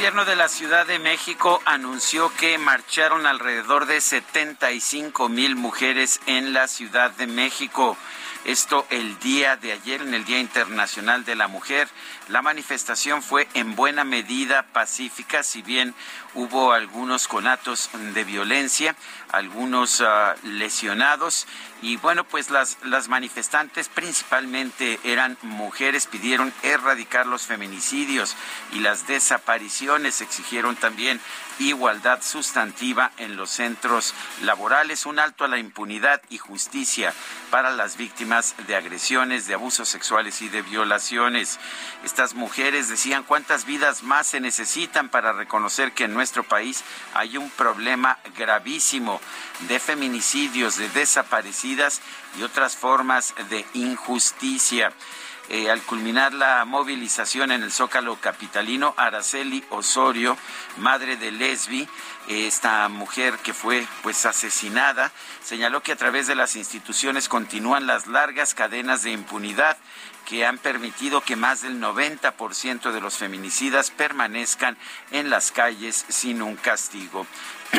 Gobierno de la Ciudad de México anunció que marcharon alrededor de 75 mil mujeres en la Ciudad de México. Esto el día de ayer, en el Día Internacional de la Mujer. La manifestación fue en buena medida pacífica, si bien hubo algunos conatos de violencia, algunos uh, lesionados. Y bueno, pues las, las manifestantes principalmente eran mujeres, pidieron erradicar los feminicidios y las desapariciones, exigieron también igualdad sustantiva en los centros laborales, un alto a la impunidad y justicia para las víctimas de agresiones, de abusos sexuales y de violaciones. Estas mujeres decían cuántas vidas más se necesitan para reconocer que en nuestro país hay un problema gravísimo de feminicidios, de desaparecidas y otras formas de injusticia. Eh, al culminar la movilización en el Zócalo Capitalino, Araceli Osorio, madre de Lesbi, esta mujer que fue pues asesinada, señaló que a través de las instituciones continúan las largas cadenas de impunidad que han permitido que más del 90% de los feminicidas permanezcan en las calles sin un castigo.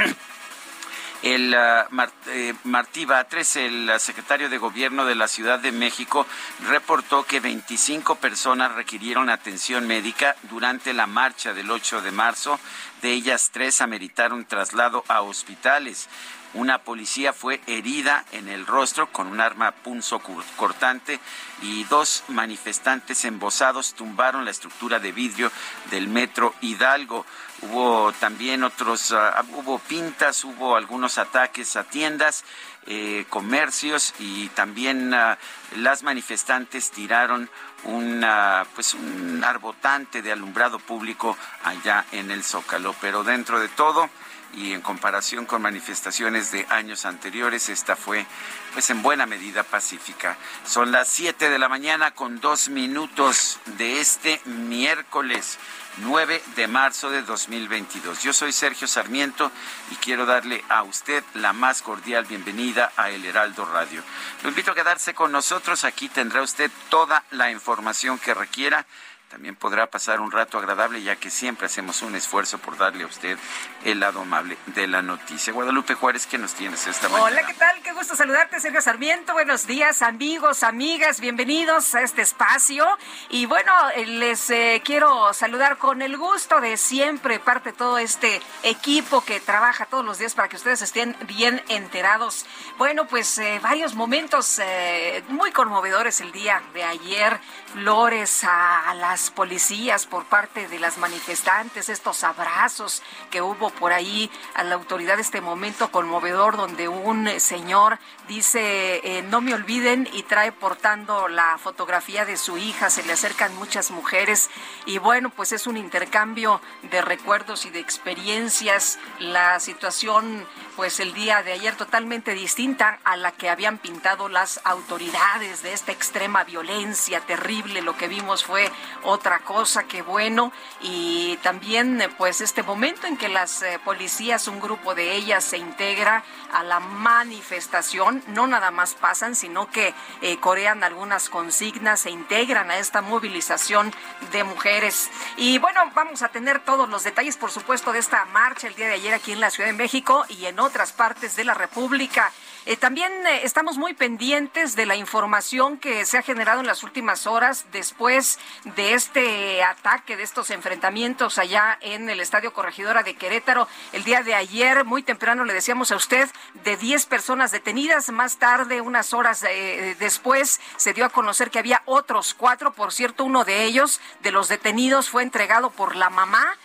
El uh, Martí Batres, el uh, secretario de Gobierno de la Ciudad de México, reportó que 25 personas requirieron atención médica durante la marcha del 8 de marzo. De ellas, tres ameritaron traslado a hospitales. Una policía fue herida en el rostro con un arma punzo cortante y dos manifestantes embosados tumbaron la estructura de vidrio del metro Hidalgo. Hubo también otros, uh, hubo pintas, hubo algunos ataques a tiendas, eh, comercios y también uh, las manifestantes tiraron una, pues un arbotante de alumbrado público allá en el Zócalo. Pero dentro de todo, y en comparación con manifestaciones de años anteriores, esta fue pues en buena medida pacífica. Son las 7 de la mañana con dos minutos de este miércoles 9 de marzo de 2022. Yo soy Sergio Sarmiento y quiero darle a usted la más cordial bienvenida a El Heraldo Radio. Lo invito a quedarse con nosotros, aquí tendrá usted toda la información que requiera también podrá pasar un rato agradable ya que siempre hacemos un esfuerzo por darle a usted el lado amable de la noticia. Guadalupe Juárez, ¿qué nos tienes esta mañana? Hola, ¿qué tal? Qué gusto saludarte, Sergio Sarmiento. Buenos días, amigos, amigas, bienvenidos a este espacio. Y bueno, eh, les eh, quiero saludar con el gusto de siempre, parte de todo este equipo que trabaja todos los días para que ustedes estén bien enterados. Bueno, pues eh, varios momentos eh, muy conmovedores el día de ayer. Flores a, las policías por parte de las manifestantes, estos abrazos que hubo por ahí a la autoridad este momento conmovedor donde un señor dice eh, no me olviden y trae portando la fotografía de su hija, se le acercan muchas mujeres y bueno, pues es un intercambio de recuerdos y de experiencias, la situación pues el día de ayer totalmente distinta a la que habían pintado las autoridades de esta extrema violencia terrible, lo que vimos fue otra cosa, qué bueno. Y también pues este momento en que las policías, un grupo de ellas se integra a la manifestación, no nada más pasan, sino que corean algunas consignas, se integran a esta movilización de mujeres. Y bueno, vamos a tener todos los detalles, por supuesto, de esta marcha el día de ayer aquí en la Ciudad de México y en otras partes de la República. Eh, también eh, estamos muy pendientes de la información que se ha generado en las últimas horas después de este ataque, de estos enfrentamientos allá en el Estadio Corregidora de Querétaro. El día de ayer, muy temprano, le decíamos a usted, de 10 personas detenidas. Más tarde, unas horas eh, después, se dio a conocer que había otros cuatro. Por cierto, uno de ellos, de los detenidos, fue entregado por la mamá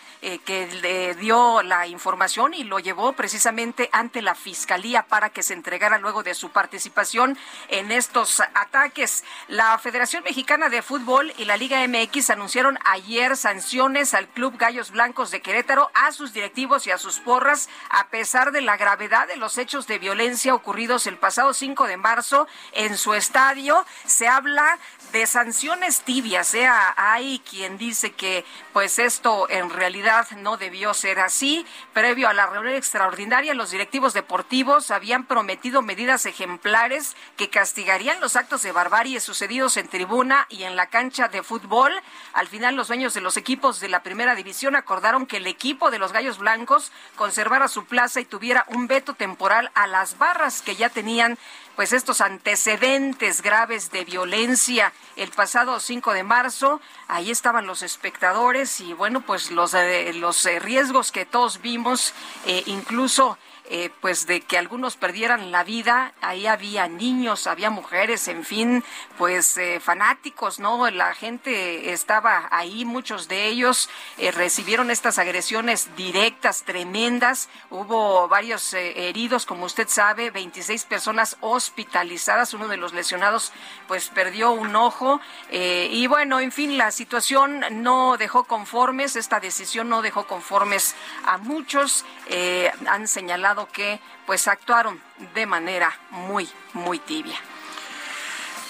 que le dio la información y lo llevó precisamente ante la Fiscalía para que se entregara luego de su participación en estos ataques. La Federación Mexicana de Fútbol y la Liga MX anunciaron ayer sanciones al Club Gallos Blancos de Querétaro, a sus directivos y a sus porras, a pesar de la gravedad de los hechos de violencia ocurridos el pasado 5 de marzo en su estadio. Se habla de sanciones tibias. ¿eh? Hay quien dice que pues esto en realidad no debió ser así. Previo a la reunión extraordinaria, los directivos deportivos habían prometido medidas ejemplares que castigarían los actos de barbarie sucedidos en tribuna y en la cancha de fútbol. Al final, los dueños de los equipos de la primera división acordaron que el equipo de los Gallos Blancos conservara su plaza y tuviera un veto temporal a las barras que ya tenían pues estos antecedentes graves de violencia el pasado 5 de marzo. Ahí estaban los espectadores y bueno, pues los, eh, los eh, riesgos que todos vimos, eh, incluso eh, pues de que algunos perdieran la vida. Ahí había niños, había mujeres, en fin, pues eh, fanáticos, ¿no? La gente estaba ahí, muchos de ellos eh, recibieron estas agresiones directas, tremendas. Hubo varios heridos, como usted sabe, 26 personas hospitalizadas. Uno de los lesionados, pues perdió un ojo. y bueno, en fin, la situación no dejó conformes, esta decisión no dejó conformes a muchos. han señalado que pues actuaron de manera muy, muy tibia.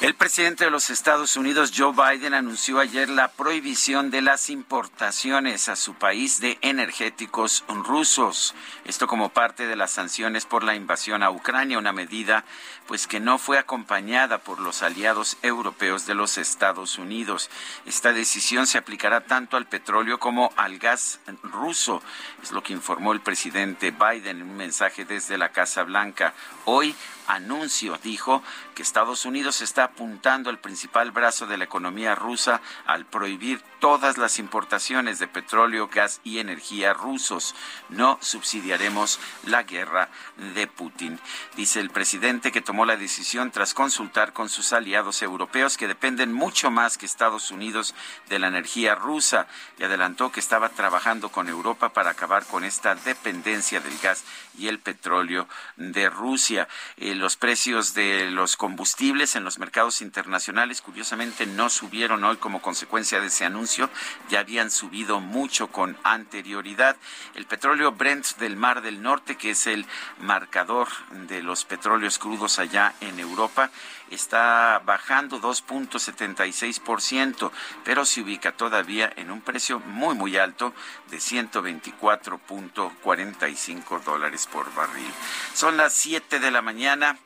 El presidente de los Estados Unidos, Joe Biden, anunció ayer la prohibición de las importaciones a su país de energéticos rusos. Esto como parte de las sanciones por la invasión a Ucrania, una medida pues que no fue acompañada por los aliados europeos de los Estados Unidos. Esta decisión se aplicará tanto al petróleo como al gas ruso, es lo que informó el presidente Biden en un mensaje desde la Casa Blanca. Hoy anuncio dijo que Estados Unidos está apuntando al principal brazo de la economía rusa al prohibir todas las importaciones de petróleo, gas y energía rusos. No subsidiaremos la guerra de Putin. Dice el presidente que tomó la decisión tras consultar con sus aliados europeos que dependen mucho más que Estados Unidos de la energía rusa y adelantó que estaba trabajando con Europa para acabar con esta dependencia del gas y el petróleo de Rusia. Eh, los precios de los combustibles en los mercados internacionales, curiosamente, no subieron hoy como consecuencia de ese anuncio, ya habían subido mucho con anterioridad. El petróleo Brent del Mar del Norte, que es el marcador de los petróleos crudos en Europa, está bajando 2.76%, pero se ubica todavía en un precio muy, muy alto de 124.45 dólares por barril. Son las 7 de la mañana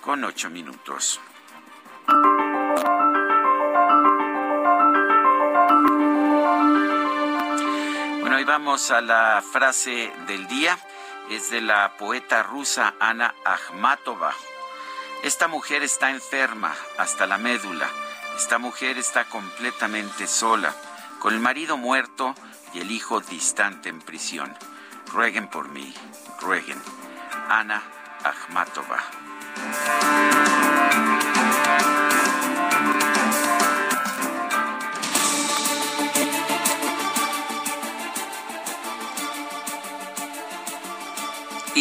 con 8 minutos. Bueno, ahí vamos a la frase del día. Es de la poeta rusa Ana Akhmatova. Esta mujer está enferma hasta la médula. Esta mujer está completamente sola, con el marido muerto y el hijo distante en prisión. Rueguen por mí, rueguen. Ana Akhmatova.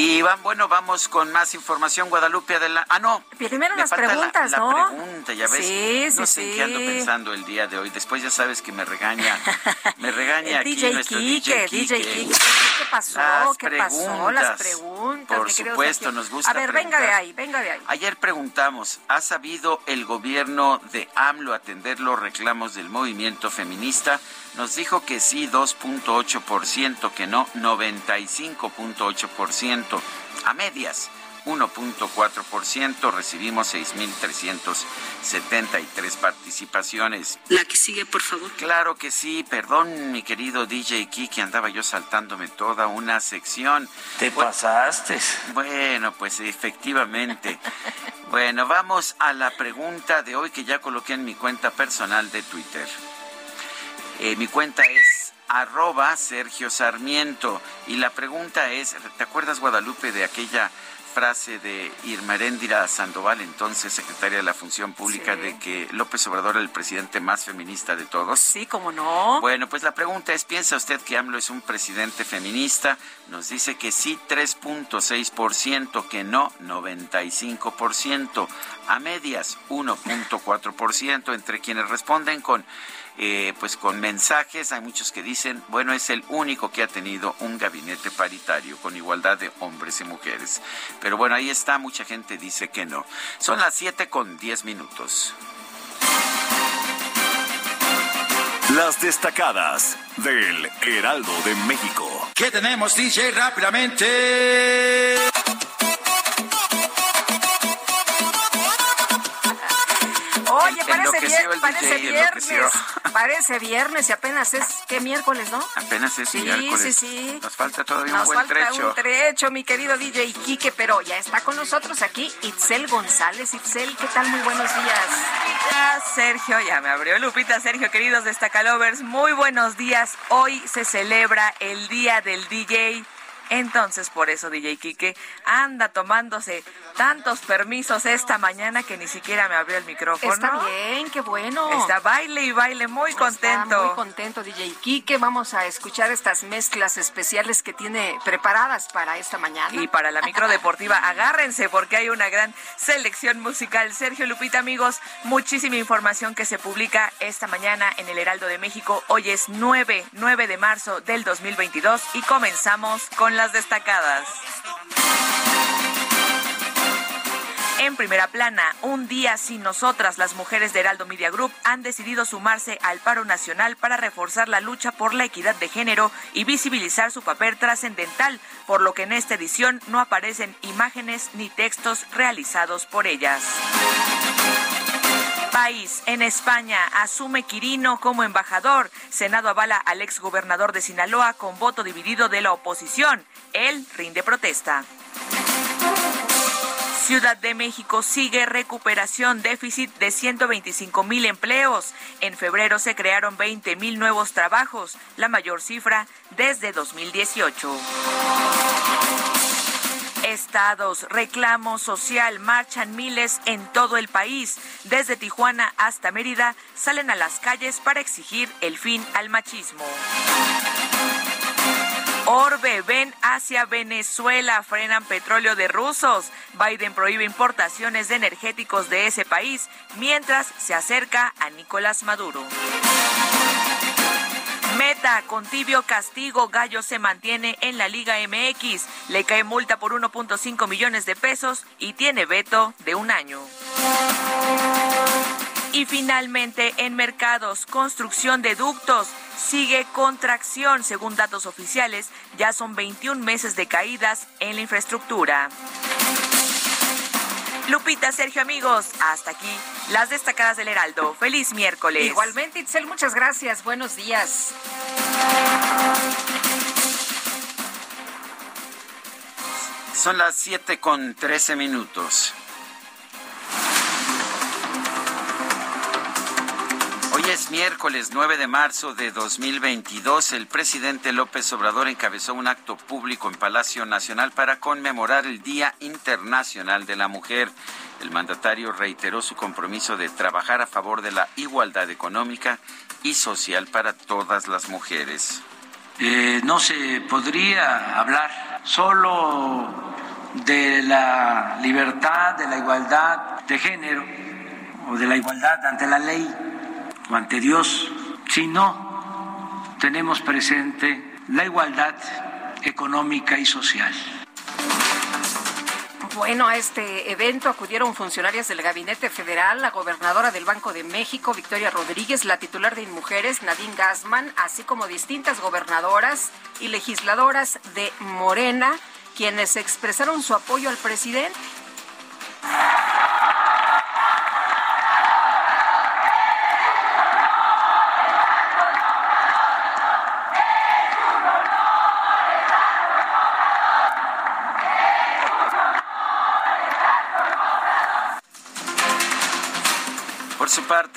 Y van, bueno, vamos con más información, Guadalupe Adelante. Ah, no. Primero las preguntas, ¿no? La pregunta, ya ves. Sí, sí, no sé en qué ando pensando el día de hoy. Después ya sabes que me regaña, me regaña aquí DJ nuestro DJ Kike. DJ Kike. ¿Qué pasó? ¿Qué pasó? Las preguntas. Por supuesto, nos gusta. A ver, venga de ahí, venga de ahí. Ayer preguntamos, ¿ha sabido el gobierno de AMLO atender los reclamos del movimiento feminista? Nos dijo que sí, 2.8%, que no, 95.8%. A medias. 1.4%, recibimos 6.373 participaciones. La que sigue, por favor. Claro que sí, perdón, mi querido DJ Kiki, andaba yo saltándome toda una sección. Te pasaste. Bueno, pues efectivamente. bueno, vamos a la pregunta de hoy que ya coloqué en mi cuenta personal de Twitter. Eh, mi cuenta es arroba Sergio Sarmiento y la pregunta es, ¿te acuerdas Guadalupe de aquella frase de Irma Heréndira Sandoval, entonces secretaria de la Función Pública, de que López Obrador era el presidente más feminista de todos? Sí, cómo no. Bueno, pues la pregunta es, ¿piensa usted que AMLO es un presidente feminista? Nos dice que sí, 3.6%, que no, 95%, a medias, 1.4%, entre quienes responden con eh, pues con mensajes. Hay muchos que dicen, bueno, es el único que ha tenido un gabinete paritario con igualdad de hombres y mujeres. Pero bueno, ahí está, mucha gente dice que no. Son las 7 con 10 minutos. Las destacadas del Heraldo de México. ¿Qué tenemos, DJ? Rápidamente. Parece, parece viernes. Parece viernes y apenas es, ¿qué miércoles, no? Apenas es miércoles. Sí, sí, sí. Nos falta todavía un buen trecho. Nos falta un trecho, mi querido DJ Quique, pero ya está con nosotros aquí Itzel González. Itzel, ¿qué tal? Muy buenos días. Sergio, ya me abrió Lupita. Sergio, queridos Destacalovers, muy buenos días. Hoy se celebra el Día del DJ. Entonces, por eso DJ Quique anda tomándose tantos permisos esta mañana que ni siquiera me abrió el micrófono. Está bien, qué bueno. Está baile y baile, muy contento. Está muy contento DJ Quique. Vamos a escuchar estas mezclas especiales que tiene preparadas para esta mañana. Y para la micro deportiva, agárrense porque hay una gran selección musical. Sergio Lupita, amigos, muchísima información que se publica esta mañana en el Heraldo de México. Hoy es 9, 9 de marzo del 2022 y comenzamos con las destacadas. En primera plana, un día sin nosotras, las mujeres de Heraldo Media Group han decidido sumarse al paro nacional para reforzar la lucha por la equidad de género y visibilizar su papel trascendental, por lo que en esta edición no aparecen imágenes ni textos realizados por ellas. En España asume Quirino como embajador. Senado avala al exgobernador de Sinaloa con voto dividido de la oposición. Él rinde protesta. Ciudad de México sigue recuperación déficit de 125 mil empleos. En febrero se crearon 20 mil nuevos trabajos, la mayor cifra desde 2018 estados. Reclamo social, marchan miles en todo el país. Desde Tijuana hasta Mérida salen a las calles para exigir el fin al machismo. Orbe, ven hacia Venezuela, frenan petróleo de rusos. Biden prohíbe importaciones de energéticos de ese país mientras se acerca a Nicolás Maduro. Meta, con tibio castigo, Gallo se mantiene en la Liga MX. Le cae multa por 1.5 millones de pesos y tiene veto de un año. Y finalmente, en mercados, construcción de ductos sigue contracción. Según datos oficiales, ya son 21 meses de caídas en la infraestructura. Lupita, Sergio, amigos, hasta aquí las destacadas del Heraldo. Feliz miércoles. Igualmente, Itzel, muchas gracias. Buenos días. Son las 7 con 13 minutos. Hoy es miércoles 9 de marzo de 2022. El presidente López Obrador encabezó un acto público en Palacio Nacional para conmemorar el Día Internacional de la Mujer. El mandatario reiteró su compromiso de trabajar a favor de la igualdad económica y social para todas las mujeres. Eh, no se podría hablar solo de la libertad, de la igualdad de género o de la igualdad ante la ley ante Dios si no tenemos presente la igualdad económica y social. Bueno, a este evento acudieron funcionarias del Gabinete Federal, la gobernadora del Banco de México, Victoria Rodríguez, la titular de Inmujeres, Nadine Gassman, así como distintas gobernadoras y legisladoras de Morena, quienes expresaron su apoyo al presidente.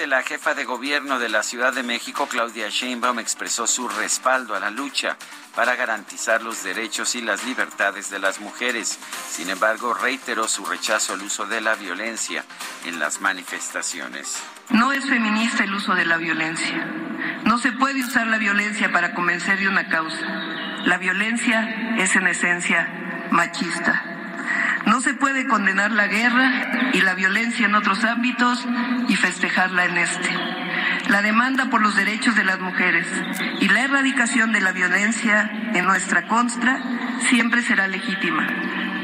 La jefa de gobierno de la Ciudad de México, Claudia Sheinbaum, expresó su respaldo a la lucha para garantizar los derechos y las libertades de las mujeres. Sin embargo, reiteró su rechazo al uso de la violencia en las manifestaciones. No es feminista el uso de la violencia. No se puede usar la violencia para convencer de una causa. La violencia es en esencia machista. No se puede condenar la guerra y la violencia en otros ámbitos y festejarla en este. La demanda por los derechos de las mujeres y la erradicación de la violencia en nuestra contra siempre será legítima,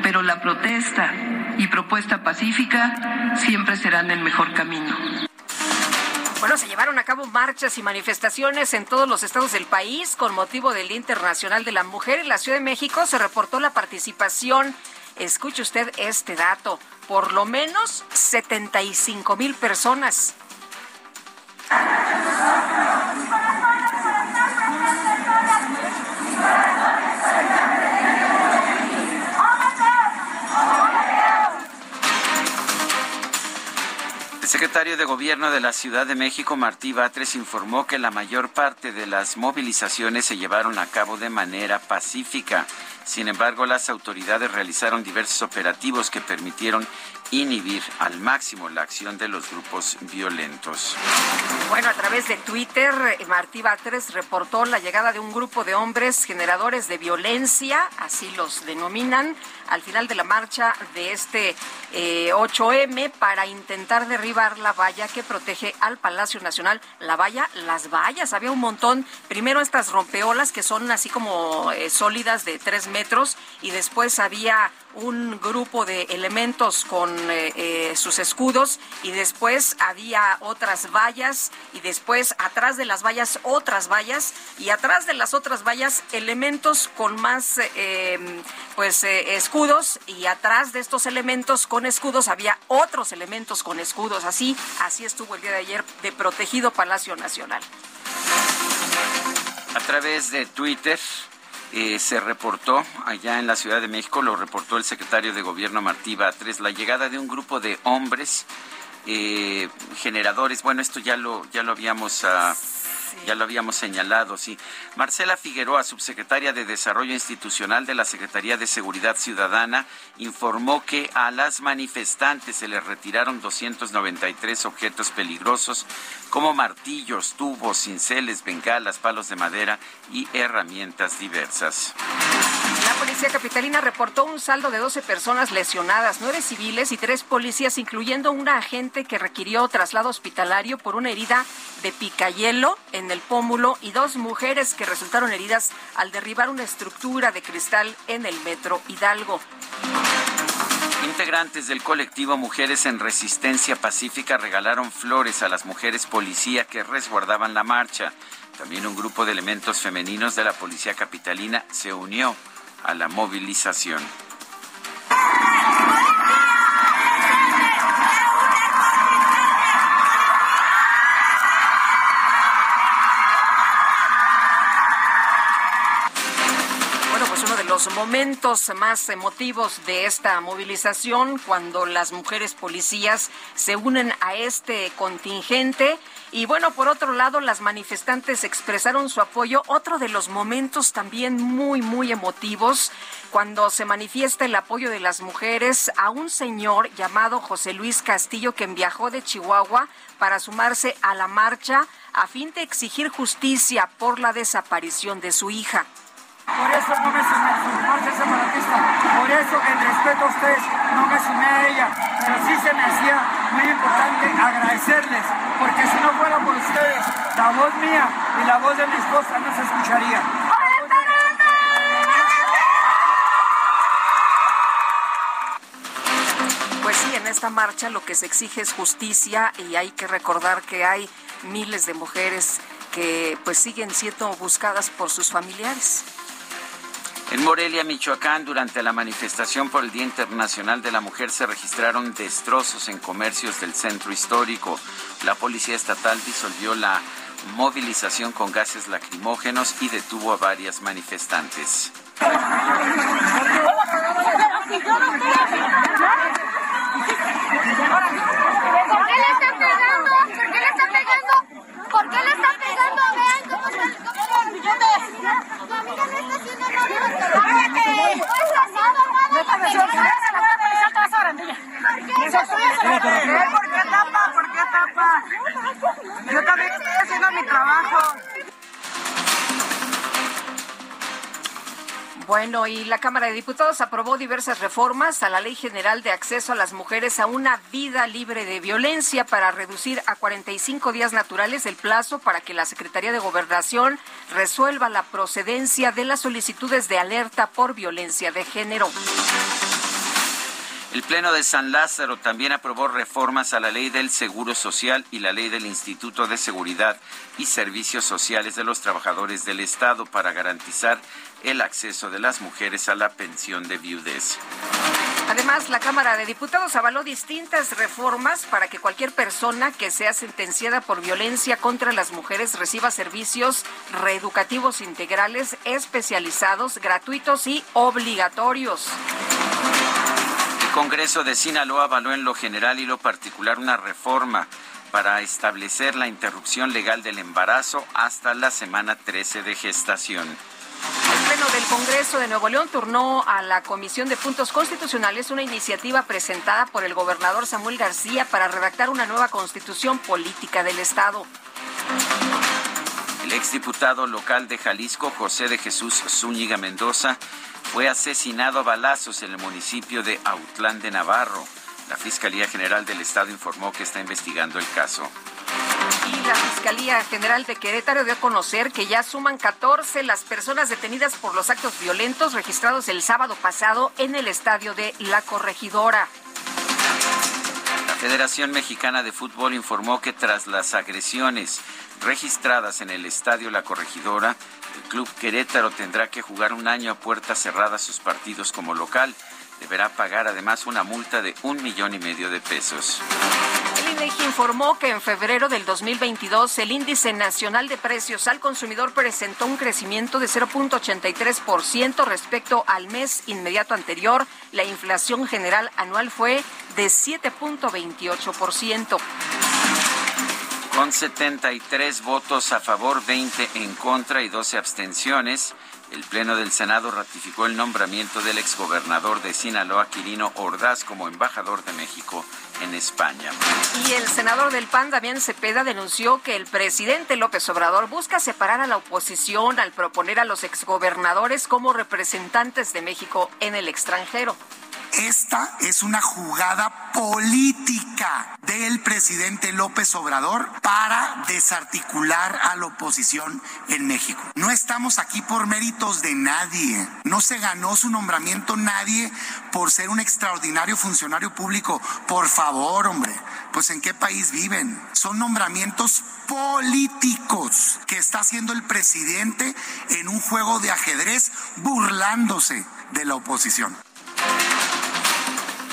pero la protesta y propuesta pacífica siempre serán el mejor camino. Bueno, se llevaron a cabo marchas y manifestaciones en todos los estados del país con motivo del Día Internacional de la Mujer. En la Ciudad de México se reportó la participación Escuche usted este dato, por lo menos 75 mil personas. El secretario de Gobierno de la Ciudad de México, Martí Batres, informó que la mayor parte de las movilizaciones se llevaron a cabo de manera pacífica. Sin embargo, las autoridades realizaron diversos operativos que permitieron inhibir al máximo la acción de los grupos violentos. Bueno, a través de Twitter, Martí Batres reportó la llegada de un grupo de hombres generadores de violencia, así los denominan, al final de la marcha de este 8M eh, para intentar derribar la valla que protege al Palacio Nacional. La valla, las vallas, había un montón. Primero estas rompeolas que son así como eh, sólidas de tres metros y después había un grupo de elementos con eh, sus escudos y después había otras vallas y después atrás de las vallas otras vallas y atrás de las otras vallas elementos con más pues escudos escudos y atrás de estos elementos con escudos había otros elementos con escudos. Así, así estuvo el día de ayer de protegido Palacio Nacional. A través de Twitter eh, se reportó allá en la Ciudad de México, lo reportó el secretario de Gobierno Martí Batres, la llegada de un grupo de hombres eh, generadores. Bueno, esto ya lo ya lo habíamos uh, ya lo habíamos señalado, sí. Marcela Figueroa, subsecretaria de Desarrollo Institucional de la Secretaría de Seguridad Ciudadana, informó que a las manifestantes se les retiraron 293 objetos peligrosos como martillos, tubos, cinceles, bengalas, palos de madera y herramientas diversas. Policía capitalina reportó un saldo de 12 personas lesionadas, nueve civiles y tres policías, incluyendo una agente que requirió traslado hospitalario por una herida de picayelo en el pómulo y dos mujeres que resultaron heridas al derribar una estructura de cristal en el metro Hidalgo. Integrantes del colectivo Mujeres en Resistencia Pacífica regalaron flores a las mujeres policía que resguardaban la marcha. También un grupo de elementos femeninos de la policía capitalina se unió a la movilización. los momentos más emotivos de esta movilización cuando las mujeres policías se unen a este contingente. Y bueno, por otro lado, las manifestantes expresaron su apoyo. Otro de los momentos también muy, muy emotivos, cuando se manifiesta el apoyo de las mujeres a un señor llamado José Luis Castillo, que viajó de Chihuahua para sumarse a la marcha a fin de exigir justicia por la desaparición de su hija. Por eso no me sumé a su marcha separatista. Por eso, en respeto a ustedes, no me sumé a ella. Pero sí se me hacía muy importante agradecerles, porque si no fuera por ustedes, la voz mía y la voz de mi esposa no se escucharía. Pues sí, en esta marcha lo que se exige es justicia y hay que recordar que hay miles de mujeres que pues siguen siendo buscadas por sus familiares. En Morelia, Michoacán, durante la manifestación por el Día Internacional de la Mujer se registraron destrozos en comercios del centro histórico. La Policía Estatal disolvió la movilización con gases lacrimógenos y detuvo a varias manifestantes. ¿Por qué le está pegando? Vean cómo está, cómo mi amiga no está haciendo nada. ¡Cállate! No está haciendo nada. ¿Por qué tapa? ¿Por qué tapa? Yo también estoy haciendo mi trabajo. Bueno, y la Cámara de Diputados aprobó diversas reformas a la Ley General de Acceso a las Mujeres a una vida libre de violencia para reducir a 45 días naturales el plazo para que la Secretaría de Gobernación resuelva la procedencia de las solicitudes de alerta por violencia de género. El Pleno de San Lázaro también aprobó reformas a la ley del Seguro Social y la ley del Instituto de Seguridad y Servicios Sociales de los Trabajadores del Estado para garantizar el acceso de las mujeres a la pensión de viudez. Además, la Cámara de Diputados avaló distintas reformas para que cualquier persona que sea sentenciada por violencia contra las mujeres reciba servicios reeducativos integrales especializados, gratuitos y obligatorios. El Congreso de Sinaloa avaló en lo general y lo particular una reforma para establecer la interrupción legal del embarazo hasta la semana 13 de gestación. El Pleno del Congreso de Nuevo León turnó a la Comisión de Puntos Constitucionales una iniciativa presentada por el gobernador Samuel García para redactar una nueva constitución política del Estado. El exdiputado local de Jalisco, José de Jesús Zúñiga Mendoza, fue asesinado a balazos en el municipio de Autlán de Navarro. La Fiscalía General del Estado informó que está investigando el caso. Y la Fiscalía General de Querétaro dio a conocer que ya suman 14 las personas detenidas por los actos violentos registrados el sábado pasado en el estadio de La Corregidora. La Federación Mexicana de Fútbol informó que tras las agresiones registradas en el estadio La Corregidora, el club Querétaro tendrá que jugar un año a puertas cerradas sus partidos como local. Deberá pagar además una multa de un millón y medio de pesos. El INEGI informó que en febrero del 2022 el índice nacional de precios al consumidor presentó un crecimiento de 0.83% respecto al mes inmediato anterior. La inflación general anual fue de 7.28%. Con 73 votos a favor, 20 en contra y 12 abstenciones, el Pleno del Senado ratificó el nombramiento del exgobernador de Sinaloa, Quirino Ordaz, como embajador de México en España. Y el senador del PAN, Damián Cepeda, denunció que el presidente López Obrador busca separar a la oposición al proponer a los exgobernadores como representantes de México en el extranjero. Esta es una jugada política del presidente López Obrador para desarticular a la oposición en México. No estamos aquí por méritos de nadie. No se ganó su nombramiento nadie por ser un extraordinario funcionario público. Por favor, hombre, pues en qué país viven. Son nombramientos políticos que está haciendo el presidente en un juego de ajedrez burlándose de la oposición.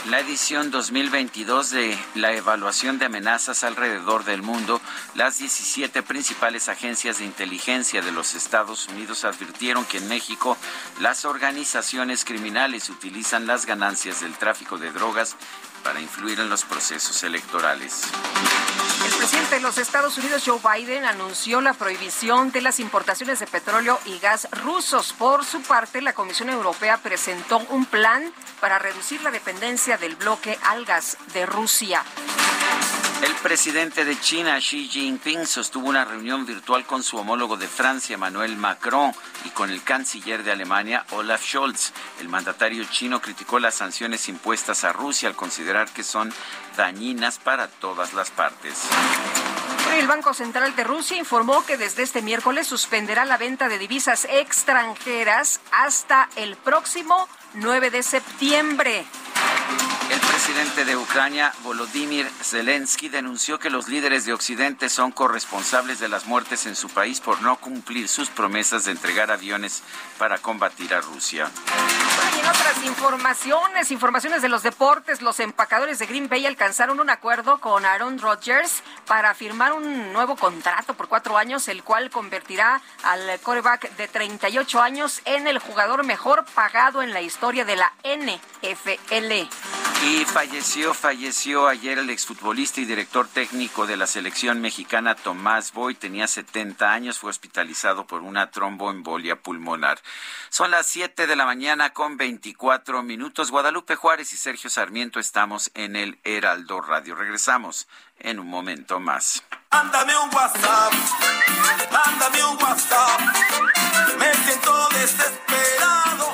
La edición 2022 de la evaluación de amenazas alrededor del mundo, las 17 principales agencias de inteligencia de los Estados Unidos advirtieron que en México las organizaciones criminales utilizan las ganancias del tráfico de drogas para influir en los procesos electorales. El presidente de los Estados Unidos, Joe Biden, anunció la prohibición de las importaciones de petróleo y gas rusos. Por su parte, la Comisión Europea presentó un plan para reducir la dependencia del bloque al gas de Rusia. El presidente de China, Xi Jinping, sostuvo una reunión virtual con su homólogo de Francia, Emmanuel Macron, y con el canciller de Alemania, Olaf Scholz. El mandatario chino criticó las sanciones impuestas a Rusia al considerar que son dañinas para todas las partes. El Banco Central de Rusia informó que desde este miércoles suspenderá la venta de divisas extranjeras hasta el próximo 9 de septiembre. El presidente de Ucrania, Volodymyr Zelensky, denunció que los líderes de Occidente son corresponsables de las muertes en su país por no cumplir sus promesas de entregar aviones para combatir a Rusia. Y en otras informaciones, informaciones de los deportes, los empacadores de Green Bay alcanzaron un acuerdo con Aaron Rodgers para firmar un nuevo contrato por cuatro años, el cual convertirá al coreback de 38 años en el jugador mejor pagado en la historia de la NFL. Y falleció, falleció ayer el exfutbolista y director técnico de la selección mexicana Tomás Boy, tenía 70 años, fue hospitalizado por una tromboembolia pulmonar. Son las 7 de la mañana con 24 minutos. Guadalupe Juárez y Sergio Sarmiento estamos en el Heraldo Radio. Regresamos en un momento más. Mándame un WhatsApp, mándame un WhatsApp, me siento desesperado.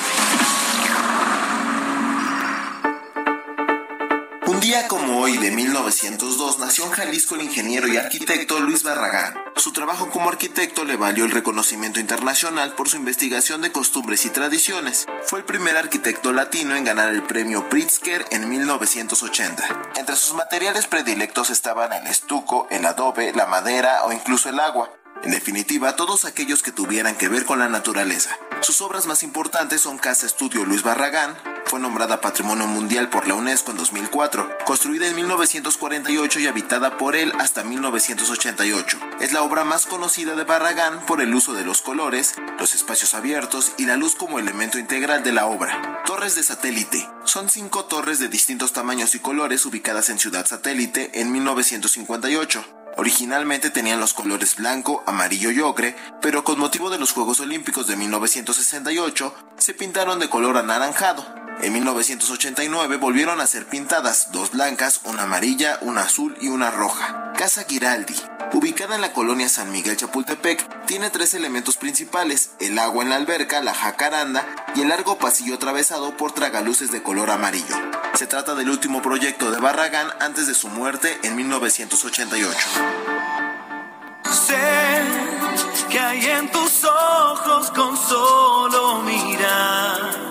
Día como hoy de 1902 nació en Jalisco el ingeniero y arquitecto Luis Barragán. Su trabajo como arquitecto le valió el reconocimiento internacional por su investigación de costumbres y tradiciones. Fue el primer arquitecto latino en ganar el premio Pritzker en 1980. Entre sus materiales predilectos estaban el estuco, el adobe, la madera o incluso el agua. En definitiva, todos aquellos que tuvieran que ver con la naturaleza. Sus obras más importantes son Casa Estudio Luis Barragán, fue nombrada Patrimonio Mundial por la UNESCO en 2004, construida en 1948 y habitada por él hasta 1988. Es la obra más conocida de Barragán por el uso de los colores, los espacios abiertos y la luz como elemento integral de la obra. Torres de satélite. Son cinco torres de distintos tamaños y colores ubicadas en Ciudad Satélite en 1958. Originalmente tenían los colores blanco, amarillo y ocre, pero con motivo de los Juegos Olímpicos de 1968 se pintaron de color anaranjado. En 1989 volvieron a ser pintadas, dos blancas, una amarilla, una azul y una roja. Casa Giraldi, ubicada en la colonia San Miguel Chapultepec, tiene tres elementos principales, el agua en la alberca, la jacaranda y el largo pasillo atravesado por tragaluces de color amarillo. Se trata del último proyecto de Barragán antes de su muerte en 1988. Sé que hay en tus ojos con solo mirar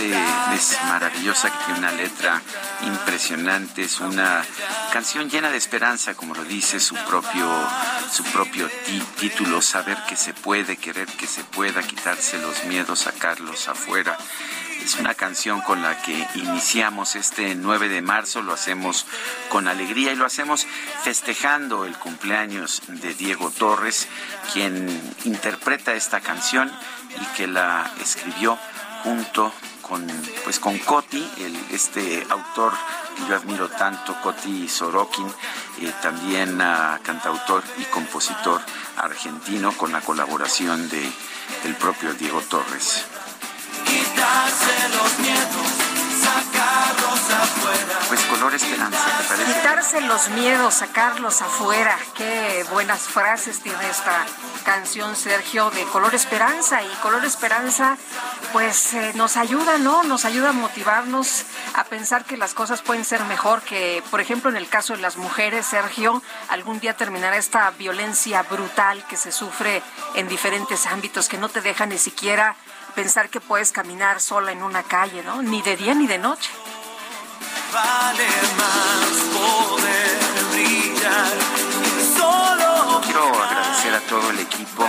es maravillosa, que tiene una letra impresionante, es una canción llena de esperanza, como lo dice su propio, su propio título, saber que se puede, querer que se pueda, quitarse los miedos, sacarlos afuera. Es una canción con la que iniciamos este 9 de marzo, lo hacemos con alegría y lo hacemos festejando el cumpleaños de Diego Torres, quien interpreta esta canción y que la escribió junto con pues con Coti, este autor que yo admiro tanto, Coti Sorokin, eh, también ah, cantautor y compositor argentino con la colaboración de del propio Diego Torres. Quitarse los miedos, sacarlos afuera. Qué buenas frases tiene esta canción, Sergio, de Color Esperanza. Y Color Esperanza, pues eh, nos ayuda, ¿no? Nos ayuda a motivarnos a pensar que las cosas pueden ser mejor, que, por ejemplo, en el caso de las mujeres, Sergio, algún día terminará esta violencia brutal que se sufre en diferentes ámbitos, que no te deja ni siquiera pensar que puedes caminar sola en una calle, ¿no? Ni de día ni de noche. Vale más poder brillar. Solo Quiero agradecer a todo el equipo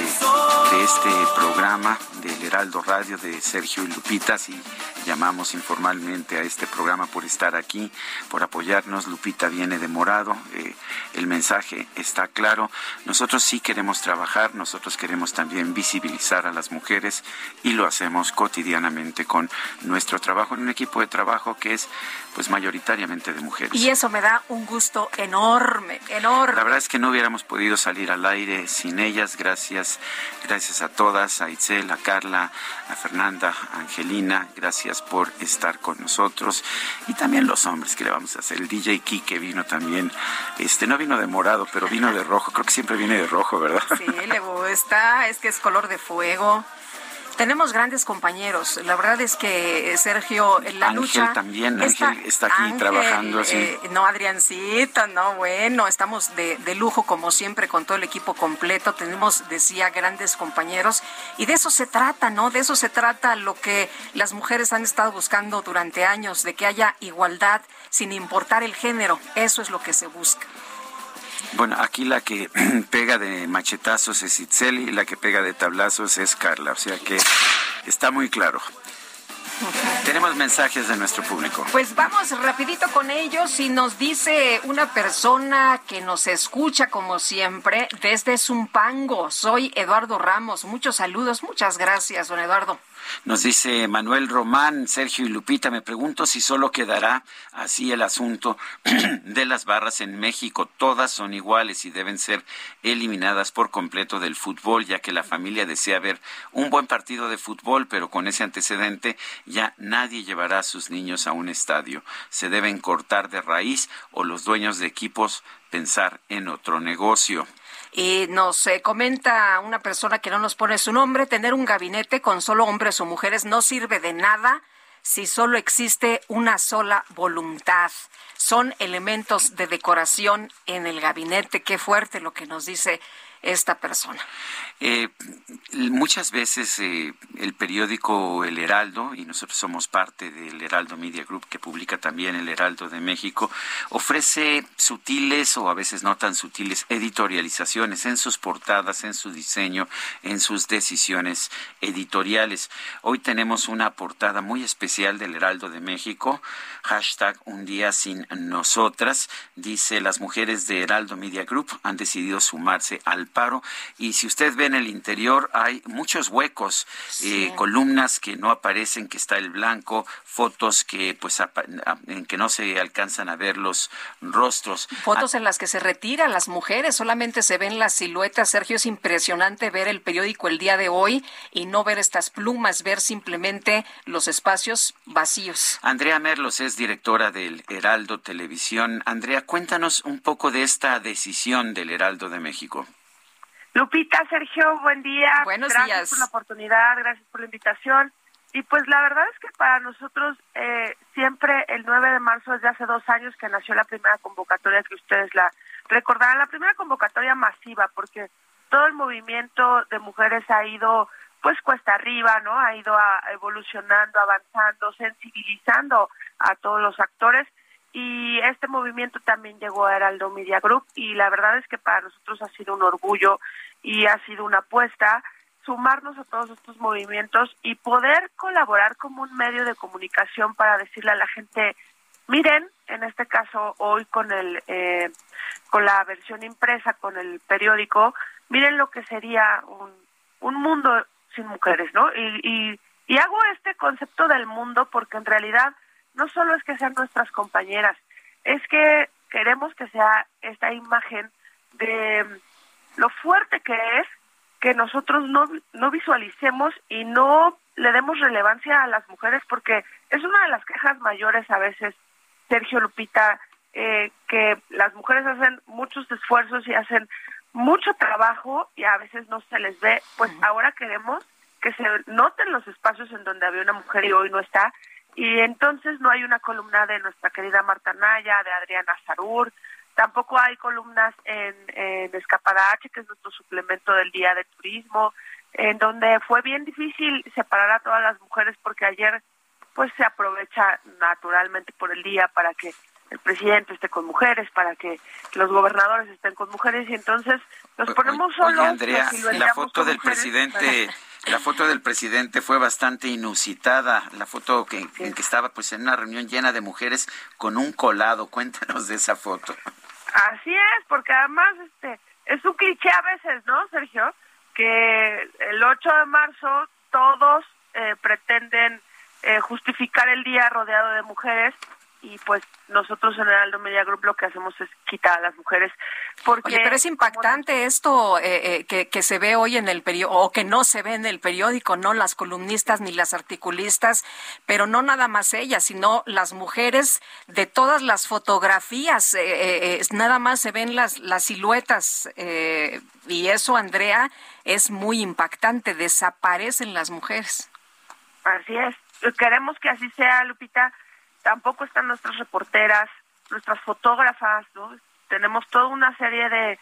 de, este programa del Heraldo Radio de Sergio y Lupita, si llamamos informalmente a este programa por estar aquí, por apoyarnos. Lupita viene de morado, eh, el mensaje está claro. Nosotros sí queremos trabajar, nosotros queremos también visibilizar a las mujeres y lo hacemos cotidianamente con nuestro trabajo en un equipo de trabajo que es pues mayoritariamente de mujeres. Y eso me da un gusto enorme, enorme. La verdad es que no hubiéramos podido salir al aire sin ellas. Gracias, gracias a todas, a Itzel, a Carla, a Fernanda, a Angelina. Gracias por estar con nosotros. Y también los hombres que le vamos a hacer. El DJ Kike vino también. Este no vino de morado, pero vino de rojo. Creo que siempre viene de rojo, ¿verdad? Sí, le gusta, es que es color de fuego. Tenemos grandes compañeros. La verdad es que Sergio, en la Ángel lucha. también, Ángel está aquí trabajando, sí. eh, no, Adriancita, no, bueno, estamos de, de lujo como siempre con todo el equipo completo. Tenemos, decía, grandes compañeros. Y de eso se trata, ¿no? De eso se trata lo que las mujeres han estado buscando durante años, de que haya igualdad sin importar el género. Eso es lo que se busca. Bueno, aquí la que pega de machetazos es Itzel y la que pega de tablazos es Carla. O sea que está muy claro. Tenemos mensajes de nuestro público. Pues vamos rapidito con ellos y nos dice una persona que nos escucha como siempre desde Zumpango. Soy Eduardo Ramos. Muchos saludos, muchas gracias, don Eduardo. Nos dice Manuel Román, Sergio y Lupita, me pregunto si solo quedará así el asunto de las barras en México. Todas son iguales y deben ser eliminadas por completo del fútbol, ya que la familia desea ver un buen partido de fútbol, pero con ese antecedente ya nadie llevará a sus niños a un estadio. Se deben cortar de raíz o los dueños de equipos pensar en otro negocio. Y nos eh, comenta una persona que no nos pone su nombre, tener un gabinete con solo hombres o mujeres no sirve de nada si solo existe una sola voluntad. Son elementos de decoración en el gabinete. Qué fuerte lo que nos dice esta persona. Eh, muchas veces eh, el periódico El Heraldo, y nosotros somos parte del Heraldo Media Group, que publica también El Heraldo de México, ofrece sutiles o a veces no tan sutiles editorializaciones en sus portadas, en su diseño, en sus decisiones editoriales. Hoy tenemos una portada muy especial del Heraldo de México, hashtag Un día sin nosotras, dice las mujeres de Heraldo Media Group han decidido sumarse al paro y si usted en el interior hay muchos huecos, eh, columnas que no aparecen, que está el blanco, fotos que pues en que no se alcanzan a ver los rostros. Fotos en las que se retiran las mujeres, solamente se ven las siluetas. Sergio, es impresionante ver el periódico el día de hoy y no ver estas plumas, ver simplemente los espacios vacíos. Andrea Merlos es directora del Heraldo Televisión. Andrea, cuéntanos un poco de esta decisión del Heraldo de México. Lupita, Sergio, buen día. Buenos gracias días. por la oportunidad, gracias por la invitación. Y pues la verdad es que para nosotros eh, siempre el 9 de marzo es de hace dos años que nació la primera convocatoria que ustedes la recordarán, la primera convocatoria masiva, porque todo el movimiento de mujeres ha ido pues cuesta arriba, ¿no? Ha ido a- evolucionando, avanzando, sensibilizando a todos los actores y este movimiento también llegó a Heraldo Media Group y la verdad es que para nosotros ha sido un orgullo y ha sido una apuesta sumarnos a todos estos movimientos y poder colaborar como un medio de comunicación para decirle a la gente miren en este caso hoy con el eh, con la versión impresa con el periódico miren lo que sería un, un mundo sin mujeres no y, y y hago este concepto del mundo porque en realidad no solo es que sean nuestras compañeras, es que queremos que sea esta imagen de lo fuerte que es que nosotros no, no visualicemos y no le demos relevancia a las mujeres porque es una de las quejas mayores a veces, Sergio Lupita, eh, que las mujeres hacen muchos esfuerzos y hacen mucho trabajo y a veces no se les ve, pues ahora queremos que se noten los espacios en donde había una mujer y hoy no está, y entonces no hay una columna de nuestra querida Marta Naya, de Adriana Zarur, tampoco hay columnas en, en Escaparache, que es nuestro suplemento del Día de Turismo, en donde fue bien difícil separar a todas las mujeres porque ayer pues se aprovecha naturalmente por el día para que el presidente esté con mujeres, para que los gobernadores estén con mujeres y entonces nos ponemos solos. Oye, Andrea, la foto del presidente, la foto del presidente fue bastante inusitada, la foto que, en que estaba pues en una reunión llena de mujeres con un colado. Cuéntanos de esa foto. Así es, porque además este es un cliché a veces, ¿no, Sergio? Que el 8 de marzo todos eh, pretenden eh, justificar el día rodeado de mujeres y pues nosotros en Aldo Media Group lo que hacemos es quitar a las mujeres. Porque, Oye, pero es impactante esto eh, eh, que, que, se ve hoy en el periódico, o que no se ve en el periódico, no las columnistas ni las articulistas, pero no nada más ellas, sino las mujeres de todas las fotografías, eh, nada más se ven las, las siluetas, y eso, Andrea, es muy impactante, desaparecen las mujeres. Así es, queremos que así sea, Lupita tampoco están nuestras reporteras, nuestras fotógrafas, ¿no? Tenemos toda una serie de,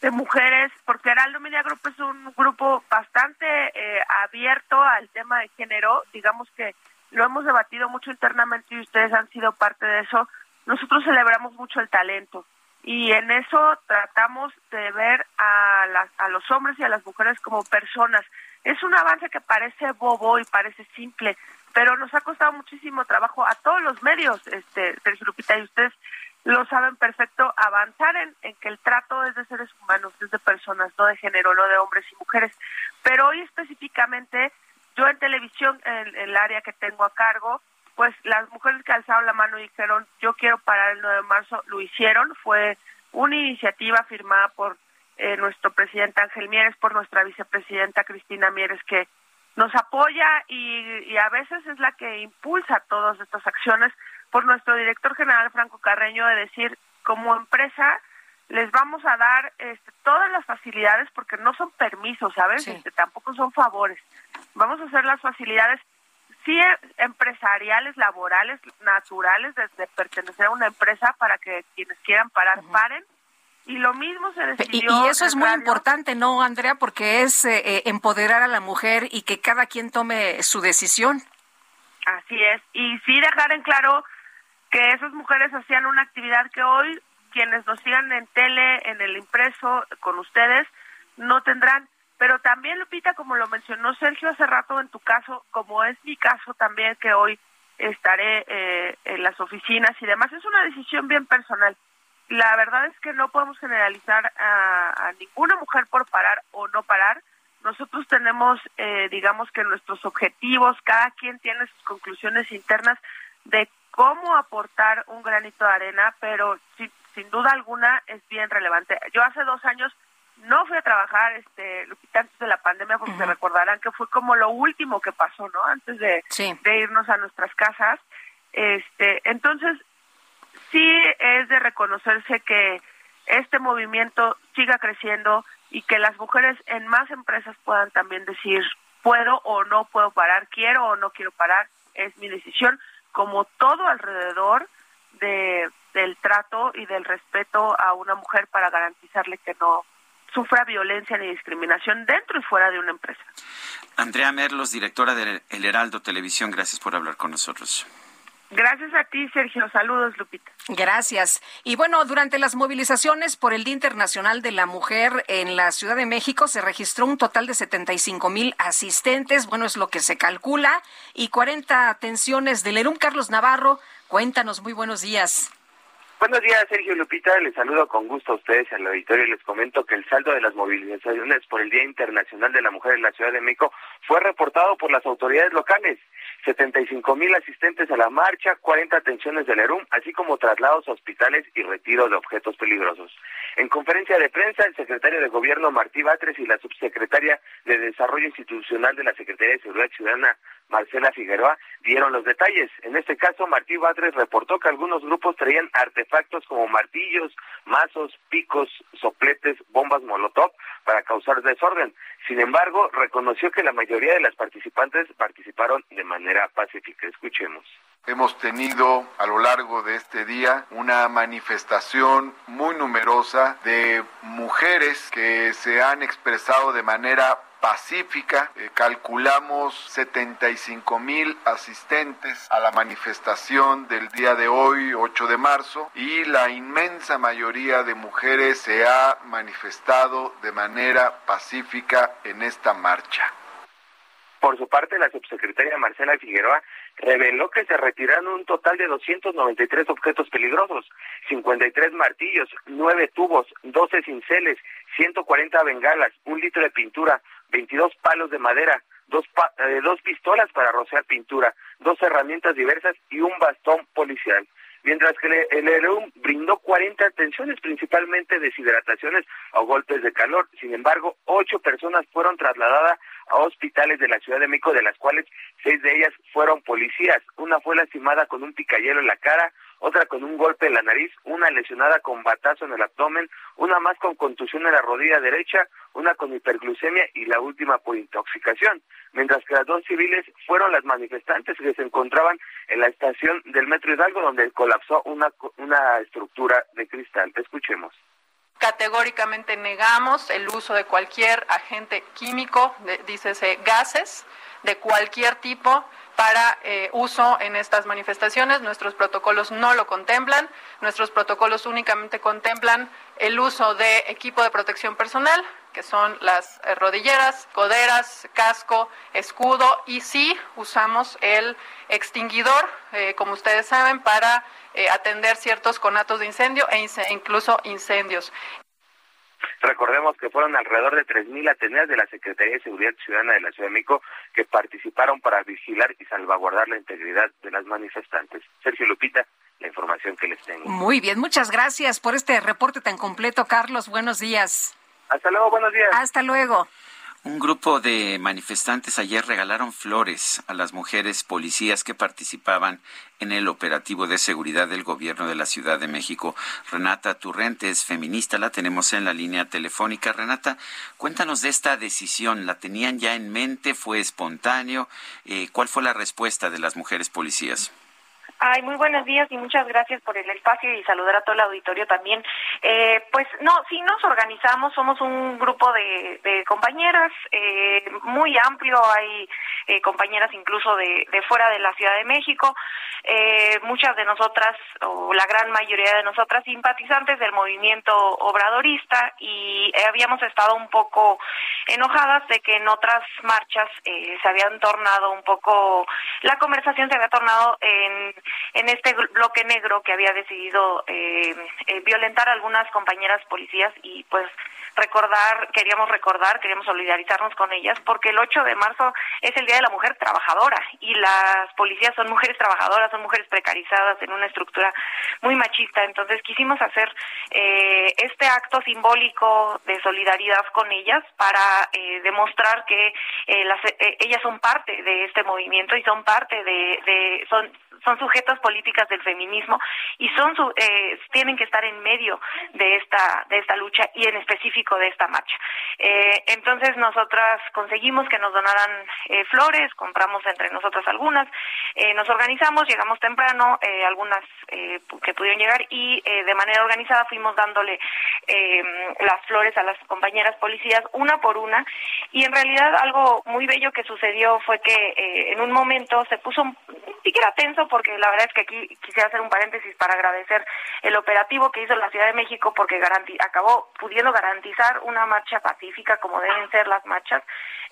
de mujeres, porque Heraldo Media Group es un grupo bastante eh, abierto al tema de género, digamos que lo hemos debatido mucho internamente y ustedes han sido parte de eso. Nosotros celebramos mucho el talento y en eso tratamos de ver a, las, a los hombres y a las mujeres como personas. Es un avance que parece bobo y parece simple, pero nos ha costado muchísimo trabajo a todos los medios, este, Sergio Lupita, y ustedes lo saben perfecto, avanzar en, en, que el trato es de seres humanos, es de personas, no de género, no de hombres y mujeres. Pero hoy específicamente, yo en televisión, en, el área que tengo a cargo, pues las mujeres que alzaron la mano y dijeron, yo quiero parar el 9 de marzo, lo hicieron, fue una iniciativa firmada por eh, nuestro presidente Ángel Mieres, por nuestra vicepresidenta Cristina Mieres, que nos apoya y, a veces es la que impulsa todas estas acciones por nuestro director general Franco Carreño de decir como empresa les vamos a dar este, todas las facilidades porque no son permisos, ¿sabes? Este, tampoco son favores. Vamos a hacer las facilidades sí empresariales, laborales, naturales de pertenecer a una empresa para que quienes quieran parar paren y lo mismo se decidió. Y, eso es muy importante, ¿no, Andrea? Porque es eh, eh, empoderar a la mujer y que cada quien tome su decisión. Así es. Y sí dejar en claro que esas mujeres hacían una actividad que hoy quienes nos sigan en tele, en el impreso, con ustedes, no tendrán. Pero también, Lupita, como lo mencionó Sergio hace rato en tu caso, como es mi caso también, que hoy estaré eh, en las oficinas y demás, es una decisión bien personal la verdad es que no podemos generalizar a, ninguna mujer por parar o no parar. Nosotros tenemos, eh, digamos que nuestros objetivos, cada quien tiene sus conclusiones internas de cómo aportar un granito de arena, pero sin, sin duda alguna es bien relevante. Yo hace dos años no fui a trabajar, este, Lupita, antes de la pandemia, porque se recordarán que fue como lo último que pasó, ¿no? Antes de, de irnos a nuestras casas. Este, entonces, sí es de reconocerse que este movimiento siga creciendo y que las mujeres en más empresas puedan también decir puedo o no puedo parar, quiero o no quiero parar, es mi decisión, como todo alrededor de, del trato y del respeto a una mujer para garantizarle que no sufra violencia ni discriminación dentro y fuera de una empresa. Andrea Merlos, directora de El Heraldo Televisión, gracias por hablar con nosotros. Gracias a ti, Sergio. Saludos, Lupita. Gracias. Y bueno, durante las movilizaciones por el Día Internacional de la Mujer en la Ciudad de México se registró un total de 75 mil asistentes, bueno, es lo que se calcula, y 40 atenciones del ERUM. Carlos Navarro, cuéntanos, muy buenos días. Buenos días, Sergio Lupita. Les saludo con gusto a ustedes al auditorio y les comento que el saldo de las movilizaciones por el Día Internacional de la Mujer en la Ciudad de México fue reportado por las autoridades locales. 75 mil asistentes a la marcha, 40 atenciones del ERUM, así como traslados a hospitales y retiro de objetos peligrosos. En conferencia de prensa, el secretario de Gobierno Martí Batres y la subsecretaria de Desarrollo Institucional de la Secretaría de Seguridad Ciudadana, Marcela Figueroa, dieron los detalles. En este caso, Martí Batres reportó que algunos grupos traían artefactos como martillos, mazos, picos, sopletes, bombas molotov para causar desorden. Sin embargo, reconoció que la mayoría de las participantes participaron de manera pacífica. Escuchemos. Hemos tenido a lo largo de este día una manifestación muy numerosa de mujeres que se han expresado de manera pacífica. Eh, calculamos 75 mil asistentes a la manifestación del día de hoy, 8 de marzo, y la inmensa mayoría de mujeres se ha manifestado de manera pacífica en esta marcha. Por su parte, la subsecretaria Marcela Figueroa reveló que se retiraron un total de 293 objetos peligrosos, 53 martillos, 9 tubos, 12 cinceles, 140 bengalas, un litro de pintura, 22 palos de madera, dos, eh, dos pistolas para rociar pintura, dos herramientas diversas y un bastón policial mientras que el ERUM brindó 40 atenciones, principalmente deshidrataciones o golpes de calor. Sin embargo, ocho personas fueron trasladadas a hospitales de la Ciudad de México, de las cuales seis de ellas fueron policías. Una fue lastimada con un picayelo en la cara, otra con un golpe en la nariz, una lesionada con batazo en el abdomen, una más con contusión en la rodilla derecha, una con hiperglucemia y la última por intoxicación, mientras que las dos civiles fueron las manifestantes que se encontraban en la estación del Metro Hidalgo donde colapsó una, una estructura de cristal. Escuchemos. Categóricamente negamos el uso de cualquier agente químico, dícese gases, de cualquier tipo para eh, uso en estas manifestaciones. Nuestros protocolos no lo contemplan. Nuestros protocolos únicamente contemplan el uso de equipo de protección personal, que son las eh, rodilleras, coderas, casco, escudo y sí usamos el extinguidor, eh, como ustedes saben, para atender ciertos conatos de incendio e incluso incendios. Recordemos que fueron alrededor de 3.000 ateneas de la Secretaría de Seguridad Ciudadana de la Ciudad de México que participaron para vigilar y salvaguardar la integridad de las manifestantes. Sergio Lupita, la información que les tengo. Muy bien, muchas gracias por este reporte tan completo, Carlos. Buenos días. Hasta luego, buenos días. Hasta luego. Un grupo de manifestantes ayer regalaron flores a las mujeres policías que participaban en el operativo de seguridad del gobierno de la Ciudad de México. Renata Turrente es feminista, la tenemos en la línea telefónica. Renata, cuéntanos de esta decisión. ¿La tenían ya en mente? ¿Fue espontáneo? Eh, ¿Cuál fue la respuesta de las mujeres policías? Ay, muy buenos días y muchas gracias por el espacio y saludar a todo el auditorio también. Eh, pues no, sí nos organizamos, somos un grupo de, de compañeras eh, muy amplio, hay eh, compañeras incluso de, de, fuera de la Ciudad de México, eh, muchas de nosotras, o la gran mayoría de nosotras, simpatizantes del movimiento obradorista y habíamos estado un poco enojadas de que en otras marchas eh, se habían tornado un poco, la conversación se había tornado en en este bloque negro que había decidido eh, eh, violentar a algunas compañeras policías y pues recordar, queríamos recordar, queríamos solidarizarnos con ellas, porque el 8 de marzo es el Día de la Mujer Trabajadora y las policías son mujeres trabajadoras, son mujeres precarizadas en una estructura muy machista. Entonces quisimos hacer eh, este acto simbólico de solidaridad con ellas para eh, demostrar que eh, las, eh, ellas son parte de este movimiento y son parte de, son son sujetas políticas del feminismo y son eh, tienen que estar en medio de esta de esta lucha y en específico de esta marcha. Eh, entonces nosotras conseguimos que nos donaran eh, flores, compramos entre nosotras algunas, eh, nos organizamos, llegamos temprano, eh, algunas que pudieron llegar y de manera organizada fuimos dándole las flores a las compañeras policías una por una y en realidad algo muy bello que sucedió fue que en un momento se puso un, siquiera tenso porque la verdad es que aquí quisiera hacer un paréntesis para agradecer el operativo que hizo la Ciudad de México porque acabó pudiendo garantizar una marcha pacífica como deben ser las marchas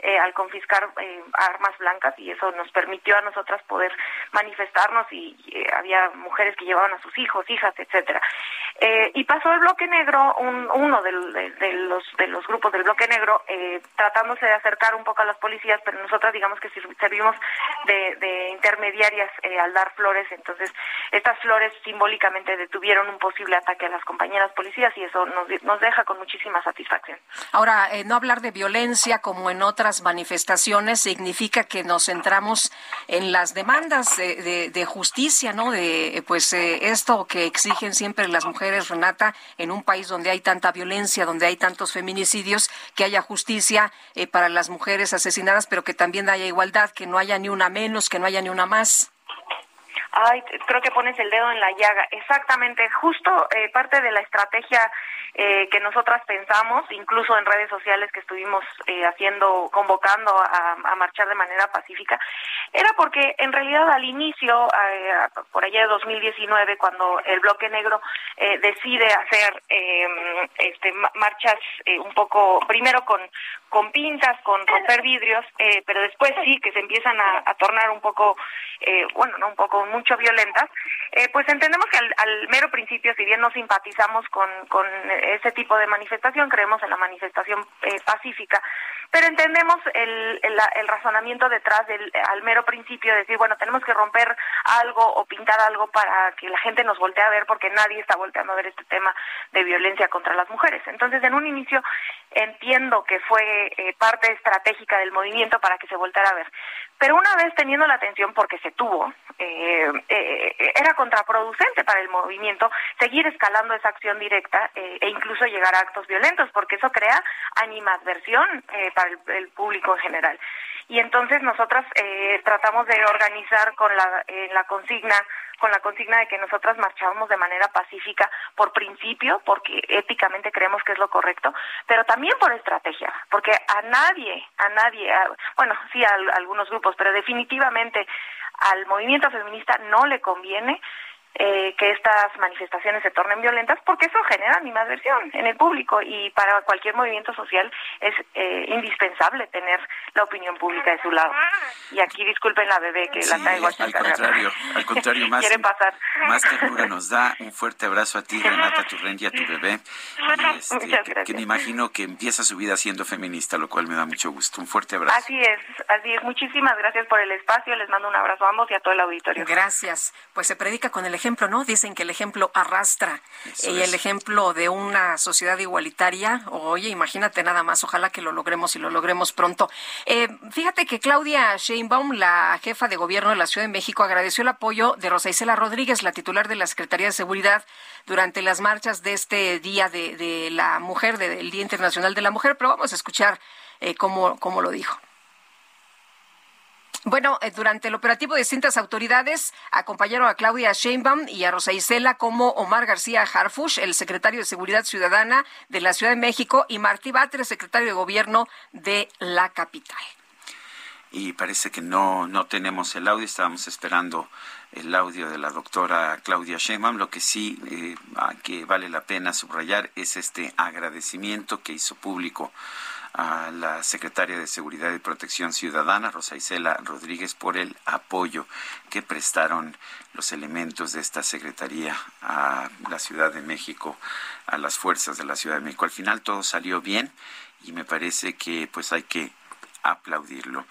eh, al confiscar eh, armas blancas y eso nos permitió a nosotras poder manifestarnos y eh, había mujeres que llevaban a sus hijos, hijas, etcétera. Y pasó el bloque negro, un, uno de, los de los grupos del bloque negro, eh, tratándose de acercar un poco a las policías, pero nosotras digamos que servimos de, intermediarias al dar flores, entonces estas flores simbólicamente detuvieron un posible ataque a las compañeras policías y eso nos, nos deja con muchísima satisfacción. Ahora, eh, no hablar de violencia como en otras manifestaciones significa que nos centramos en las demandas de, de, justicia, ¿no? De pues eh, esto que exigen siempre las mujeres, Renata, en un país donde hay tanta violencia, donde hay tantos feminicidios, que haya justicia eh, para las mujeres asesinadas, pero que también haya igualdad, que no haya ni una menos, que no haya ni una más. Ay, creo que pones el dedo en la llaga. Exactamente, justo eh, parte de la estrategia eh, que nosotras pensamos, incluso en redes sociales que estuvimos eh, haciendo, convocando a, marchar de manera pacífica, era porque en realidad al inicio, eh, por allá de 2019, cuando el bloque negro eh, decide hacer eh, este, marchas eh, un poco, primero con, con pintas, con romper vidrios, eh, pero después sí que se empiezan a, tornar un poco, bueno, no un poco, mucho violentas, pues entendemos que al, al, mero principio, si bien no simpatizamos con, con ese tipo de manifestación, creemos en la manifestación eh, pacífica, pero entendemos el, el, el, razonamiento detrás del al mero principio de decir, bueno, tenemos que romper algo o pintar algo para que la gente nos voltee a ver porque nadie está volteando a ver este tema de violencia contra las mujeres. Entonces, en un inicio entiendo que fue eh, parte estratégica del movimiento para que se volteara a ver. Pero una vez teniendo la atención, porque se tuvo, eh, eh, era contraproducente para el movimiento seguir escalando esa acción directa eh, e incluso llegar a actos violentos, porque eso crea animadversión eh, para el, el, público en general. Y entonces nosotras eh, tratamos de organizar con la, la consigna con la consigna de que nosotras marchábamos de manera pacífica por principio, porque éticamente creemos que es lo correcto, pero también por estrategia, porque a nadie, a nadie, a, bueno, sí a algunos grupos, pero definitivamente al movimiento feminista no le conviene eh, que estas manifestaciones se tornen violentas porque eso genera animadversión en el público y para cualquier movimiento social es eh, indispensable tener la opinión pública de su lado. Y aquí disculpen la bebé que sí, la traigo aquí. Al contrario, al contrario, más, pasar. más ternura nos da. Un fuerte abrazo a ti, Renata Turren y a tu bebé. Y este, Muchas que, que me imagino que empieza su vida siendo feminista, lo cual me da mucho gusto. Un fuerte abrazo. Así es, así es. Muchísimas gracias por el espacio. Les mando un abrazo a ambos y a todo el auditorio. Gracias. Pues se predica con el ejemplo, ¿no? Dicen que el ejemplo arrastra. Eso y es. el ejemplo de una sociedad igualitaria, oye, imagínate nada más, ojalá que lo logremos y lo logremos pronto. Eh, fíjate que Claudia Sheinbaum, la jefa de gobierno de la Ciudad de México, agradeció el apoyo de Rosa Isela Rodríguez, la titular de la Secretaría de Seguridad, durante las marchas de este Día de, de la Mujer, de- del Día Internacional de la Mujer, pero vamos a escuchar eh, cómo, cómo lo dijo. Bueno, eh, durante el operativo distintas autoridades acompañaron a Claudia Sheinbaum y a Rosa Isela como Omar García Harfush, el secretario de Seguridad Ciudadana de la Ciudad de México, y Martí Batres, secretario de Gobierno de la capital. y parece que no, no tenemos el audio, estábamos esperando el audio de la doctora Claudia Sheinbaum. Lo que sí eh, que vale la pena subrayar es este agradecimiento que hizo público a la secretaria de Seguridad y Protección Ciudadana, Rosa Isela Rodríguez, por el apoyo que prestaron los elementos de esta secretaría a la Ciudad de México, a las fuerzas de la Ciudad de México. Al final todo salió bien y me parece que pues hay que aplaudirlo.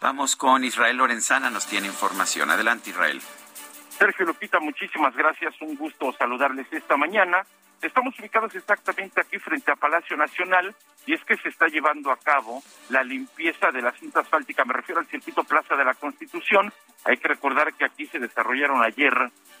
Vamos con Israel Lorenzana, nos tiene información. Adelante, Israel. Sergio Lupita, muchísimas gracias. Un gusto saludarles esta mañana. Estamos ubicados exactamente aquí frente a Palacio Nacional y es que se está llevando a cabo la limpieza de la cinta asfáltica. Me refiero al circuito Plaza de la Constitución. Hay que recordar que aquí se desarrollaron ayer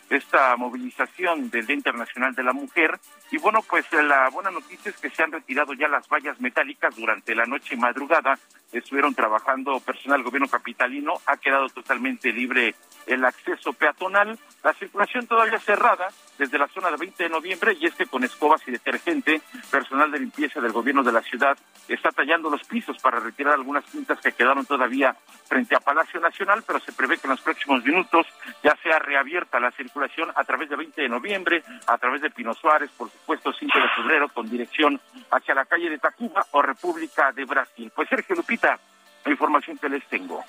esta movilización del Día Internacional de la Mujer. Y bueno, pues la buena noticia es que se han retirado ya las vallas metálicas durante la noche y madrugada. Estuvieron trabajando personal gobierno capitalino. Ha quedado totalmente libre el acceso peatonal. La circulación todavía cerrada desde la zona de 20 de noviembre y es que con escobas y detergente, personal de limpieza del gobierno de la ciudad está tallando los pisos para retirar algunas pintas que quedaron todavía frente a Palacio Nacional, pero se prevé que en los próximos minutos ya sea reabierta la circulación a través de 20 de noviembre, a través de Pino Suárez, por supuesto 5 de febrero, con dirección hacia la calle de Tacuba o República de Brasil. Pues Sergio Lupita, la información que les tengo.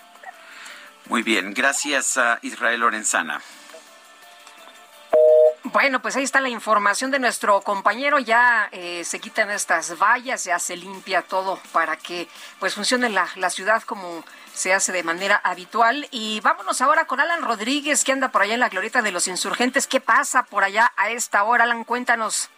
Muy bien, gracias a Israel Lorenzana. Bueno, pues ahí está la información de nuestro compañero. Ya eh, se quitan estas vallas, ya se limpia todo para que pues funcione la, la ciudad como se hace de manera habitual. Y vámonos ahora con Alan Rodríguez, que anda por allá en la glorieta de los insurgentes. ¿Qué pasa por allá a esta hora, Alan? Cuéntanos.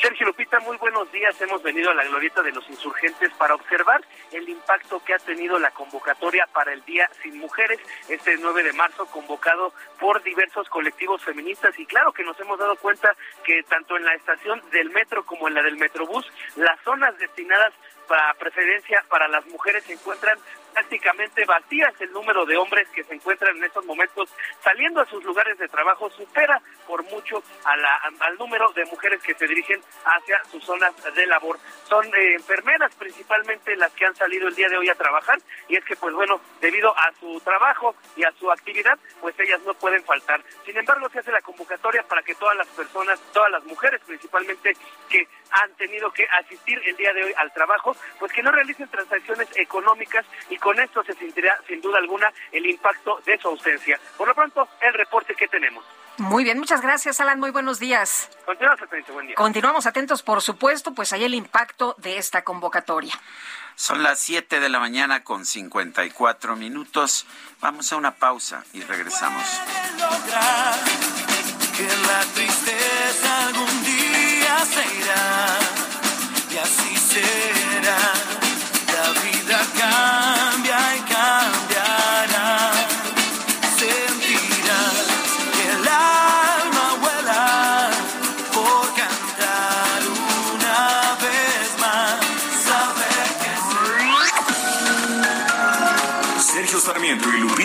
Sergio Lupita, muy buenos días. Hemos venido a la glorieta de los insurgentes para observar el impacto que ha tenido la convocatoria para el Día Sin Mujeres, este 9 de marzo, convocado por diversos colectivos feministas. Y claro que nos hemos dado cuenta que tanto en la estación del metro como en la del Metrobús, las zonas destinadas para preferencia para las mujeres se encuentran prácticamente vacías. El número de hombres que se encuentran en estos momentos saliendo a sus lugares de trabajo supera por mucho a la, al número de mujeres que se dirigen hacia sus zonas de labor. Son eh, enfermeras principalmente las que han salido el día de hoy a trabajar y es que pues bueno, debido a su trabajo y a su actividad, pues ellas no pueden faltar. Sin embargo, se hace la convocatoria para que todas las personas, todas las mujeres principalmente que han tenido que asistir el día de hoy al trabajo, pues que no realicen transacciones económicas y con esto se sentirá sin duda alguna el impacto de su ausencia. Por lo pronto, el reporte que tenemos. Muy bien, muchas gracias, Alan. Muy buenos días. Continuamos atentos, buen día. Continuamos atentos, por supuesto, pues hay el impacto de esta convocatoria. Son las 7 de la mañana con 54 minutos. Vamos a una pausa y regresamos. Que la tristeza algún día se irá y así será.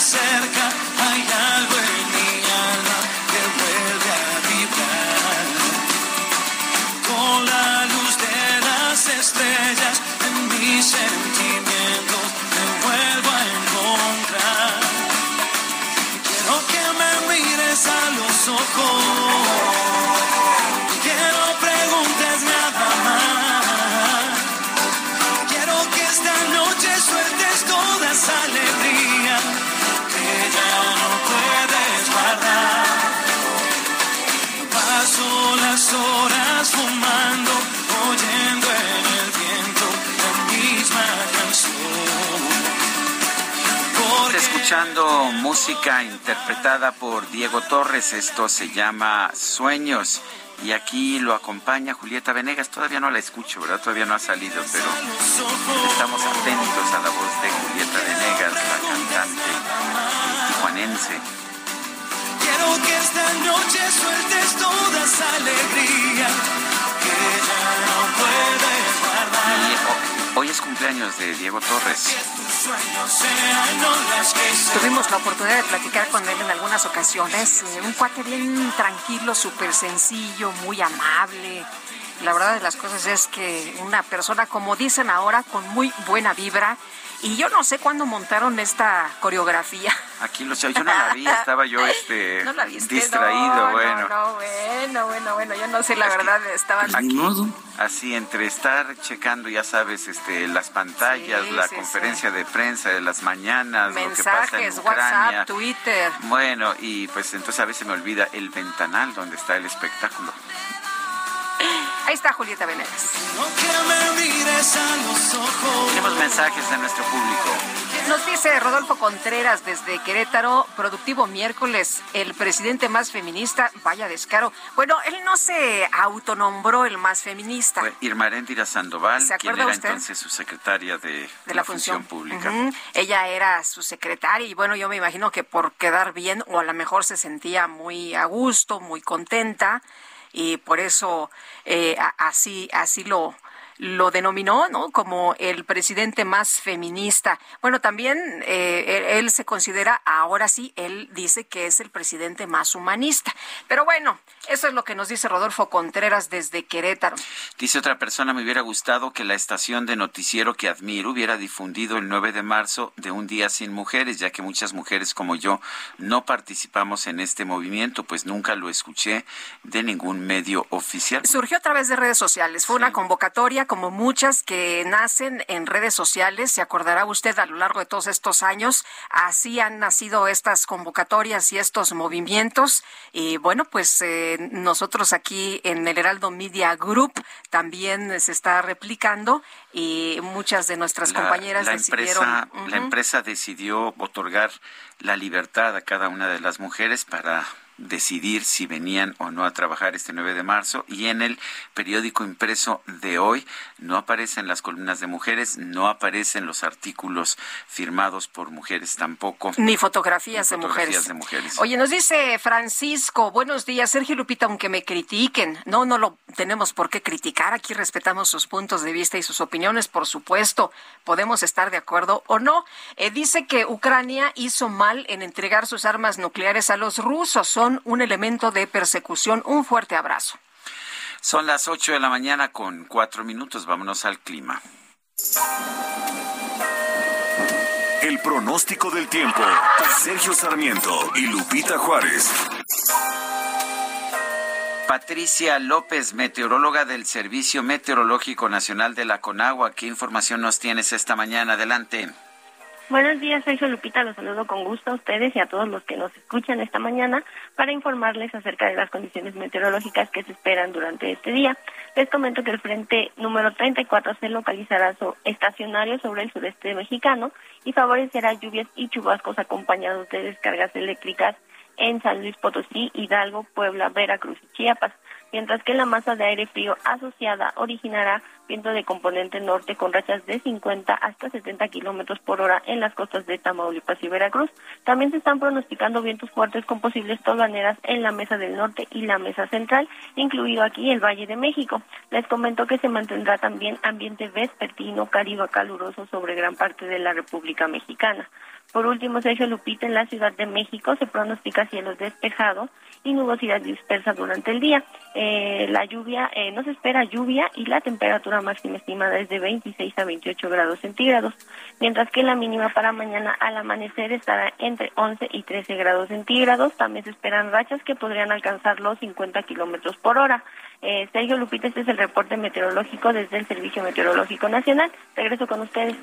Acerca, hay algo en mi alma que vuelve a vibrar. Con la luz de las estrellas en mis sentimientos me vuelvo a encontrar. Quiero que me mires a los ojos. Horas fumando, oyendo en el viento la misma canción. Escuchando música interpretada por Diego Torres. Esto se llama Sueños. Y aquí lo acompaña Julieta Venegas. Todavía no la escucho, ¿verdad? Todavía no ha salido, pero estamos atentos a la voz de Julieta Venegas, la cantante tijuanense. Quiero que esta noche sueltes toda esa alegría que ya no puedes guardar. Hoy es cumpleaños de Diego Torres. Tuvimos la oportunidad de platicar con él en algunas ocasiones. eh, un cuate bien tranquilo, súper sencillo, muy amable. La verdad de las cosas es que una persona, como dicen ahora, con muy buena vibra. Y yo no sé cuándo montaron esta coreografía. Aquí lo sé, yo no la vi, estaba yo este ¿No la viste? distraído, No, bueno. No, no, bueno, bueno, bueno, yo no sé, la verdad, estaban Aquí, así entre estar checando, ya sabes, este, las pantallas, Sí, la sí, conferencia de prensa de las mañanas, lo que pasa en mensajes, Ucrania. WhatsApp, Twitter. Bueno, y pues entonces a veces me olvida el ventanal donde está el espectáculo. Ahí está Julieta Venegas. que me mires a los ojos. Tenemos mensajes de nuestro público. Nos dice Rodolfo Contreras desde Querétaro, productivo miércoles, el presidente más feminista, vaya descaro. Bueno, él no se autonombró el más feminista. Fue Irma Aréndira Sandoval, ¿Se quien era usted? entonces su secretaria de, de la función, pública. Ella era su secretaria y bueno, yo me imagino que por quedar bien o a lo mejor se sentía muy a gusto, muy contenta y por eso eh, así así lo lo denominó, ¿no? Como el presidente más feminista. Bueno, también eh, él, se considera, ahora sí, él dice que es el presidente más humanista. Pero bueno, eso es lo que nos dice Rodolfo Contreras desde Querétaro. Dice otra persona, me hubiera gustado que la estación de noticiero que admiro hubiera difundido el 9 de marzo de un día sin mujeres, ya que muchas mujeres como yo no participamos en este movimiento, pues nunca lo escuché de ningún medio oficial. Surgió a través de redes sociales, fue una convocatoria como muchas que nacen en redes sociales, se acordará usted a lo largo de todos estos años, así han nacido estas convocatorias y estos movimientos. Y bueno, pues eh, nosotros aquí en el Heraldo Media Group también se está replicando y muchas de nuestras compañeras la decidieron... Empresa, La empresa decidió otorgar la libertad a cada una de las mujeres para decidir si venían o no a trabajar este 9 de marzo y en el periódico impreso de hoy no aparecen las columnas de mujeres, no aparecen los artículos firmados por mujeres tampoco. Ni fotografías, de, mujeres. de mujeres. Oye, nos dice Francisco, buenos días, Sergio Lupita, aunque me critiquen, no, no lo tenemos por qué criticar, aquí respetamos sus puntos de vista y sus opiniones, por supuesto, podemos estar de acuerdo o no. Eh, dice que Ucrania hizo mal en entregar sus armas nucleares a los rusos, son un elemento de persecución. Un fuerte abrazo. Son las 8 de la mañana con cuatro minutos. Vámonos al clima. El pronóstico del tiempo. Sergio Sarmiento y Lupita Juárez. Patricia López, meteoróloga del Servicio Meteorológico Nacional de la Conagua. ¿Qué información nos tienes esta mañana? Adelante. Buenos días, soy Lupita, los saludo con gusto a ustedes y a todos los que nos escuchan esta mañana para informarles acerca de las condiciones meteorológicas que se esperan durante este día. Les comento que el frente número 34 se localizará estacionario sobre el sureste mexicano y favorecerá lluvias y chubascos acompañados de descargas eléctricas en San Luis Potosí, Hidalgo, Puebla, Veracruz y Chiapas mientras que la masa de aire frío asociada originará viento de componente norte con rachas de 50 hasta 70 kilómetros por hora en las costas de Tamaulipas y Veracruz. También se están pronosticando vientos fuertes con posibles tolvaneras en la mesa del norte y la mesa central, incluido aquí el Valle de México. Les comento que se mantendrá también ambiente vespertino, cálido caluroso sobre gran parte de la República Mexicana. Por último, Sergio Lupita, en la Ciudad de México se pronostica cielos despejados y nubosidad dispersa durante el día. Eh, la lluvia, eh, no se espera lluvia y la temperatura máxima estimada es de 26 a 28 grados centígrados, mientras que la mínima para mañana al amanecer estará entre 11 y 13 grados centígrados. También se esperan rachas que podrían alcanzar los 50 kilómetros por hora. Eh, Sergio Lupita, este es el reporte meteorológico desde el Servicio Meteorológico Nacional. Regreso con ustedes.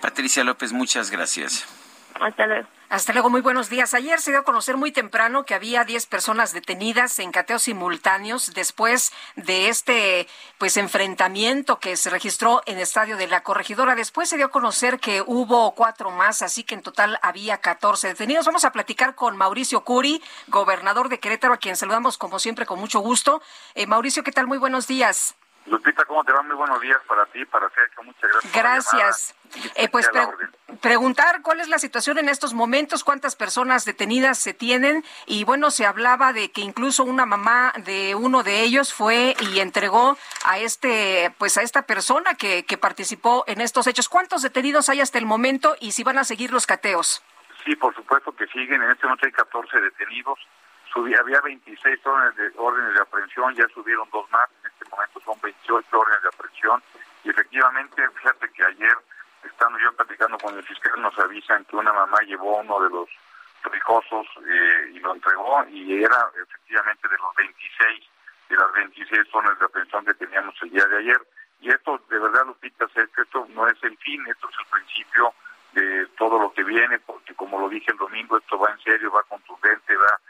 Patricia López, muchas gracias. Hasta luego. Hasta luego, muy buenos días. Ayer se dio a conocer muy temprano que había 10 personas detenidas en cateos simultáneos después de este pues enfrentamiento que se registró en el estadio de la Corregidora. Después se dio a conocer que hubo cuatro más, así que en total había 14 detenidos. Vamos a platicar con Mauricio Curi, gobernador de Querétaro, a quien saludamos como siempre con mucho gusto. Eh, Mauricio, ¿qué tal? Muy buenos días. Lupita, ¿cómo te va? Muy buenos días para ti, para Sergio. Muchas gracias. Gracias. Eh, pues preguntar cuál es la situación en estos momentos, cuántas personas detenidas se tienen y bueno, se hablaba de que incluso una mamá de uno de ellos fue y entregó a este, pues a esta persona que, que participó en estos hechos. ¿Cuántos detenidos hay hasta el momento y si van a seguir los cateos? Sí, por supuesto que siguen. En este momento hay 14 detenidos. había 26 órdenes de, órdenes de aprehensión, ya subieron dos más. En momento son 28 órdenes de aprehensión. Y efectivamente, fíjate que ayer estando yo platicando con el fiscal, nos avisan que una mamá llevó uno de los rijosos eh, y lo entregó y era efectivamente de los 26, de las 26 zonas de atención que teníamos el día de ayer. Y esto, de verdad, Lupita, sé que esto no es el fin, esto es el principio de todo lo que viene, porque como lo dije el domingo, esto va en serio, va contundente, va,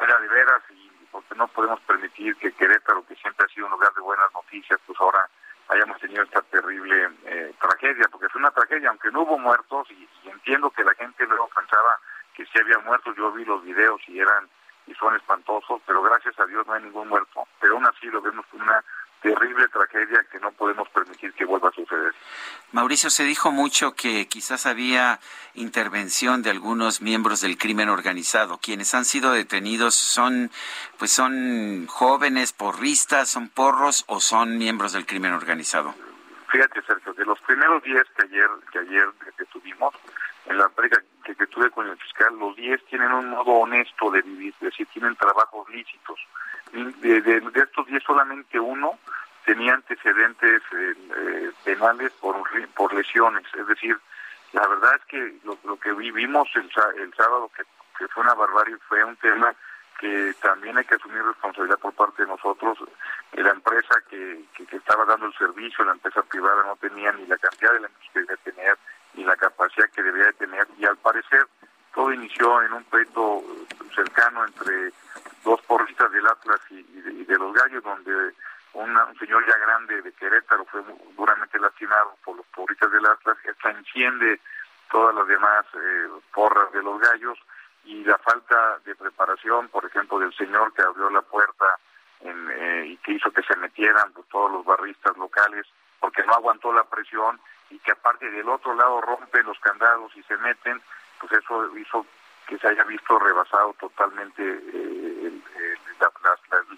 va de veras, y porque no podemos permitir que Querétaro, que siempre ha sido un lugar de buenas noticias, pues ahora hayamos tenido esta terrible eh, tragedia, porque fue una tragedia, aunque no hubo muertos, y, entiendo que la gente luego pensaba que sí había muertos, yo vi los videos y eran y son espantosos, pero gracias a Dios no hay ningún muerto, pero aún así lo vemos como una terrible tragedia que no podemos permitir que vuelva a suceder. Mauricio, se dijo mucho que quizás había intervención de algunos miembros del crimen organizado. Quienes han sido detenidos son, pues son jóvenes porristas, son porros o son miembros del crimen organizado. Fíjate, Sergio, de los primeros 10 que ayer, que ayer que tuvimos, en la práctica que, que tuve con el fiscal, los 10 tienen un modo honesto de vivir, es decir, tienen trabajos lícitos. De, de, estos 10 solamente uno tenía antecedentes eh, eh, penales por, por lesiones, es decir, la verdad es que lo, que vivimos el, el sábado, que, que fue una barbarie, fue un tema que también hay que asumir responsabilidad por parte de nosotros. La empresa que, que, estaba dando el servicio, la empresa privada, no tenía ni la cantidad de elementos que debía tener, ni la capacidad que debía de tener, y al parecer todo inició en un pleito cercano entre dos porristas del Atlas y, de, los Gallos, donde un señor ya grande de Querétaro fue duramente lastimado por los porristas del Atlas, esta enciende todas las demás eh, porras de los Gallos, y la falta de preparación, por ejemplo, del señor que abrió la puerta en, eh, y que hizo que se metieran pues, todos los barristas locales, porque no aguantó la presión y que aparte del otro lado rompen los candados y se meten, pues eso hizo que se haya visto rebasado totalmente eh, el,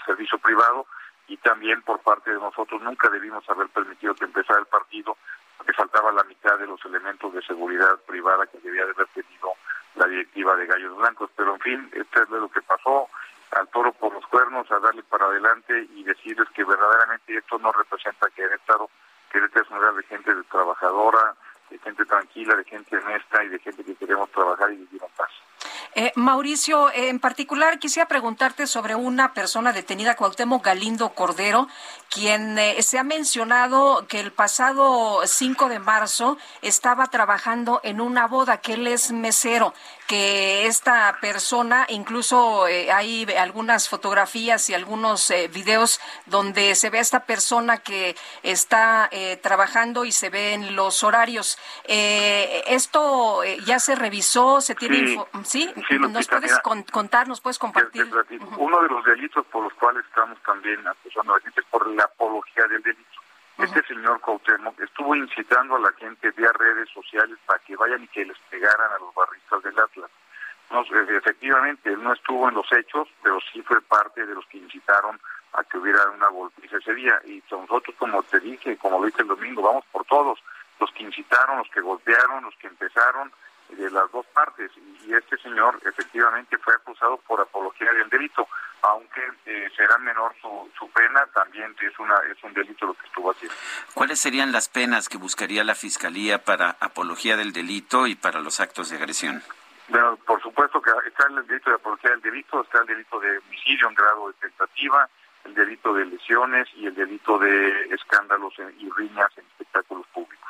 servicio privado y también por parte de nosotros. Nunca debimos haber permitido que empezara el partido porque faltaba la mitad de los elementos de seguridad privada que debía de haber tenido la directiva de Gallos Blancos, pero en fin, esto es lo que pasó, al toro por los cuernos, a darle para adelante y decirles que verdaderamente esto no representa que Querétaro, Querétaro es un lugar de gente trabajadora, de gente tranquila, de gente honesta y de gente que queremos trabajar y vivir en paz. Eh, Mauricio, eh, en particular quisiera preguntarte sobre una persona detenida, Cuauhtémoc Galindo Cordero, quien eh, se ha mencionado que el pasado 5 de marzo estaba trabajando en una boda, que él es mesero, que esta persona, incluso eh, hay algunas fotografías y algunos eh, videos donde se ve a esta persona que está trabajando y se ven los horarios. ¿Esto ya se revisó? ¿Se tiene sí. ¿Sí? Sí, ¿Nos puedes con, contar, nos puedes compartir? Uh -huh. Uno de los delitos por los cuales estamos también acusando a la gente es por la apología del delito. Uh -huh. Este señor Cuauhtémoc estuvo incitando a la gente vía redes sociales para que vayan y que les pegaran a los barristas del Atlas. No, efectivamente, él no estuvo en los hechos, pero sí fue parte de los que incitaron a que hubiera una golpiza ese día. Y nosotros, como te dije, como viste el domingo, vamos por todos. Los que incitaron, los que golpearon, los que empezaron, de las dos partes y este señor efectivamente fue acusado por apología del delito aunque eh, será menor su, su pena también es una es un delito lo que estuvo haciendo ¿Cuáles serían las penas que buscaría la fiscalía para apología del delito y para los actos de agresión? Bueno, por supuesto que está el delito de apología del delito, está el delito de homicidio en grado de tentativa, el delito de lesiones y el delito de escándalos y riñas en espectáculos públicos.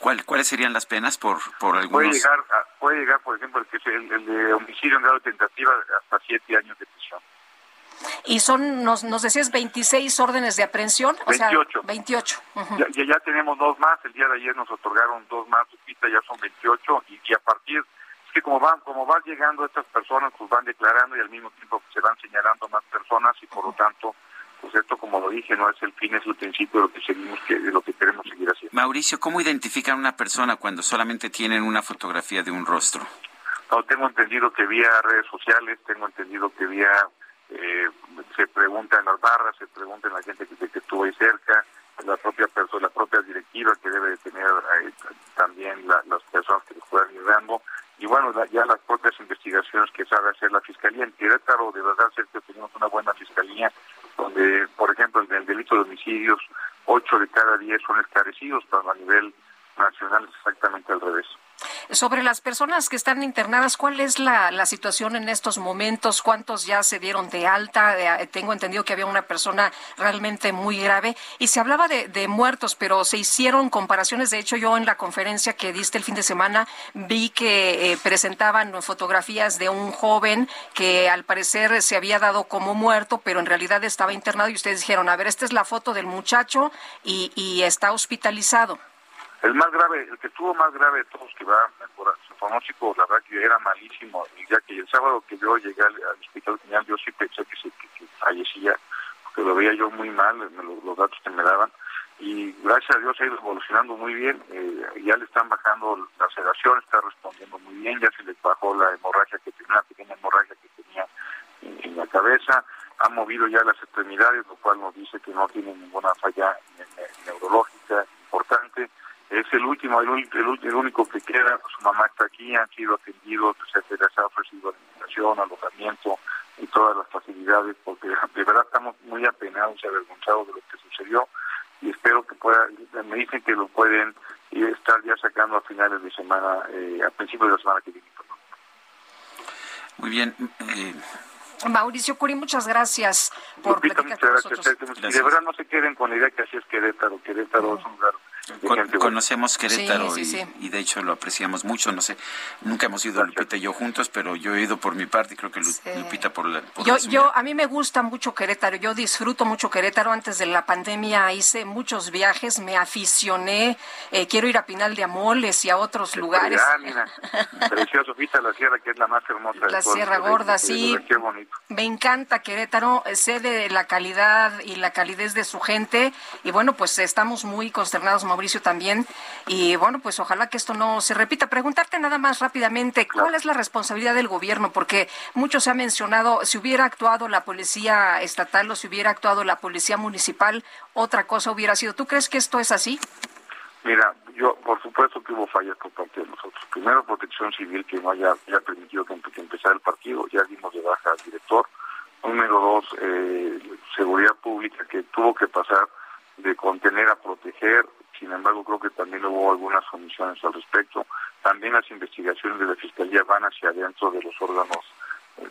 ¿Cuál, ¿Cuáles serían las penas por, por algunos? Puede llegar, a, puede llegar, por ejemplo, el, que el, el de homicidio en grado de tentativa hasta siete años de prisión. Y son, nos, nos decías, 26 órdenes de aprehensión. 28. O sea, 28. Uh -huh. ya, ya, tenemos dos más. El día de ayer nos otorgaron dos más. Lupita, ya son 28. Y, y, a partir, es que como van, como van llegando estas personas, pues van declarando y al mismo tiempo se van señalando más personas y por lo tanto pues esto como lo dije no es el fin es el principio de lo que seguimos que de lo que queremos seguir haciendo. Mauricio cómo identifican una persona cuando solamente tienen una fotografía de un rostro no tengo entendido que vía redes sociales tengo entendido que vía eh, se pregunta en las barras se pregunta en la gente que, que estuvo ahí cerca la propia persona la propia directiva que debe de tener eh, también la, las personas que están ayudando y bueno, ya las propias investigaciones que sabe hacer la Fiscalía en Querétaro, de verdad ser que tenemos una buena Fiscalía, donde, por ejemplo, en el delito de homicidios, ocho de cada diez son esclarecidos, pero a nivel nacional es exactamente al revés. Sobre las personas que están internadas, ¿cuál es la, la situación en estos momentos? ¿Cuántos ya se dieron de alta? Eh, tengo entendido que había una persona realmente muy grave y se hablaba de, muertos, pero se hicieron comparaciones. De hecho, yo en la conferencia que diste el fin de semana vi que eh, presentaban fotografías de un joven que al parecer se había dado como muerto, pero en realidad estaba internado y ustedes dijeron, a ver, esta es la foto del muchacho y está hospitalizado. El más grave, el que estuvo más grave de todos que va por su pronóstico, la verdad que era malísimo. Y ya que el sábado que yo llegué al, al hospital final, yo sí pensé que, se, que, que fallecía, porque lo veía yo muy mal, los, los datos que me daban. Y gracias a Dios ha ido evolucionando muy bien. Eh, ya le están bajando la sedación, está respondiendo muy bien. Ya se le bajó la hemorragia que tenía, una pequeña hemorragia que tenía en, en la cabeza. Ha movido ya las extremidades, lo cual nos dice que no tiene ninguna falla neurológica el último, el, el, único que queda, su mamá está aquí, han sido atendidos, se les ha ofrecido alimentación, alojamiento y todas las facilidades, porque de verdad estamos muy apenados y avergonzados de lo que sucedió y espero que pueda, me dicen que lo pueden estar ya sacando a finales de semana, eh, a principios de la semana que viene. Muy bien. Eh, Mauricio Curi, muchas gracias por Lupita, muchas gracias. Y de verdad no se queden con la idea que así es Querétaro. Querétaro es un lugar conocemos Querétaro Y, de hecho lo apreciamos mucho. No sé, nunca hemos ido Lupita y yo juntos, pero yo he ido por mi parte y creo que Lupita por la. yo, yo, a mí me gusta mucho Querétaro. Yo disfruto mucho Querétaro. Antes de la pandemia hice muchos viajes, me aficioné. Eh, quiero ir a Pinal de Amoles y a otros lugares. Precioso, vista la sierra, que es la más hermosa. La Sierra Gorda, sí. Me encanta Querétaro. Sé de la calidad y la calidez de su gente. Y bueno, pues estamos muy consternados, Mauricio también. Y bueno, pues ojalá que esto no se repita. Preguntarte nada más rápidamente, ¿cuál es la responsabilidad del gobierno? Porque mucho se ha mencionado, si hubiera actuado la policía estatal o si hubiera actuado la policía municipal, otra cosa hubiera sido. ¿Tú crees que esto es así? Mira, yo por supuesto que hubo fallas por parte de nosotros. Primero, protección civil que no haya, permitido que, empezara el partido, ya dimos de baja al director. Número dos, eh, seguridad pública que tuvo que pasar de contener a proteger, sin embargo creo que también hubo algunas omisiones al respecto. También las investigaciones de la Fiscalía van hacia adentro de los órganos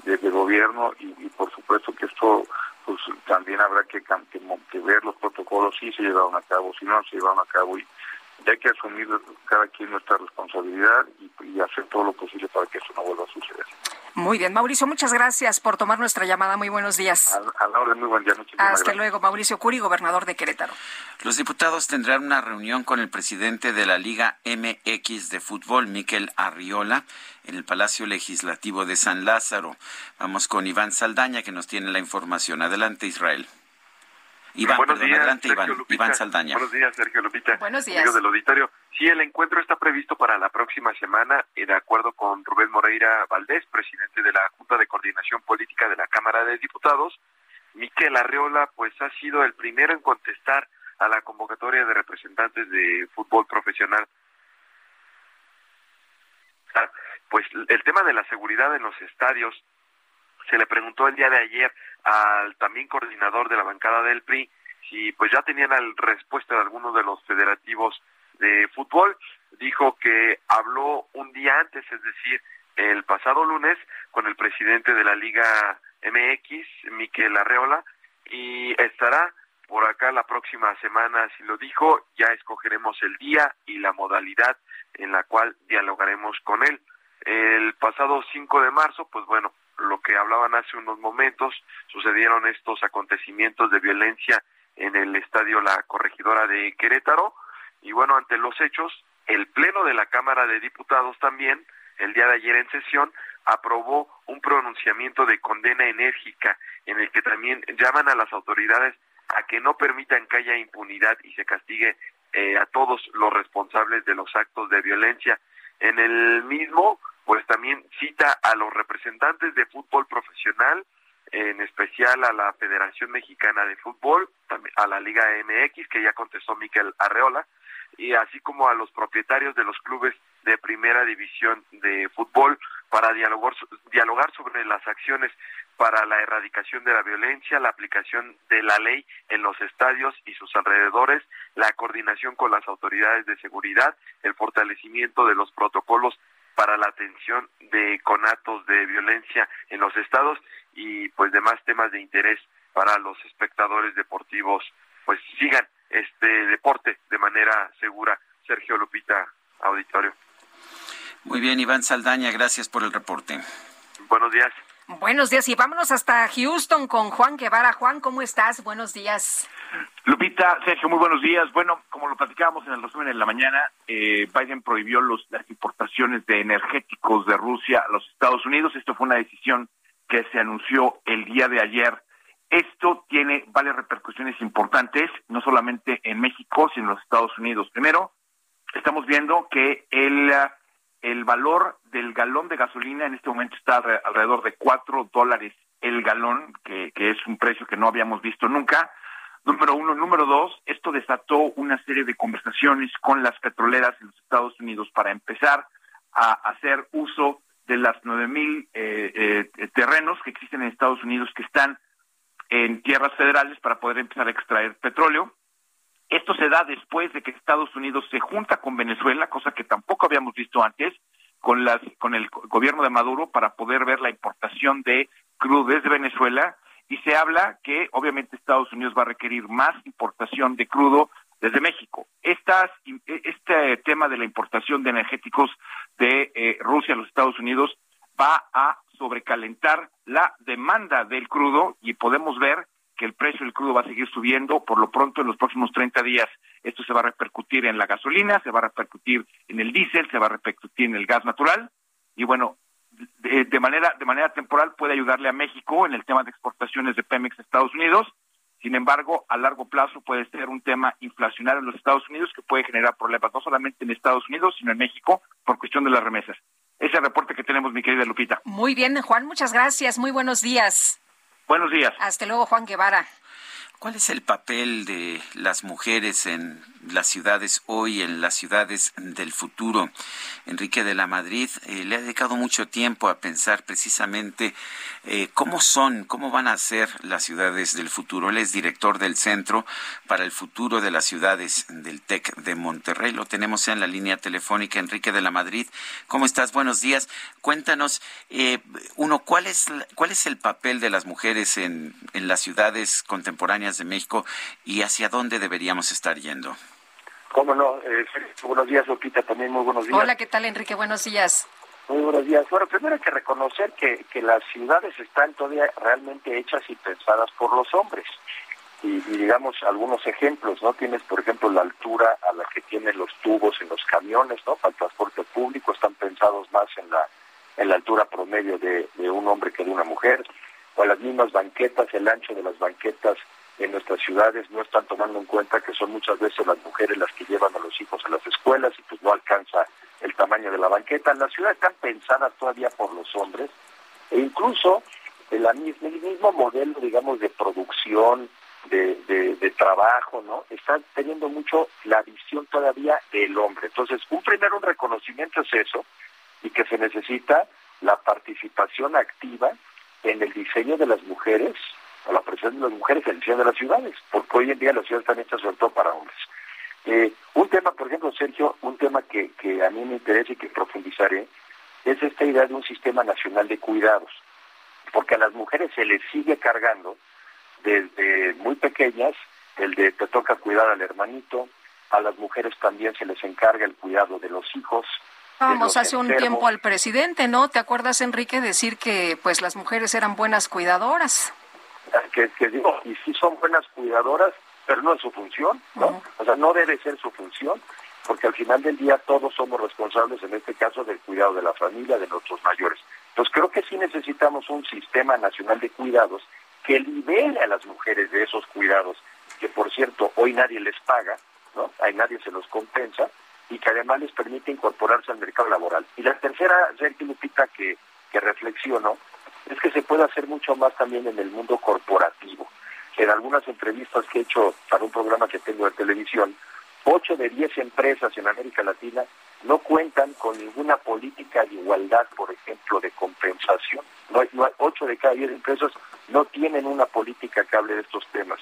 de, gobierno y, por supuesto que esto pues también habrá que, ver los protocolos si se llevaron a cabo, si no se llevaron a cabo y hay que asumir cada quien nuestra responsabilidad y, y hacer todo lo posible para que eso no vuelva a suceder. Muy bien, Mauricio, muchas gracias por tomar nuestra llamada. Muy buenos días. A, la orden, muy buen día. Hasta luego, Mauricio Curi, gobernador de Querétaro. Los diputados tendrán una reunión con el presidente de la Liga MX de Fútbol, Miquel Arriola, en el Palacio Legislativo de San Lázaro. Vamos con Iván Saldaña, que nos tiene la información. Adelante, Israel. Iván, buenos días, adelante, Iván, Saldaña. Buenos días, Sergio Lupita. Buenos días. del auditorio. Sí, el encuentro está previsto para la próxima semana, de acuerdo con Rubén Moreira Valdés, presidente de la Junta de Coordinación Política de la Cámara de Diputados. Miquel Arreola, pues ha sido el primero en contestar a la convocatoria de representantes de fútbol profesional. Ah, pues el tema de la seguridad en los estadios se le preguntó el día de ayer al también coordinador de la bancada del PRI si pues ya tenían la respuesta de algunos de los federativos de fútbol. Dijo que habló un día antes, es decir, el pasado lunes, con el presidente de la Liga MX, Miquel Arreola, y estará por acá la próxima semana, así lo dijo, ya escogeremos el día y la modalidad en la cual dialogaremos con él. El pasado 5 de marzo, pues bueno, lo que hablaban hace unos momentos, sucedieron estos acontecimientos de violencia en el estadio La Corregidora de Querétaro y bueno, ante los hechos, el Pleno de la Cámara de Diputados también, el día de ayer en sesión, aprobó un pronunciamiento de condena enérgica en el que también llaman a las autoridades a que no permitan que haya impunidad y se castigue eh, a todos los responsables de los actos de violencia. En el mismo, pues también cita a los representantes de fútbol profesional, en especial a la Federación Mexicana de Fútbol, a la Liga MX, que ya contestó Miquel Arreola, y así como a los propietarios de los clubes de primera división de fútbol para dialogar, dialogar sobre las acciones para la erradicación de la violencia, la aplicación de la ley en los estadios y sus alrededores, la coordinación con las autoridades de seguridad, el fortalecimiento de los protocolos para la atención de conatos de violencia en los estados y pues demás temas de interés para los espectadores deportivos pues sigan este deporte de manera segura. Sergio Lupita, auditorio. Muy bien, Iván Saldaña, gracias por el reporte. Buenos días. Buenos días y vámonos hasta Houston con Juan Guevara. Juan, ¿cómo estás? Buenos días. Lupita, Sergio, muy buenos días. Bueno, como lo platicábamos en el resumen en la mañana, eh, Biden prohibió los, las importaciones de energéticos de Rusia a los Estados Unidos. Esto fue una decisión que se anunció el día de ayer. Esto tiene varias repercusiones importantes, no solamente en México, sino en los Estados Unidos. Primero, estamos viendo que el el valor del galón de gasolina en este momento está alrededor de cuatro dólares el galón, que, es un precio que no habíamos visto nunca. Número uno. Número dos, esto desató una serie de conversaciones con las petroleras en los Estados Unidos para empezar a hacer uso de las 9.000 eh, eh, terrenos que existen en Estados Unidos que están en tierras federales para poder empezar a extraer petróleo. Esto se da después de que Estados Unidos se junta con Venezuela, cosa que tampoco habíamos visto antes, con, las, con el gobierno de Maduro para poder ver la importación de crudo desde Venezuela y se habla que obviamente Estados Unidos va a requerir más importación de crudo desde México. Estas, este tema de la importación de energéticos de eh, Rusia a los Estados Unidos va a sobrecalentar la demanda del crudo y podemos ver que el precio del crudo va a seguir subiendo. Por lo pronto, en los próximos 30 días, esto se va a repercutir en la gasolina, se va a repercutir en el diésel, se va a repercutir en el gas natural. Y bueno, de, manera, de manera temporal puede ayudarle a México en el tema de exportaciones de Pemex a Estados Unidos. Sin embargo, a largo plazo puede ser un tema inflacionario en los Estados Unidos que puede generar problemas no solamente en Estados Unidos, sino en México por cuestión de las remesas. Ese reporte que tenemos, mi querida Lupita. Muy bien, Juan, muchas gracias. Muy buenos días. Buenos días. Hasta luego, Juan Guevara. ¿Cuál es el papel de las mujeres en las ciudades hoy, en las ciudades del futuro? Enrique de la Madrid eh, le ha dedicado mucho tiempo a pensar precisamente eh, cómo son, cómo van a ser las ciudades del futuro. Él es director del Centro para el Futuro de las Ciudades del TEC de Monterrey. Lo tenemos en la línea telefónica. Enrique de la Madrid, ¿cómo estás? Buenos días. Cuéntanos, eh, uno, ¿cuál es, ¿cuál es el papel de las mujeres en, en las ciudades contemporáneas de México y hacia dónde deberíamos estar yendo. Cómo no, eh, buenos días Lupita, también muy buenos días. Hola, ¿qué tal Enrique? Buenos días. Muy buenos días. Bueno, primero hay que reconocer que, que las ciudades están todavía realmente hechas y pensadas por los hombres. Y, digamos algunos ejemplos, ¿no? Tienes, por ejemplo, la altura a la que tienen los tubos en los camiones, ¿no? Para el transporte público están pensados más en la, en la altura promedio de, de un hombre que de una mujer. O las mismas banquetas, el ancho de las banquetas en nuestras ciudades no están tomando en cuenta que son muchas veces las mujeres las que llevan a los hijos a las escuelas y pues no alcanza el tamaño de la banqueta. Las ciudades están pensadas todavía por los hombres e incluso el, mismo modelo, digamos, de producción, de, de, trabajo, ¿no? Están teniendo mucho la visión todavía del hombre. Entonces, un primero un reconocimiento es eso y que se necesita la participación activa en el diseño de las mujeres a la presencia de las mujeres en el diseño de las ciudades, porque hoy en día las ciudades están hechas sobre todo para hombres. Eh, un tema, por ejemplo, Sergio, un tema que, que a mí me interesa y que profundizaré, es esta idea de un sistema nacional de cuidados, porque a las mujeres se les sigue cargando desde muy pequeñas el de te toca cuidar al hermanito, a las mujeres también se les encarga el cuidado de los hijos, Vamos, hace un tiempo al presidente, ¿no? ¿Te acuerdas, Enrique, decir que pues las mujeres eran buenas cuidadoras? Que, digo, y sí son buenas cuidadoras, pero no es su función, ¿no? O sea, no debe ser su función, porque al final del día todos somos responsables, en este caso, del cuidado de la familia, de nuestros mayores. Entonces creo que sí necesitamos un sistema nacional de cuidados que libere a las mujeres de esos cuidados, que por cierto hoy nadie les paga, ¿no? Hay nadie se los compensa y que además les permite incorporarse al mercado laboral. Y la tercera, Sergio Lupita, que, que reflexiono, es que se puede hacer mucho más también en el mundo corporativo. En algunas entrevistas que he hecho para un programa que tengo de televisión, ocho de diez empresas en América Latina no cuentan con ninguna política de igualdad, por ejemplo, de compensación. No hay, ocho de cada diez empresas no tienen una política que hable de estos temas.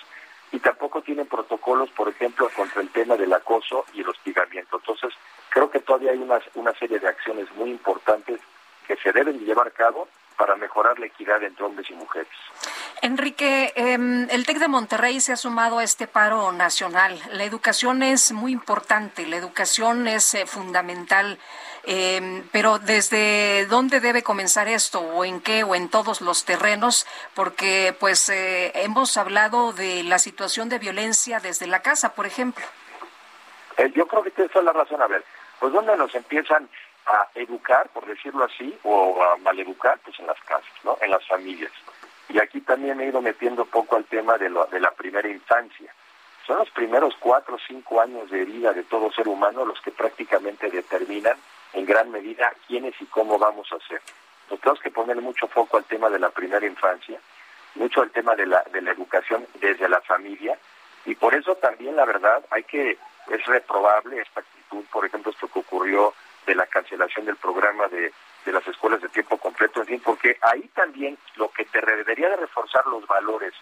Y tampoco tienen protocolos, por ejemplo, contra el tema del acoso y el hostigamiento. Entonces, creo que todavía hay una, una serie de acciones muy importantes que se deben llevar a cabo para mejorar la equidad entre hombres y mujeres. Enrique, em, el TEC de Monterrey se ha sumado a este paro nacional. La educación es muy importante, la educación es eh, fundamental, em, pero ¿desde dónde debe comenzar esto? ¿O en qué? ¿O en todos los terrenos? Porque pues eh, hemos hablado de la situación de violencia desde la casa, por ejemplo. Eh, yo creo que esa es la razón. A ver, pues ¿dónde nos empiezan a educar, por decirlo así, o a maleducar, pues en las casas, ¿no? En las familias. Y aquí también he ido metiendo poco al tema de, lo, de la primera infancia. Son los primeros cuatro o cinco años de vida de todo ser humano los que prácticamente determinan en gran medida quiénes y cómo vamos a ser. Nos tenemos que poner mucho foco al tema de la primera infancia, mucho al tema de la, de la educación desde la familia, Y por eso también, la verdad, hay que, es reprobable esta actitud, por ejemplo, esto que ocurrió de la cancelación del programa de, de las escuelas de tiempo completo, en fin, porque ahí también lo que te debería de reforzar los valores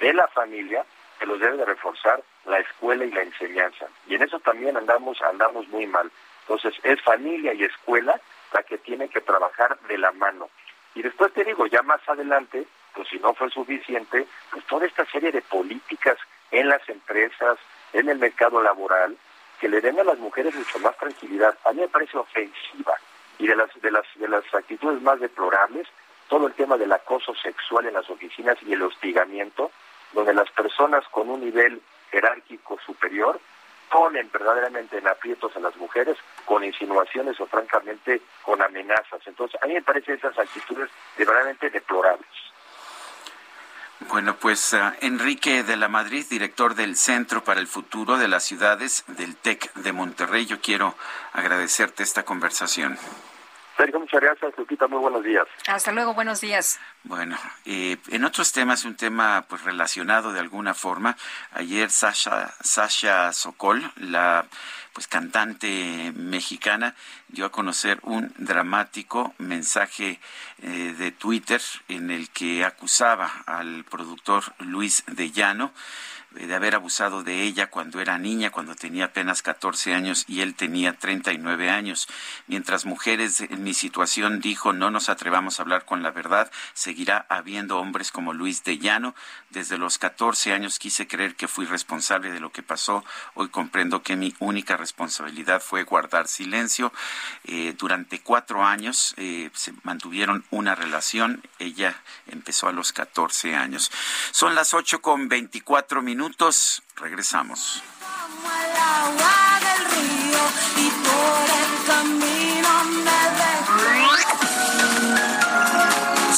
de la familia, te los debe de reforzar la escuela y la enseñanza. Y en eso también andamos, andamos muy mal. Entonces, es familia y escuela la que tienen que trabajar de la mano. Y después te digo, ya más adelante, pues si no fue suficiente, pues toda esta serie de políticas en las empresas, en el mercado laboral, que le den a las mujeres mucho más tranquilidad. A mí me parece ofensiva y de las de las de las actitudes más deplorables todo el tema del acoso sexual en las oficinas y el hostigamiento, donde las personas con un nivel jerárquico superior ponen verdaderamente en aprietos a las mujeres con insinuaciones o francamente con amenazas. Entonces, a mí me parecen esas actitudes verdaderamente deplorables. Bueno, pues uh, Enrique de la Madrid, director del Centro para el Futuro de las Ciudades del TEC de Monterrey, yo quiero agradecerte esta conversación. Sergio, muchas gracias. Lupita, muy buenos días. Hasta luego, buenos días. Bueno, eh, en otros temas, un tema pues relacionado de alguna forma. Ayer Sasha, Sasha Sokol, la pues cantante mexicana, dio a conocer un dramático mensaje eh, de Twitter en el que acusaba al productor Luis de Llano de haber abusado de ella cuando era niña, cuando tenía apenas 14 años y él tenía 39 años. Mientras mujeres en mi situación dijo no nos atrevamos a hablar con la verdad, seguirá habiendo hombres como Luis de Llano. Desde los 14 años quise creer que fui responsable de lo que pasó. Hoy comprendo que mi única responsabilidad fue guardar silencio. Eh, durante cuatro años eh, se mantuvieron una relación. Ella empezó a los 14 años. Son las 8 con 24 minutos. Regresamos.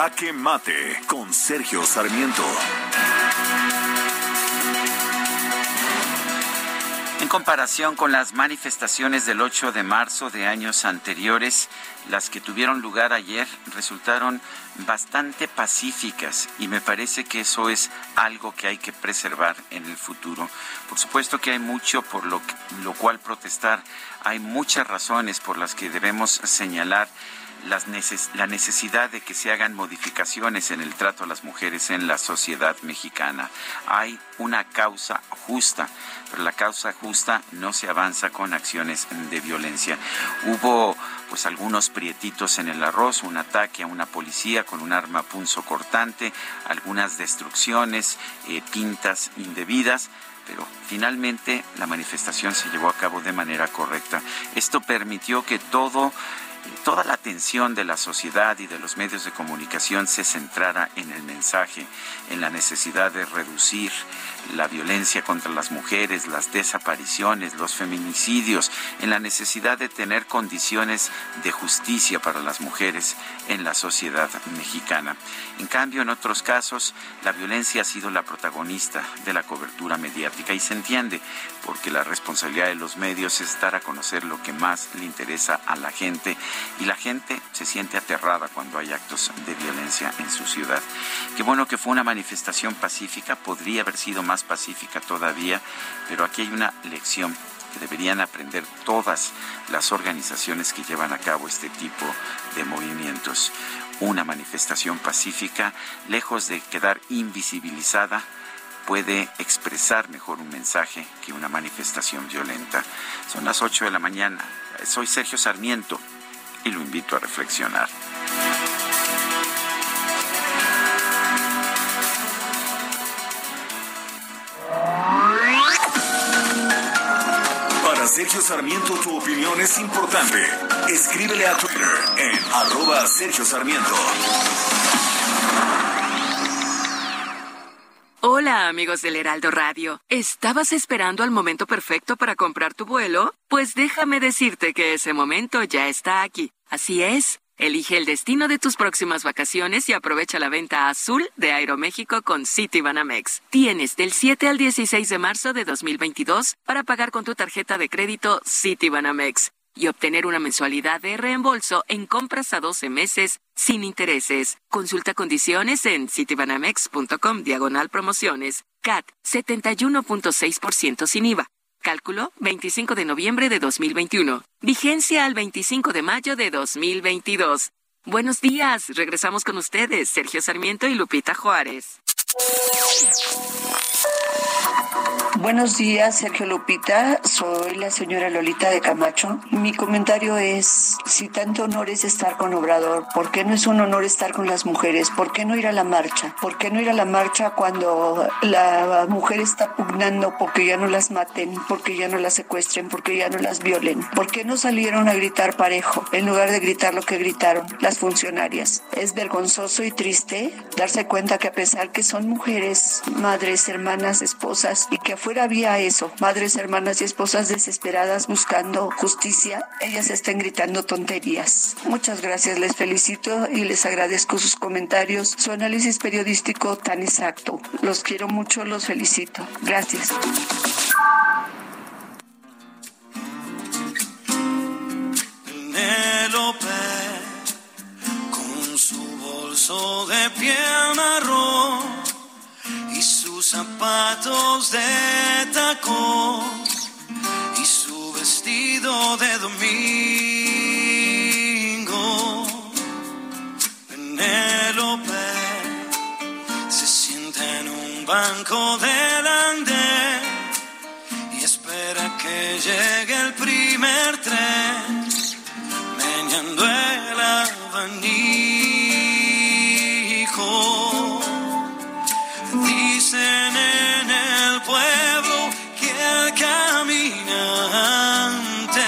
Jaque Mate con Sergio Sarmiento. En comparación con las manifestaciones del 8 de marzo de años anteriores, las que tuvieron lugar ayer resultaron bastante pacíficas y me parece que eso es algo que hay que preservar en el futuro. Por supuesto que hay mucho por lo, lo cual protestar, hay muchas razones por las que debemos señalar la necesidad de que se hagan modificaciones en el trato a las mujeres en la sociedad mexicana. Hay una causa justa, pero la causa justa no se avanza con acciones de violencia. Hubo pues algunos prietitos en el arroz, un ataque a una policía con un arma punzo cortante, algunas destrucciones, eh, pintas indebidas, pero finalmente la manifestación se llevó a cabo de manera correcta. Esto permitió que todo toda la atención de la sociedad y de los medios de comunicación se centrara en el mensaje, en la necesidad de reducir la violencia contra las mujeres, las desapariciones, los feminicidios, en la necesidad de tener condiciones de justicia para las mujeres en la sociedad mexicana. En cambio, en otros casos, la violencia ha sido la protagonista de la cobertura mediática y se entiende porque la responsabilidad de los medios es dar a conocer lo que más le interesa a la gente y la gente se siente aterrada cuando hay actos de violencia en su ciudad. Qué bueno que fue una manifestación pacífica, podría haber sido más pacífica todavía, pero aquí hay una lección que deberían aprender todas las organizaciones que llevan a cabo este tipo de movimientos. Una manifestación pacífica, lejos de quedar invisibilizada, puede expresar mejor un mensaje que una manifestación violenta. Son las 8 de la mañana. Soy Sergio Sarmiento y lo invito a reflexionar. Sergio Sarmiento tu opinión es importante. Escríbele a Twitter en arroba Sergio Sarmiento. Hola amigos del Heraldo Radio. ¿Estabas esperando al momento perfecto para comprar tu vuelo? Pues déjame decirte que ese momento ya está aquí. Así es. Elige el destino de tus próximas vacaciones y aprovecha la venta azul de Aeroméxico con Citibanamex. Tienes del 7 al 16 de marzo de 2022 para pagar con tu tarjeta de crédito Citibanamex y obtener una mensualidad de reembolso en compras a 12 meses sin intereses. Consulta condiciones en citibanamex.com diagonal promociones. CAT 71.6% sin IVA. Cálculo 25 de noviembre de 2021. Vigencia al 25 de mayo de 2022. Buenos días, regresamos con ustedes, Sergio Sarmiento y Lupita Juárez. Buenos días, Sergio Lupita. Soy la señora Lolita de Camacho. Mi comentario es, si tanto honor es estar con Obrador, ¿por qué no es un honor estar con las mujeres? ¿Por qué no ir a la marcha? ¿Por qué no ir a la marcha cuando la mujer está pugnando porque ya no las maten, porque ya no las secuestren, porque ya no las violen? ¿Por qué no salieron a gritar parejo en lugar de gritar lo que gritaron las funcionarias? Es vergonzoso y triste darse cuenta que a pesar que son mujeres, madres, hermanas, esposas, y que afuera había eso, madres, hermanas y esposas desesperadas buscando justicia, ellas están gritando tonterías. Muchas gracias, les felicito y les agradezco sus comentarios, su análisis periodístico tan exacto. Los quiero mucho, los felicito. Gracias. con su bolso de piel marrón sus zapatos de tacón y su vestido de domingo. Penélope se sienta en un banco del andén y espera que llegue el primer tren, meneando el abanico. Dicen en el pueblo que el caminante.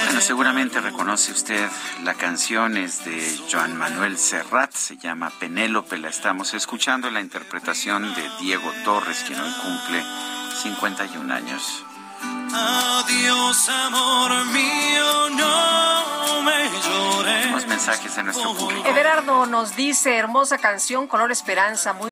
Bueno, seguramente reconoce usted la canción, es de Joan Manuel Serrat, se llama Penélope, la estamos escuchando, la interpretación de Diego Torres, quien hoy cumple 51 años. Adiós, amor mío, no me llores. Los mensajes de nuestro público. Everardo nos dice, hermosa canción, color esperanza, muy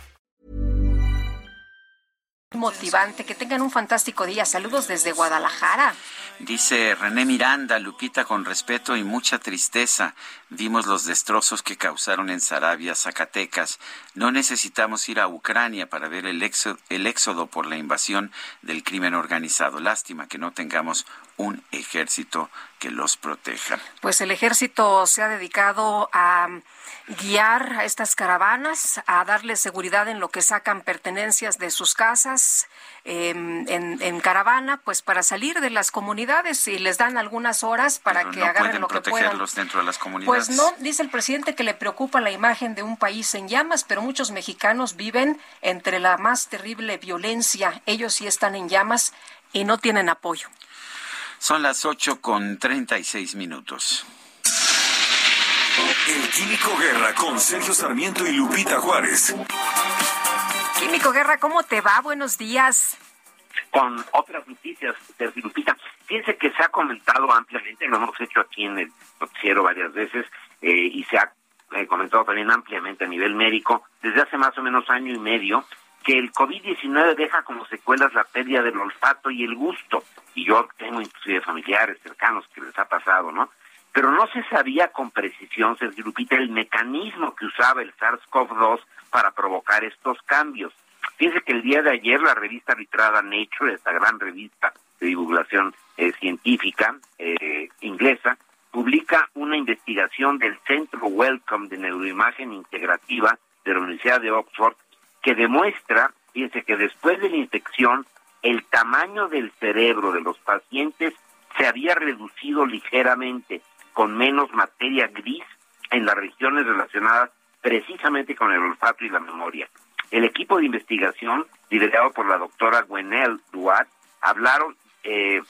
Motivante. Que tengan un fantástico día. Saludos desde Guadalajara. Dice René Miranda, Lupita, con respeto y mucha tristeza, vimos los destrozos que causaron en Sarabia, Zacatecas. No necesitamos ir a Ucrania para ver el éxodo, el éxodo por la invasión del crimen organizado. Lástima que no tengamos un ejército que los proteja. Pues el ejército se ha dedicado a guiar a estas caravanas, a darles seguridad en lo que sacan pertenencias de sus casas eh, en, en, caravana, pues para salir de las comunidades y les dan algunas horas para Pero que no agarren lo que puedan. protegerlos dentro de las comunidades. Pues no, dice el presidente que le preocupa la imagen de un país en llamas, pero muchos mexicanos viven entre la más terrible violencia. Ellos sí están en llamas y no tienen apoyo. Son las 8 con 36 minutos. El Químico Guerra con Sergio Sarmiento y Lupita Juárez. Químico Guerra, ¿cómo te va? Buenos días. con otras noticias, Sergio Lupita. Fíjense que se ha comentado ampliamente, lo hemos hecho aquí en el noticiero varias veces, eh, y se ha eh, comentado también ampliamente a nivel médico, desde hace más o menos año y medio, que el COVID-19 deja como secuelas la pérdida del olfato y el gusto. Y yo tengo inclusive familiares cercanos que les ha pasado, ¿no? Pero no se sabía con precisión, Sergio Lupita, el mecanismo que usaba el SARS-CoV-2 para provocar estos cambios. Fíjense que el día de ayer la revista arbitrada Nature, esta gran revista de divulgación eh, científica eh, inglesa, publica una investigación del Centro Wellcome de Neuroimagen Integrativa de la Universidad de Oxford que demuestra, fíjense que después de la infección, el tamaño del cerebro de los pacientes se había reducido ligeramente, con menos materia gris en las regiones relacionadas precisamente con el olfato y la memoria. El equipo de investigación, liderado por la doctora Gwenel Duat, hablaron, eh,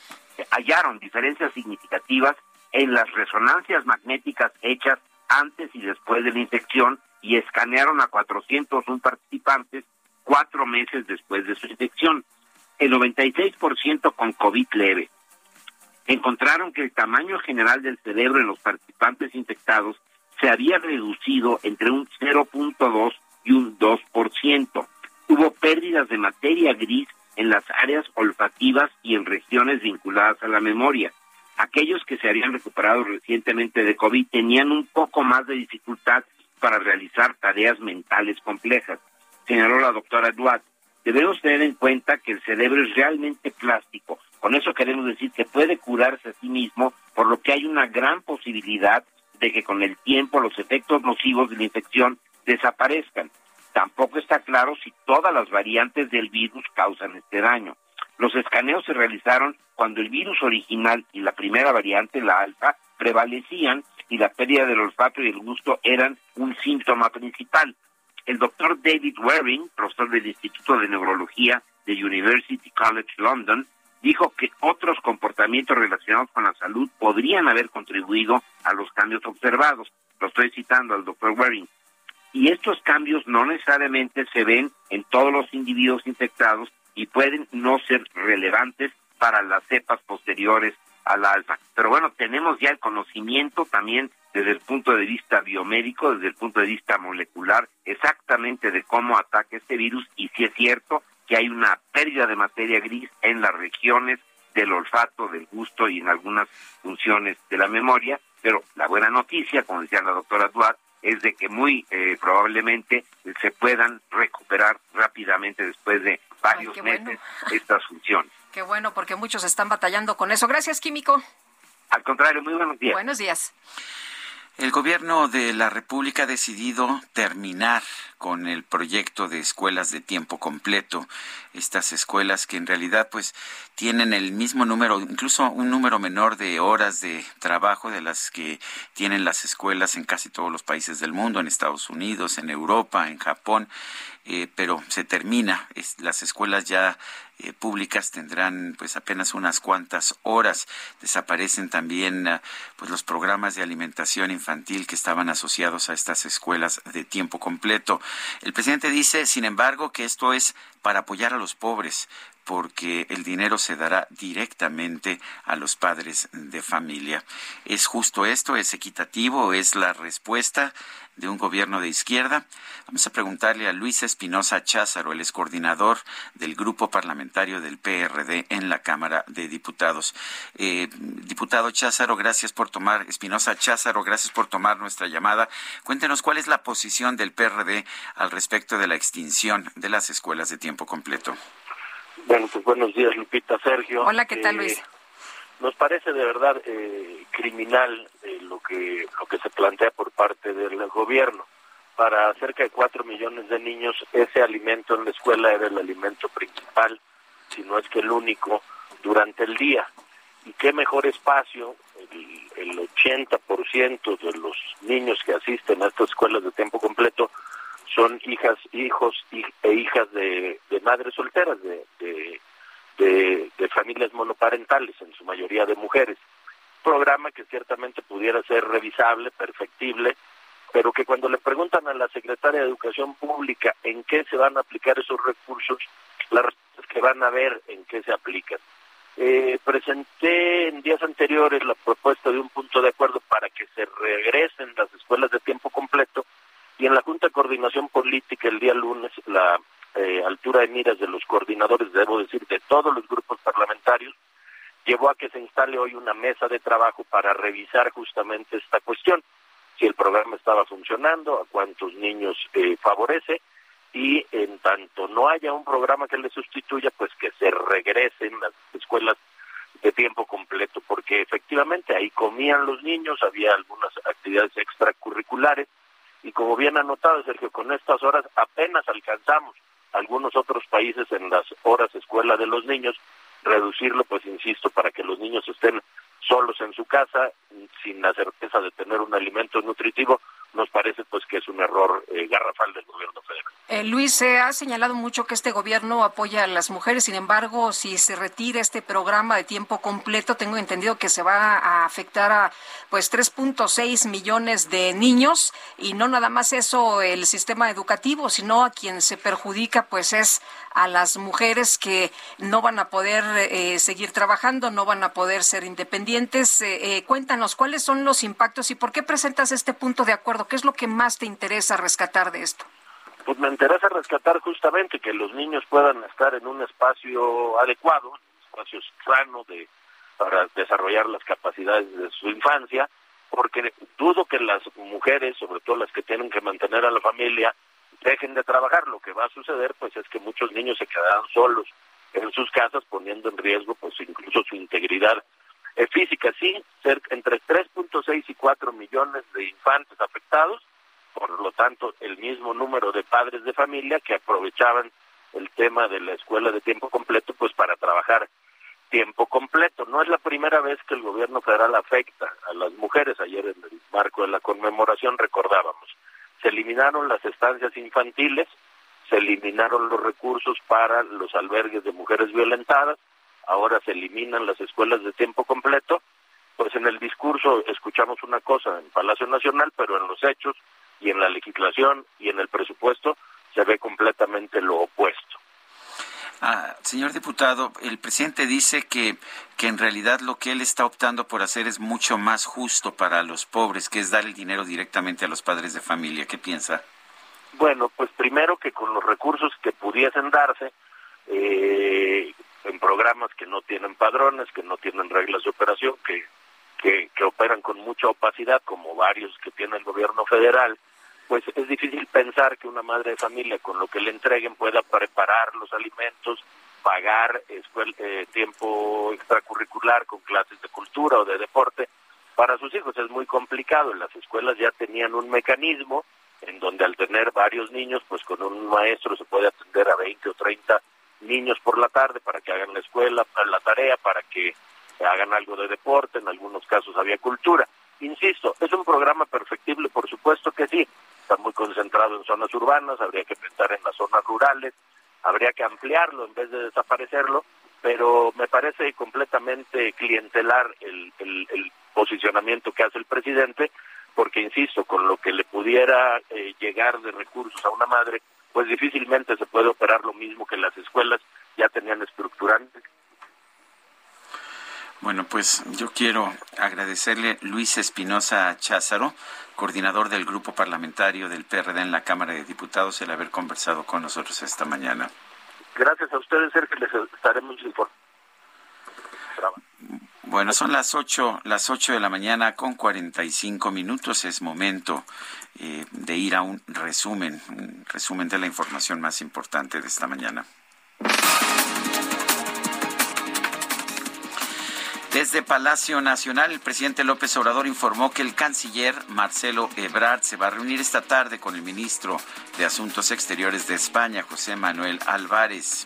hallaron diferencias significativas en las resonancias magnéticas hechas antes y después de la infección y escanearon a 401 participantes cuatro meses después de su infección. El 96% con COVID leve. Encontraron que el tamaño general del cerebro en los participantes infectados se había reducido entre un 0.2 y un 2%. Hubo pérdidas de materia gris en las áreas olfativas y en regiones vinculadas a la memoria. Aquellos que se habían recuperado recientemente de COVID tenían un poco más de dificultad para realizar tareas mentales complejas, señaló la doctora Duat. Debemos tener en cuenta que el cerebro es realmente plástico. Con eso queremos decir que puede curarse a sí mismo, por lo que hay una gran posibilidad de que con el tiempo los efectos nocivos de la infección desaparezcan. Tampoco está claro si todas las variantes del virus causan este daño. Los escaneos se realizaron cuando el virus original y la primera variante, la alfa, prevalecían y la pérdida del olfato y el gusto eran un síntoma principal. El doctor David Waring, profesor del Instituto de Neurología de University College London, dijo que otros comportamientos relacionados con la salud podrían haber contribuido a los cambios observados. Lo estoy citando al doctor Waring. Y estos cambios no necesariamente se ven en todos los individuos infectados y pueden no ser relevantes para las cepas posteriores al alfa. Pero bueno, tenemos ya el conocimiento también desde el punto de vista biomédico, desde el punto de vista molecular, exactamente de cómo ataca este virus y si es cierto que hay una pérdida de materia gris en las regiones del olfato, del gusto y en algunas funciones de la memoria, pero la buena noticia, como decía la doctora Duat, es de que muy eh, probablemente se puedan recuperar rápidamente después de varios meses estas funciones. Qué bueno, porque muchos están batallando con eso. Gracias, Químico. Al contrario, muy buenos días. Buenos días. El gobierno de la República ha decidido terminar con el proyecto de escuelas de tiempo completo. Estas escuelas que en realidad pues tienen el mismo número, incluso un número menor de horas de trabajo de las que tienen las escuelas en casi todos los países del mundo, en Estados Unidos, en Europa, en Japón. Eh, pero se termina. las escuelas ya eh, públicas tendrán pues apenas unas cuantas horas. Desaparecen también ah, pues los programas de alimentación infantil que estaban asociados a estas escuelas de tiempo completo. El presidente dice, sin embargo, que esto es para apoyar a los pobres, porque el dinero se dará directamente a los padres de familia. ¿Es justo esto? ¿Es equitativo? ¿Es la respuesta de un gobierno de izquierda? Vamos a preguntarle a Luis Espinosa Cházaro, el coordinador del grupo parlamentario del PRD en la Cámara de Diputados. Eh, diputado Cházaro, gracias por tomar, Espinosa Cházaro, gracias por tomar nuestra llamada. Cuéntenos cuál es la posición del PRD al respecto de la extinción de las escuelas de tiempo completo. Bueno, pues buenos días, Lupita, Sergio. Hola, ¿qué tal, Luis? Eh, nos parece de verdad eh, criminal eh, lo que lo que se plantea por parte del gobierno. Para cerca de cuatro millones de niños, ese alimento en la escuela era el alimento principal, si no es que el único, durante el día. Y qué mejor espacio, el, el 80% de los niños que asisten a estas escuelas de tiempo completo son hijas, hijos e hijas de, madres solteras, de, de, familias monoparentales, en su mayoría de mujeres. Programa que ciertamente pudiera ser revisable, perfectible, pero que cuando le preguntan a la secretaria de Educación Pública en qué se van a aplicar esos recursos, la respuesta es que van a ver en qué se aplican. Eh, presenté en días anteriores la propuesta de un punto de acuerdo para que se regresen las escuelas de tiempo completo y en la Junta de Coordinación Política el día lunes la eh, altura de miras de los coordinadores, debo decir, de todos los grupos parlamentarios, llevó a que se instale hoy una mesa de trabajo para revisar justamente esta cuestión, si el programa estaba funcionando, a cuántos niños eh, favorece y en tanto no haya un programa que le sustituya, pues que se regresen las escuelas de tiempo completo, porque efectivamente ahí comían los niños, había algunas actividades extracurriculares, y como bien anotado Sergio, con estas horas apenas alcanzamos algunos otros países en las horas escuela de los niños, reducirlo, pues insisto, para que los niños estén solos en su casa, sin la certeza de tener un alimento nutritivo, nos parece pues que es un error eh, garrafal del gobierno federal. Eh, Luis, se ha señalado mucho que este gobierno apoya a las mujeres, sin embargo, si se retira este programa de tiempo completo, tengo entendido que se va a afectar a pues 3.6 millones de niños y no nada más eso el sistema educativo, sino a quien se perjudica pues es a las mujeres que no van a poder eh, seguir trabajando, no van a poder ser independientes. cuéntanos cuáles son los impactos y por qué presentas este punto de acuerdo ¿Qué es lo que más te interesa rescatar de esto? Pues me interesa rescatar justamente que los niños puedan estar en un espacio adecuado, un espacio sano de, para desarrollar las capacidades de su infancia, porque dudo que las mujeres, sobre todo las que tienen que mantener a la familia, dejen de trabajar. Lo que va a suceder, pues, es que muchos niños se quedarán solos en sus casas, poniendo en riesgo, pues, incluso su integridad eh, física, sí, cerca, entre 3.6 y 4 millones de infantes afectados, por lo tanto, el mismo número de padres de familia que aprovechaban el tema de la escuela de tiempo completo, pues para trabajar tiempo completo. No es la primera vez que el gobierno federal afecta a las mujeres. Ayer en el marco de la conmemoración recordábamos, se eliminaron las estancias infantiles, se eliminaron los recursos para los albergues de mujeres violentadas, ahora se eliminan las escuelas de tiempo completo, pues en el discurso escuchamos una cosa en Palacio Nacional, pero en los hechos y en la legislación y en el presupuesto se ve completamente lo opuesto. Ah, señor diputado, el presidente dice que, que en realidad lo que él está optando por hacer es mucho más justo para los pobres, que es dar el dinero directamente a los padres de familia. ¿Qué piensa? Bueno, pues primero que con los recursos que pudiesen darse, eh, en programas que no tienen padrones, que no tienen reglas de operación, que, que, operan con mucha opacidad, como varios que tiene el gobierno federal, pues es difícil pensar que una madre de familia con lo que le entreguen pueda preparar los alimentos, pagar eh, tiempo extracurricular con clases de cultura o de deporte para sus hijos. Es muy complicado. En las escuelas ya tenían un mecanismo en donde al tener varios niños, pues con un maestro se puede atender a 20 o 30 niños por la tarde para que hagan la escuela, la tarea, para que hagan algo de deporte, en algunos casos había cultura. Insisto, es un programa perfectible, por supuesto que sí, está muy concentrado en zonas urbanas, habría que pensar en las zonas rurales, habría que ampliarlo en vez de desaparecerlo, pero me parece completamente clientelar el, el, posicionamiento que hace el presidente, porque insisto, con lo que le pudiera eh, llegar de recursos a una madre, pues difícilmente se puede operar lo mismo que las escuelas ya tenían estructurantes. Bueno, pues yo quiero agradecerle Luis Espinosa Cházaro, coordinador del grupo parlamentario del PRD en la Cámara de Diputados, el haber conversado con nosotros esta mañana. Gracias a ustedes, Sergio, les estaremos informando. Bueno, son las ocho, las ocho de la mañana con cuarenta y cinco minutos. Es momento eh, de ir a un resumen, un resumen de la información más importante de esta mañana. Desde Palacio Nacional, el presidente López Obrador informó que el canciller Marcelo Ebrard se va a reunir esta tarde con el ministro de Asuntos Exteriores de España, José Manuel Álvarez.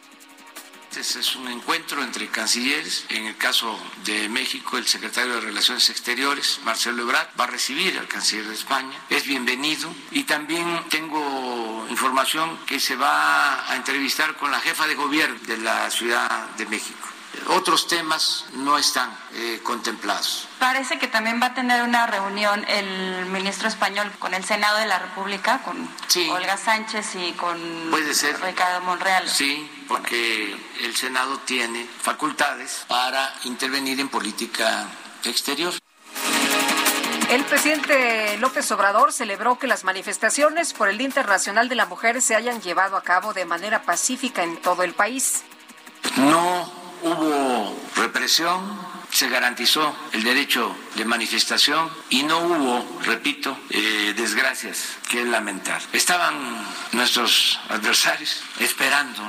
Este es un encuentro entre cancilleres. En el caso de México, el secretario de Relaciones Exteriores, Marcelo Ebrard, va a recibir al canciller de España. Es bienvenido. Y también tengo información que se va a entrevistar con la jefa de gobierno de la Ciudad de México. Otros temas no están eh, contemplados. Parece que también va a tener una reunión el ministro español con el Senado de la República, con Olga Sánchez y con Ricardo Monreal. Sí, porque el Senado tiene facultades para intervenir en política exterior. El presidente López Obrador celebró que las manifestaciones por el Día Internacional de la Mujer se hayan llevado a cabo de manera pacífica en todo el país. No hubo represión, se garantizó el derecho de manifestación y no hubo, repito, eh, desgracias que lamentar. Estaban nuestros adversarios esperando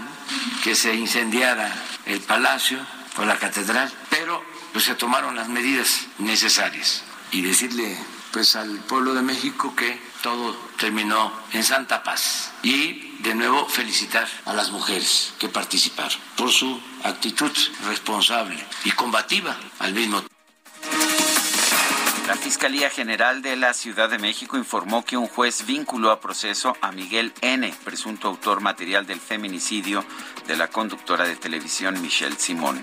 que se incendiara el palacio o la catedral, pero pues, se tomaron las medidas necesarias. Y decirle pues al pueblo de México que todo terminó en santa paz. Y de nuevo felicitar a las mujeres que participaron por su actitud responsable y combativa al mismo tiempo. La Fiscalía General de la Ciudad de México informó que un juez vinculó a proceso a Miguel N., presunto autor material del feminicidio de la conductora de televisión Michelle Simón.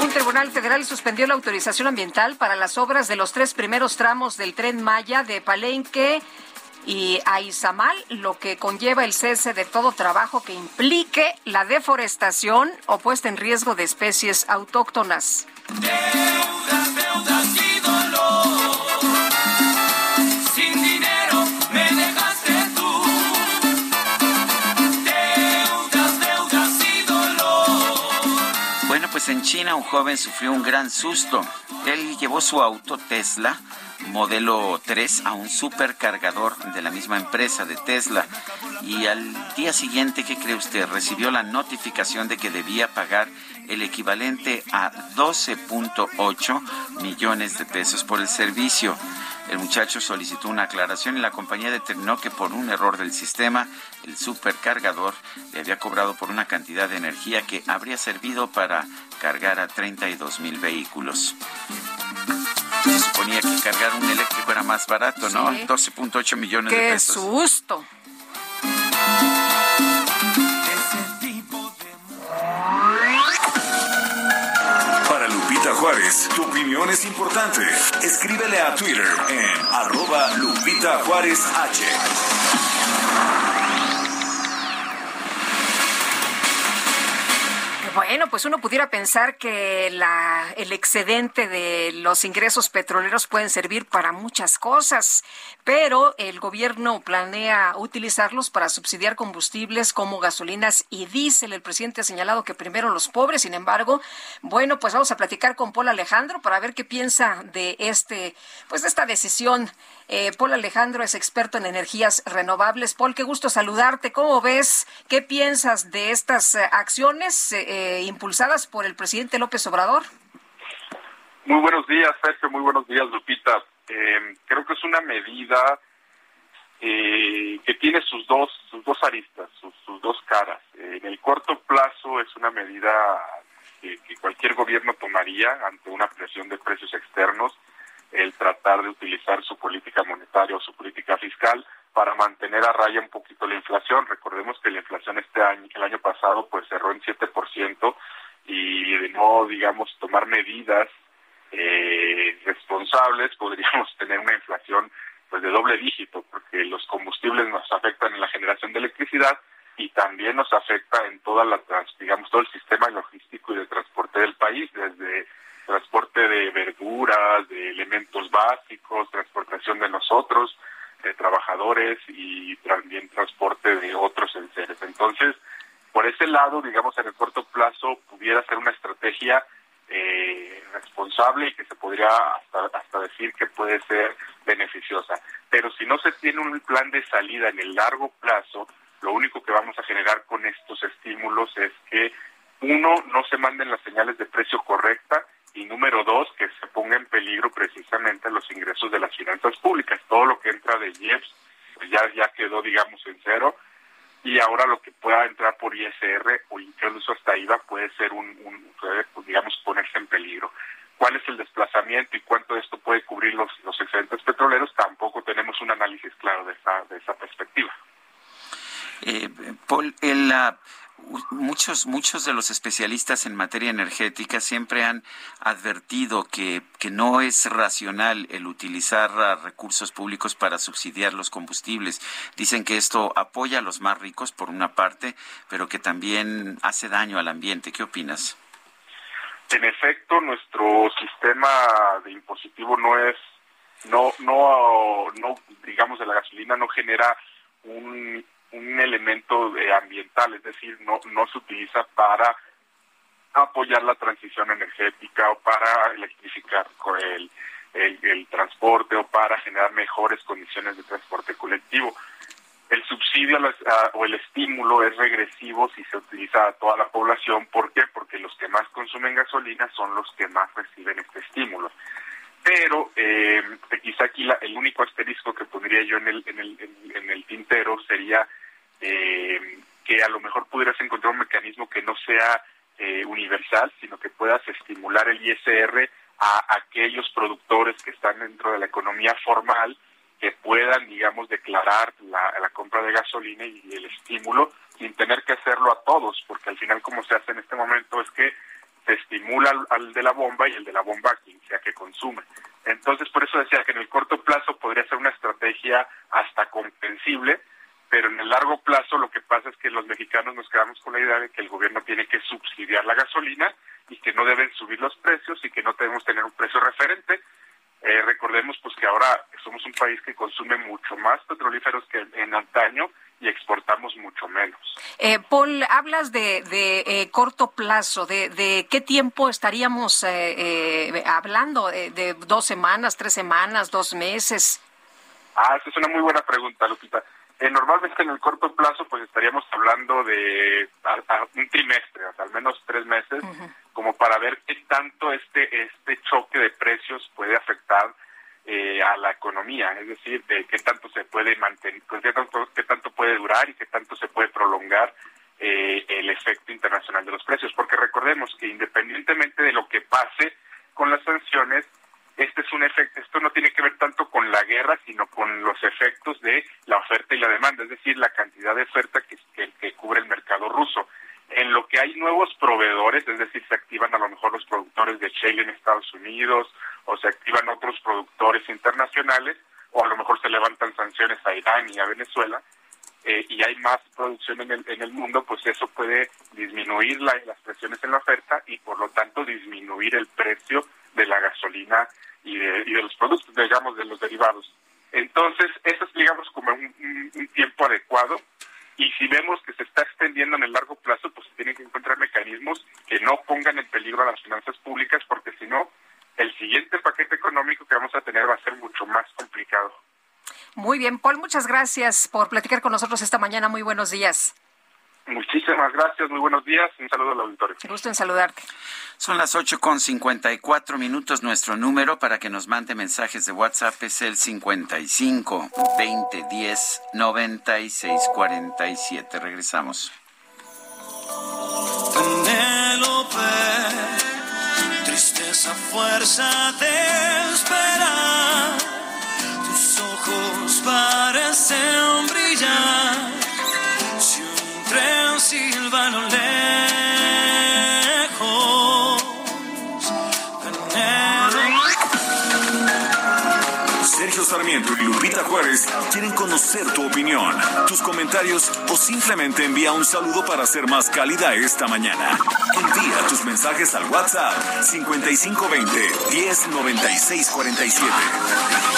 Un tribunal federal suspendió la autorización ambiental para las obras de los tres primeros tramos del tren Maya de Palenque y a Izamal, lo que conlleva el cese de todo trabajo que implique la deforestación o puesta en riesgo de especies autóctonas. pues en China un joven sufrió un gran susto. Él llevó su auto Tesla modelo 3 a un supercargador de la misma empresa de Tesla y al día siguiente, ¿qué cree usted? Recibió la notificación de que debía pagar el equivalente a 12.8 millones de pesos por el servicio. El muchacho solicitó una aclaración y la compañía determinó que por un error del sistema, el supercargador le había cobrado por una cantidad de energía que habría servido para cargar a 32 mil vehículos. Se suponía que cargar un eléctrico era más barato, ¿no? 12.8 millones de pesos. ¡Qué susto! Para Lupita Juárez, tu opinión es importante. Escríbele a Twitter en arroba Lupita Juárez H. Bueno, pues uno pudiera pensar que la, el excedente de los ingresos petroleros pueden servir para muchas cosas, pero el gobierno planea utilizarlos para subsidiar combustibles como gasolinas y diésel. El presidente ha señalado que primero los pobres, sin embargo, bueno, pues vamos a platicar con Paul Alejandro para ver qué piensa de este, pues de esta decisión. Eh, Paul Alejandro es experto en energías renovables. Paul, qué gusto saludarte. ¿Cómo ves? ¿Qué piensas de estas eh, acciones? Eh, eh, impulsadas por el presidente López Obrador. Muy buenos días, Sergio. Muy buenos días, Lupita. Eh, creo que es una medida eh, que tiene sus dos, sus dos aristas, sus, dos caras. en el corto plazo es una medida que, cualquier gobierno tomaría ante una presión de precios externos, el tratar de utilizar su política monetaria o su política fiscal para mantener a raya un poquito la inflación. Recordemos que la inflación este año, el año pasado, pues cerró en 7% y de no, digamos, tomar medidas eh, responsables, podríamos tener una inflación pues de doble dígito, porque los combustibles nos afectan en la generación de electricidad y también nos afecta en toda la, digamos, todo el sistema logístico y de transporte del país, desde transporte de verduras, de elementos básicos, transportación de nosotros, de trabajadores y también transporte de otros enseres. Entonces, por ese lado, digamos, en el corto plazo pudiera ser una estrategia eh, responsable y que se podría hasta, hasta decir que puede ser beneficiosa. Pero si no se tiene un plan de salida en el largo plazo, lo único que vamos a generar con estos estímulos es que, uno, no se manden las señales de precio correcta y número dos, que se ponga en peligro precisamente los ingresos de las finanzas públicas. Todo lo que entra de IEPS pues ya, ya quedó, digamos, en cero y ahora lo que pueda entrar por ISR o incluso hasta IVA puede ser un, un digamos, ponerse en peligro. ¿Cuál es el desplazamiento y cuánto de esto puede cubrir los, los excedentes petroleros? Tampoco tenemos un análisis claro de esa, de esa perspectiva. Eh, Paul, el, la muchos, muchos de los especialistas en materia energética siempre han advertido que, que no es racional el utilizar recursos públicos para subsidiar los combustibles. Dicen que esto apoya a los más ricos por una parte, pero que también hace daño al ambiente. ¿Qué opinas? En efecto, nuestro sistema de impositivo no es, no, no, no, digamos, de la gasolina no genera un un elemento de ambiental, es decir, no, no se utiliza para apoyar la transición energética o para electrificar el, el, transporte o para generar mejores condiciones de transporte colectivo. El subsidio o el estímulo es regresivo si se utiliza a toda la población. ¿Por qué? Porque los que más consumen gasolina son los que más reciben este estímulo. Pero eh, quizá aquí el único asterisco que pondría yo en el, en el, en, el tintero sería eh, que a lo mejor pudieras encontrar un mecanismo que no sea eh, universal, sino que puedas estimular el ISR a aquellos productores que están dentro de la economía formal que puedan, digamos, declarar la, la compra de gasolina y el estímulo sin tener que hacerlo a todos, porque al final como se hace en este momento es que estimula al, de la bomba y el de la bomba quien sea que consume. Entonces, por eso decía que en el corto plazo podría ser una estrategia hasta comprensible, pero en el largo plazo lo que pasa es que los mexicanos nos quedamos con la idea de que el gobierno tiene que subsidiar la gasolina y que no deben subir los precios y que no debemos tener un precio referente. Eh, recordemos pues que ahora somos un país que consume mucho más petrolíferos que en antaño y exportamos mucho menos. Eh, Paul, hablas de, de eh, corto plazo, de, de, qué tiempo estaríamos eh, hablando, de dos semanas, tres semanas, dos meses. Ah, esa es una muy buena pregunta, Lupita. normalmente en el corto plazo pues estaríamos hablando de un trimestre, al menos tres meses, como para ver qué tanto este, este choque de precios puede afectar eh, a la economía, es decir, de qué tanto se puede mantener, pues, qué, tanto, qué tanto puede durar y qué tanto se puede prolongar eh, el efecto internacional de los precios, porque recordemos que independientemente de lo que pase con las sanciones, este es un efecto, esto no tiene que ver tanto con la guerra, sino con los efectos de la oferta y la demanda, es decir, la cantidad de oferta que, que, que cubre el mercado ruso. En lo que hay nuevos proveedores, es decir, se activan a lo mejor los productores de shale en Estados Unidos o se activan otros productores internacionales o a lo mejor se levantan sanciones a Irán y a Venezuela eh, y hay más producción en el, en el mundo, pues eso puede disminuir la, las presiones en la oferta y por lo tanto disminuir el precio de la gasolina y de, y de los productos, digamos, de los derivados. Entonces, eso es, digamos, como un tiempo adecuado y si vemos que se está extendiendo en el largo plazo, pues se tienen que encontrar mecanismos que no pongan en peligro a las finanzas públicas, porque si no, el siguiente paquete económico que vamos a tener va a ser mucho más complicado. Muy bien, Paul, muchas gracias por platicar con nosotros esta mañana. Muy buenos días. Muchísimas gracias, muy buenos días. Un saludo al auditorio. Qué gusto en saludarte. Son las ocho con cincuenta y cuatro minutos. Nuestro número para que nos mande mensajes de WhatsApp es el 55 20 10 96 47. Regresamos. tristeza, fuerza de esperar. Ojos parecen brillar tren silbano lejos. Sergio Sarmiento y Lupita Juárez quieren conocer tu opinión, tus comentarios o simplemente envía un saludo para ser más cálida esta mañana. Envía tus mensajes al WhatsApp 5520 109647.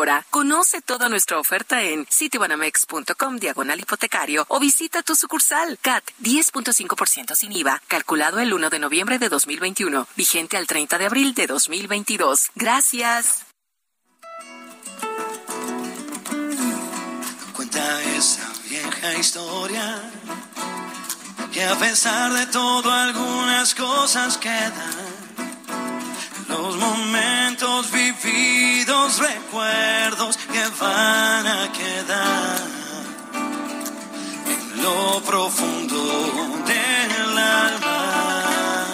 Conoce toda nuestra oferta en citibanamex.com diagonal hipotecario o visita tu sucursal CAT 10.5% sin IVA, calculado el 1 de noviembre de 2021, vigente al 30 de abril de 2022. Gracias. Cuenta esa vieja historia que a pesar de todo algunas cosas quedan los momentos vividos, recuerdos que van a quedar en lo profundo del alma.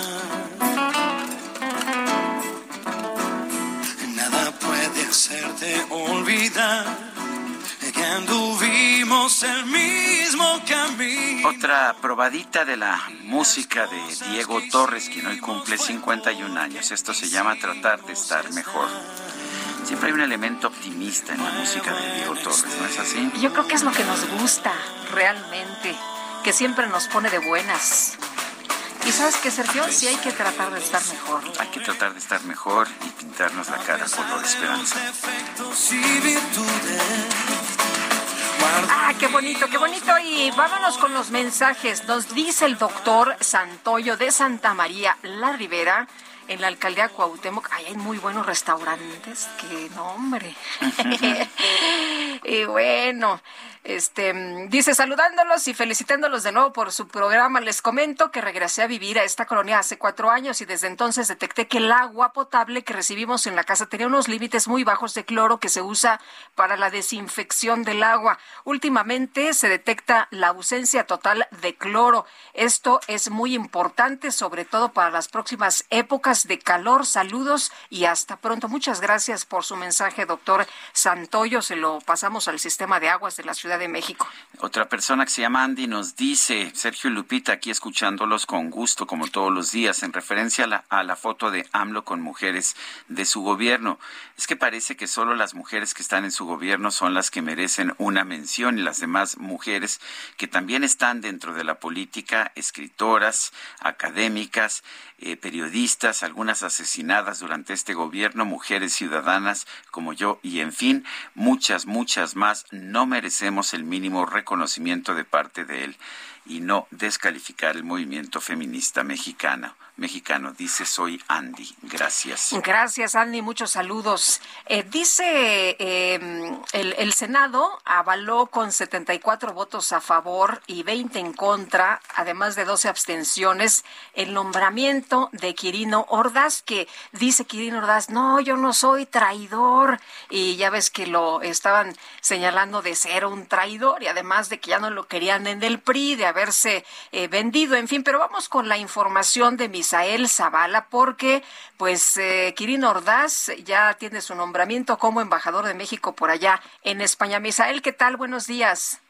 Nada puede hacerte olvidar que anduvimos seguimos el mismo camino. Otra probadita de la música de Diego Torres, quien hoy cumple 51 años. Esto se llama Tratar de estar mejor. Siempre hay un elemento optimista en la música de Diego Torres, ¿no es así? Yo creo que es lo que nos gusta realmente, que siempre nos pone de buenas. Y sabes qué, Sergio, sí hay que tratar de estar mejor. Hay que tratar de estar mejor y pintarnos la cara color esperanza. Ah, qué bonito, qué bonito. Y vámonos con los mensajes. Nos dice el doctor Santoyo de Santa María La Ribera en la alcaldía Cuauhtémoc, hay muy buenos restaurantes, qué nombre. y bueno, este, dice, saludándolos y felicitándolos de nuevo por su programa, les comento que regresé a vivir a esta colonia hace cuatro años y desde entonces detecté que el agua potable que recibimos en la casa tenía unos límites muy bajos de cloro que se usa para la desinfección del agua. Últimamente se detecta la ausencia total de cloro. Esto es muy importante, sobre todo para las próximas épocas de calor. Saludos y hasta pronto. Muchas gracias por su mensaje, doctor Santoyo. Se lo pasamos al sistema de aguas de la Ciudad de México. Otra persona que se llama Andy nos dice, Sergio Lupita, aquí escuchándolos con gusto, como todos los días, en referencia a la, foto de AMLO con mujeres de su gobierno. Es que parece que solo las mujeres que están en su gobierno son las que merecen una mención y las demás mujeres que también están dentro de la política, escritoras, académicas, eh, periodistas, algunas asesinadas durante este gobierno, mujeres ciudadanas como yo y en fin, muchas, muchas más, no merecemos el mínimo reconocimiento de parte de él y no descalificar el movimiento feminista mexicano. Mexicano, dice soy Andy. Gracias. Gracias, Andy. Muchos saludos. Eh, dice eh, el, el, Senado avaló con 74 votos a favor y 20 en contra, además de 12 abstenciones, el nombramiento de Quirino Ordaz, que dice Quirino Ordaz, no, yo no soy traidor. Y ya ves que lo estaban señalando de ser un traidor y además de que ya no lo querían en el PRI, de haberse eh, vendido, en fin. Pero vamos con la información de Misael Zavala, porque pues eh, Quirino Ordaz ya tiene su nombramiento como embajador de México por allá en España. Misael, ¿qué tal? Buenos días.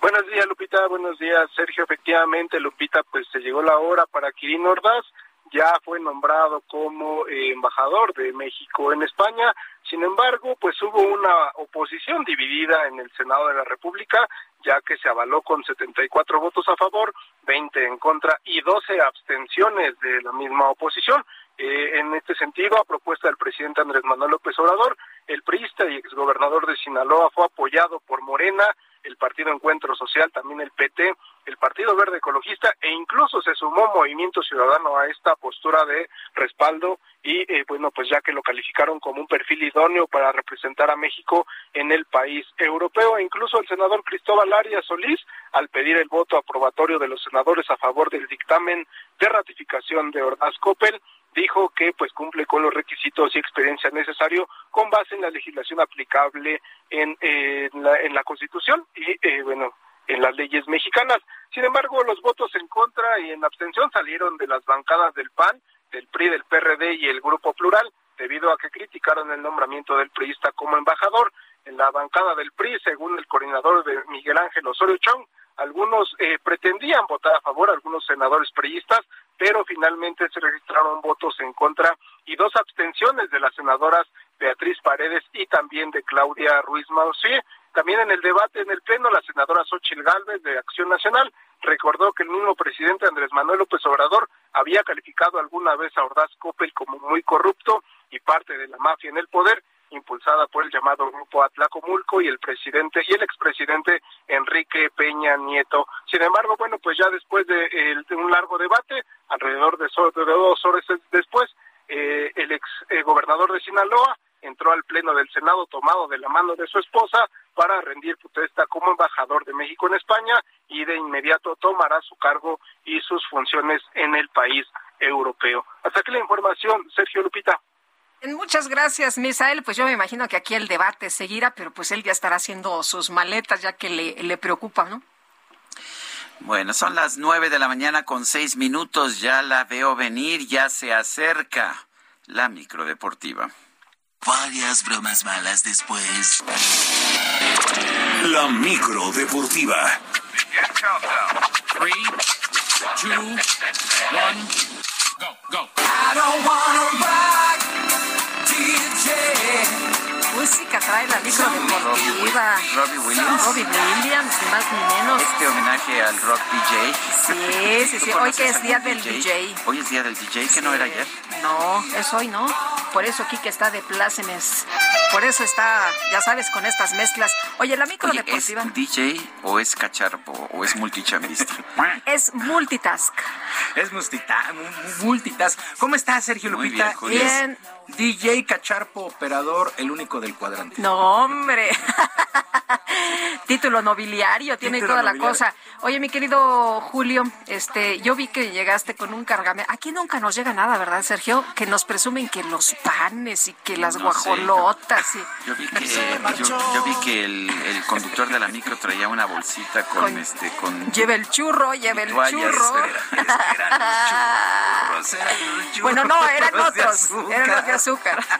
Buenos días, Lupita. Buenos días, Sergio. Efectivamente, Lupita, pues se llegó la hora para Quirino Ordaz. Ya fue nombrado como eh, embajador de México en España. Sin embargo, pues hubo una oposición dividida en el Senado de la República, ya que se avaló con 74 votos a favor, 20 en contra y 12 abstenciones de la misma oposición. Eh, en este sentido, a propuesta del presidente Andrés Manuel López Obrador, el priista y exgobernador de Sinaloa fue apoyado por Morena, el Partido Encuentro Social, también el PT, el Partido Verde Ecologista e incluso se sumó Movimiento Ciudadano a esta postura de respaldo y eh, bueno, pues ya que lo calificaron como un perfil idóneo para representar a México en el país europeo, e incluso el senador Cristóbal Arias Solís, al pedir el voto aprobatorio de los senadores a favor del dictamen de ratificación de Ordaz Coppel, dijo que pues cumple con los requisitos y experiencia necesario con base en la legislación aplicable en, eh, la, en la Constitución y eh, bueno en las leyes mexicanas. Sin embargo, los votos en contra y en abstención salieron de las bancadas del PAN, del PRI, del PRD y el Grupo Plural, debido a que criticaron el nombramiento del priista como embajador. En la bancada del PRI, según el coordinador de Miguel Ángel Osorio Chong, algunos eh, pretendían votar a favor, algunos senadores priistas, pero finalmente se registraron votos en contra y dos abstenciones de las senadoras Beatriz Paredes y también de Claudia Ruiz Mausí. También en el debate en el Pleno, la senadora Xochil Gálvez de Acción Nacional recordó que el mismo presidente Andrés Manuel López Obrador había calificado alguna vez a Ordaz Coppel como muy corrupto y parte de la mafia en el poder, impulsada por el llamado Grupo Atlacomulco y el presidente y el expresidente Enrique Peña Nieto. Sin embargo, bueno, pues ya después de, un largo debate, alrededor de, dos horas después, eh, el ex eh, gobernador de Sinaloa entró al pleno del Senado tomado de la mano de su esposa para rendir protesta como embajador de México en España y de inmediato tomará su cargo y sus funciones en el país europeo. Hasta aquí la información, Sergio Lupita. Muchas gracias, Misael. Pues yo me imagino que aquí el debate seguirá, pero pues él ya estará haciendo sus maletas ya que le, le preocupa, ¿no? Bueno, son las nueve de la mañana con seis minutos. Ya la veo venir, ya se acerca la microdeportiva. Varias bromas malas después. La micro deportiva. Three, two, one, go, go. I don't wanna rock, DJ. música trae la micro deportiva. Robbie Williams. Robbie Williams, ni más ni menos. Este homenaje al rock DJ. Sí, sí, sí. Hoy que es día del DJ? Hoy es día del DJ, que no era ayer. No, es hoy, ¿no? Por eso Kike está de plácemes. Por eso está, ya sabes, con estas mezclas. Oye, la micro deportiva. ¿Es DJ o es cacharpo o es multichambista? es multitask. Es multitask. ¿Cómo estás, Sergio Lupita? bien. DJ Cacharpo, operador, el único del cuadrante. No, hombre. Título nobiliario, tiene toda la cosa. Oye, mi querido Julio, este, yo vi que llegaste con un cargamento. Aquí nunca nos llega nada, ¿verdad, Sergio? Que nos presumen que los panes y que las guajolotas. Yo vi que, yo, vi que el, conductor de la micro traía una bolsita con, este, con. Lleva el churro, lleva el churro. Bueno, no, eran otros, eran de azúcar.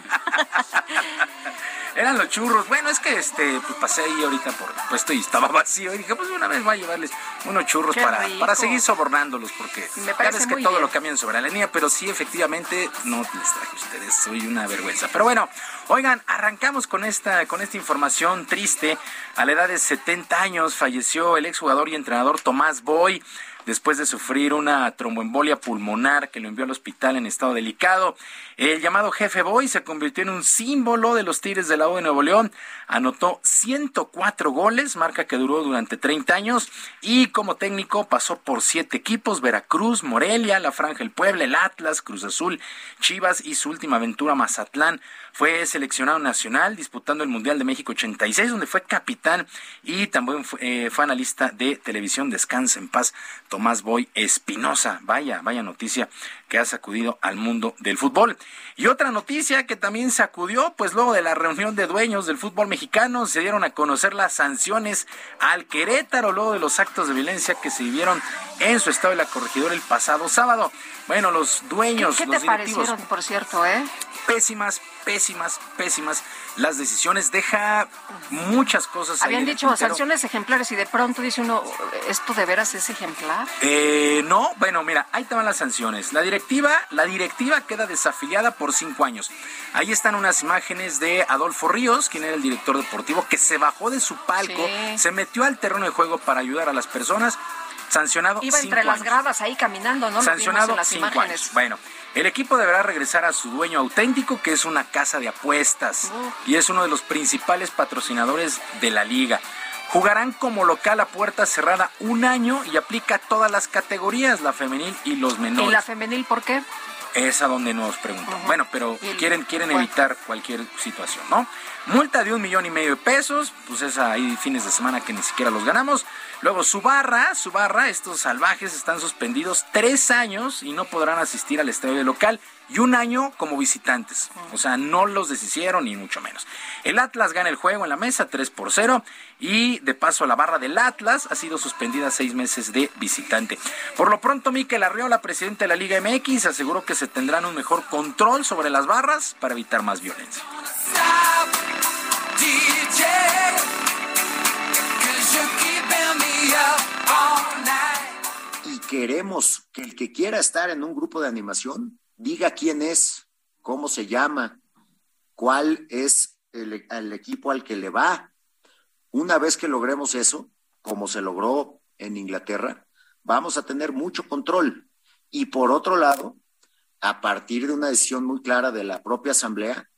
Eran los churros. Bueno, es que este, pues pasé ahí ahorita por puesto y estaba vacío. Y dije, pues una vez voy a llevarles unos churros para, para seguir sobornándolos, porque Me parece que todo lo cambian sobre la línea, pero sí, efectivamente, no les traje a ustedes. Soy una vergüenza. Pero bueno, oigan, arrancamos con esta, con esta información triste. A la edad de 70 años falleció el exjugador y entrenador Tomás Boy después de sufrir una tromboembolia pulmonar que lo envió al hospital en estado delicado. El llamado jefe Boy se convirtió en un símbolo de los Tigres de la U de Nuevo León. Anotó 104 goles, marca que duró durante 30 años y como técnico pasó por siete equipos, Veracruz, Morelia, La Franja el Puebla, el Atlas, Cruz Azul, Chivas y su última aventura Mazatlán. Fue seleccionado nacional disputando el Mundial de México 86, donde fue capitán y también fue, eh, fue analista de televisión Descansa en Paz, Tomás Boy Espinosa. Vaya, vaya noticia que ha sacudido al mundo del fútbol. Y otra noticia que también sacudió, pues luego de la reunión de dueños del fútbol mexicano, se dieron a conocer las sanciones al Querétaro luego de los actos de violencia que se vivieron en su estado de la corregidora el pasado sábado. Bueno, los dueños, ¿Qué, los te parecieron, por cierto, eh? Pésimas, pésimas, pésimas. Las decisiones deja muchas cosas. Habían dicho sanciones ejemplares y de pronto dice uno, ¿esto de veras es ejemplar? Eh, no, bueno, mira, ahí te van las sanciones. La directiva, la directiva queda desafiliada por cinco años. Ahí están unas imágenes de Adolfo Ríos, quien era el director deportivo, que se bajó de su palco, se metió al terreno de juego para ayudar a las personas. Sancionado. Iba entre las gradas ahí caminando, ¿no? Sancionado en las cinco imágenes. años. Bueno, el equipo deberá regresar a su dueño auténtico, que es una casa de apuestas y es uno de los principales patrocinadores de la liga. Jugarán como local a puerta cerrada un año y aplica todas las categorías, la femenil y los menores. ¿Y la femenil por qué? Es a donde nos preguntan. Bueno, pero quieren, quieren evitar cualquier situación, ¿no? Multa de un millón y medio de pesos, pues es ahí fines de semana que ni siquiera los ganamos. Luego su barra, su barra, estos salvajes están suspendidos tres años y no podrán asistir al estadio local y un año como visitantes. O sea, no los deshicieron ni mucho menos. El Atlas gana el juego en la mesa 3 por 0 y de paso la barra del Atlas ha sido suspendida seis meses de visitante. Por lo pronto, Miquel Arriola, presidente de la Liga MX, aseguró que se tendrán un mejor control sobre las barras para evitar más violencia. Y queremos que el que quiera estar en un grupo de animación diga quién es, cómo se llama, cuál es el, equipo al que le va. Una vez que logremos eso, como se logró en Inglaterra, vamos a tener mucho control. Y por otro lado, a partir de una decisión muy clara de la propia Asamblea,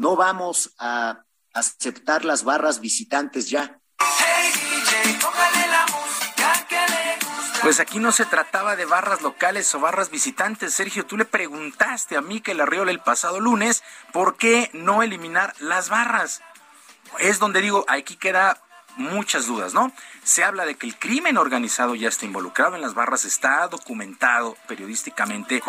no vamos a aceptar las barras visitantes ya. Pues aquí no se trataba de barras locales o barras visitantes. Sergio, tú le preguntaste a Mikel Arriola el pasado lunes por qué no eliminar las barras. Es donde digo, aquí queda muchas dudas, ¿no? Se habla de que el crimen organizado ya está involucrado en las barras, está documentado periodísticamente.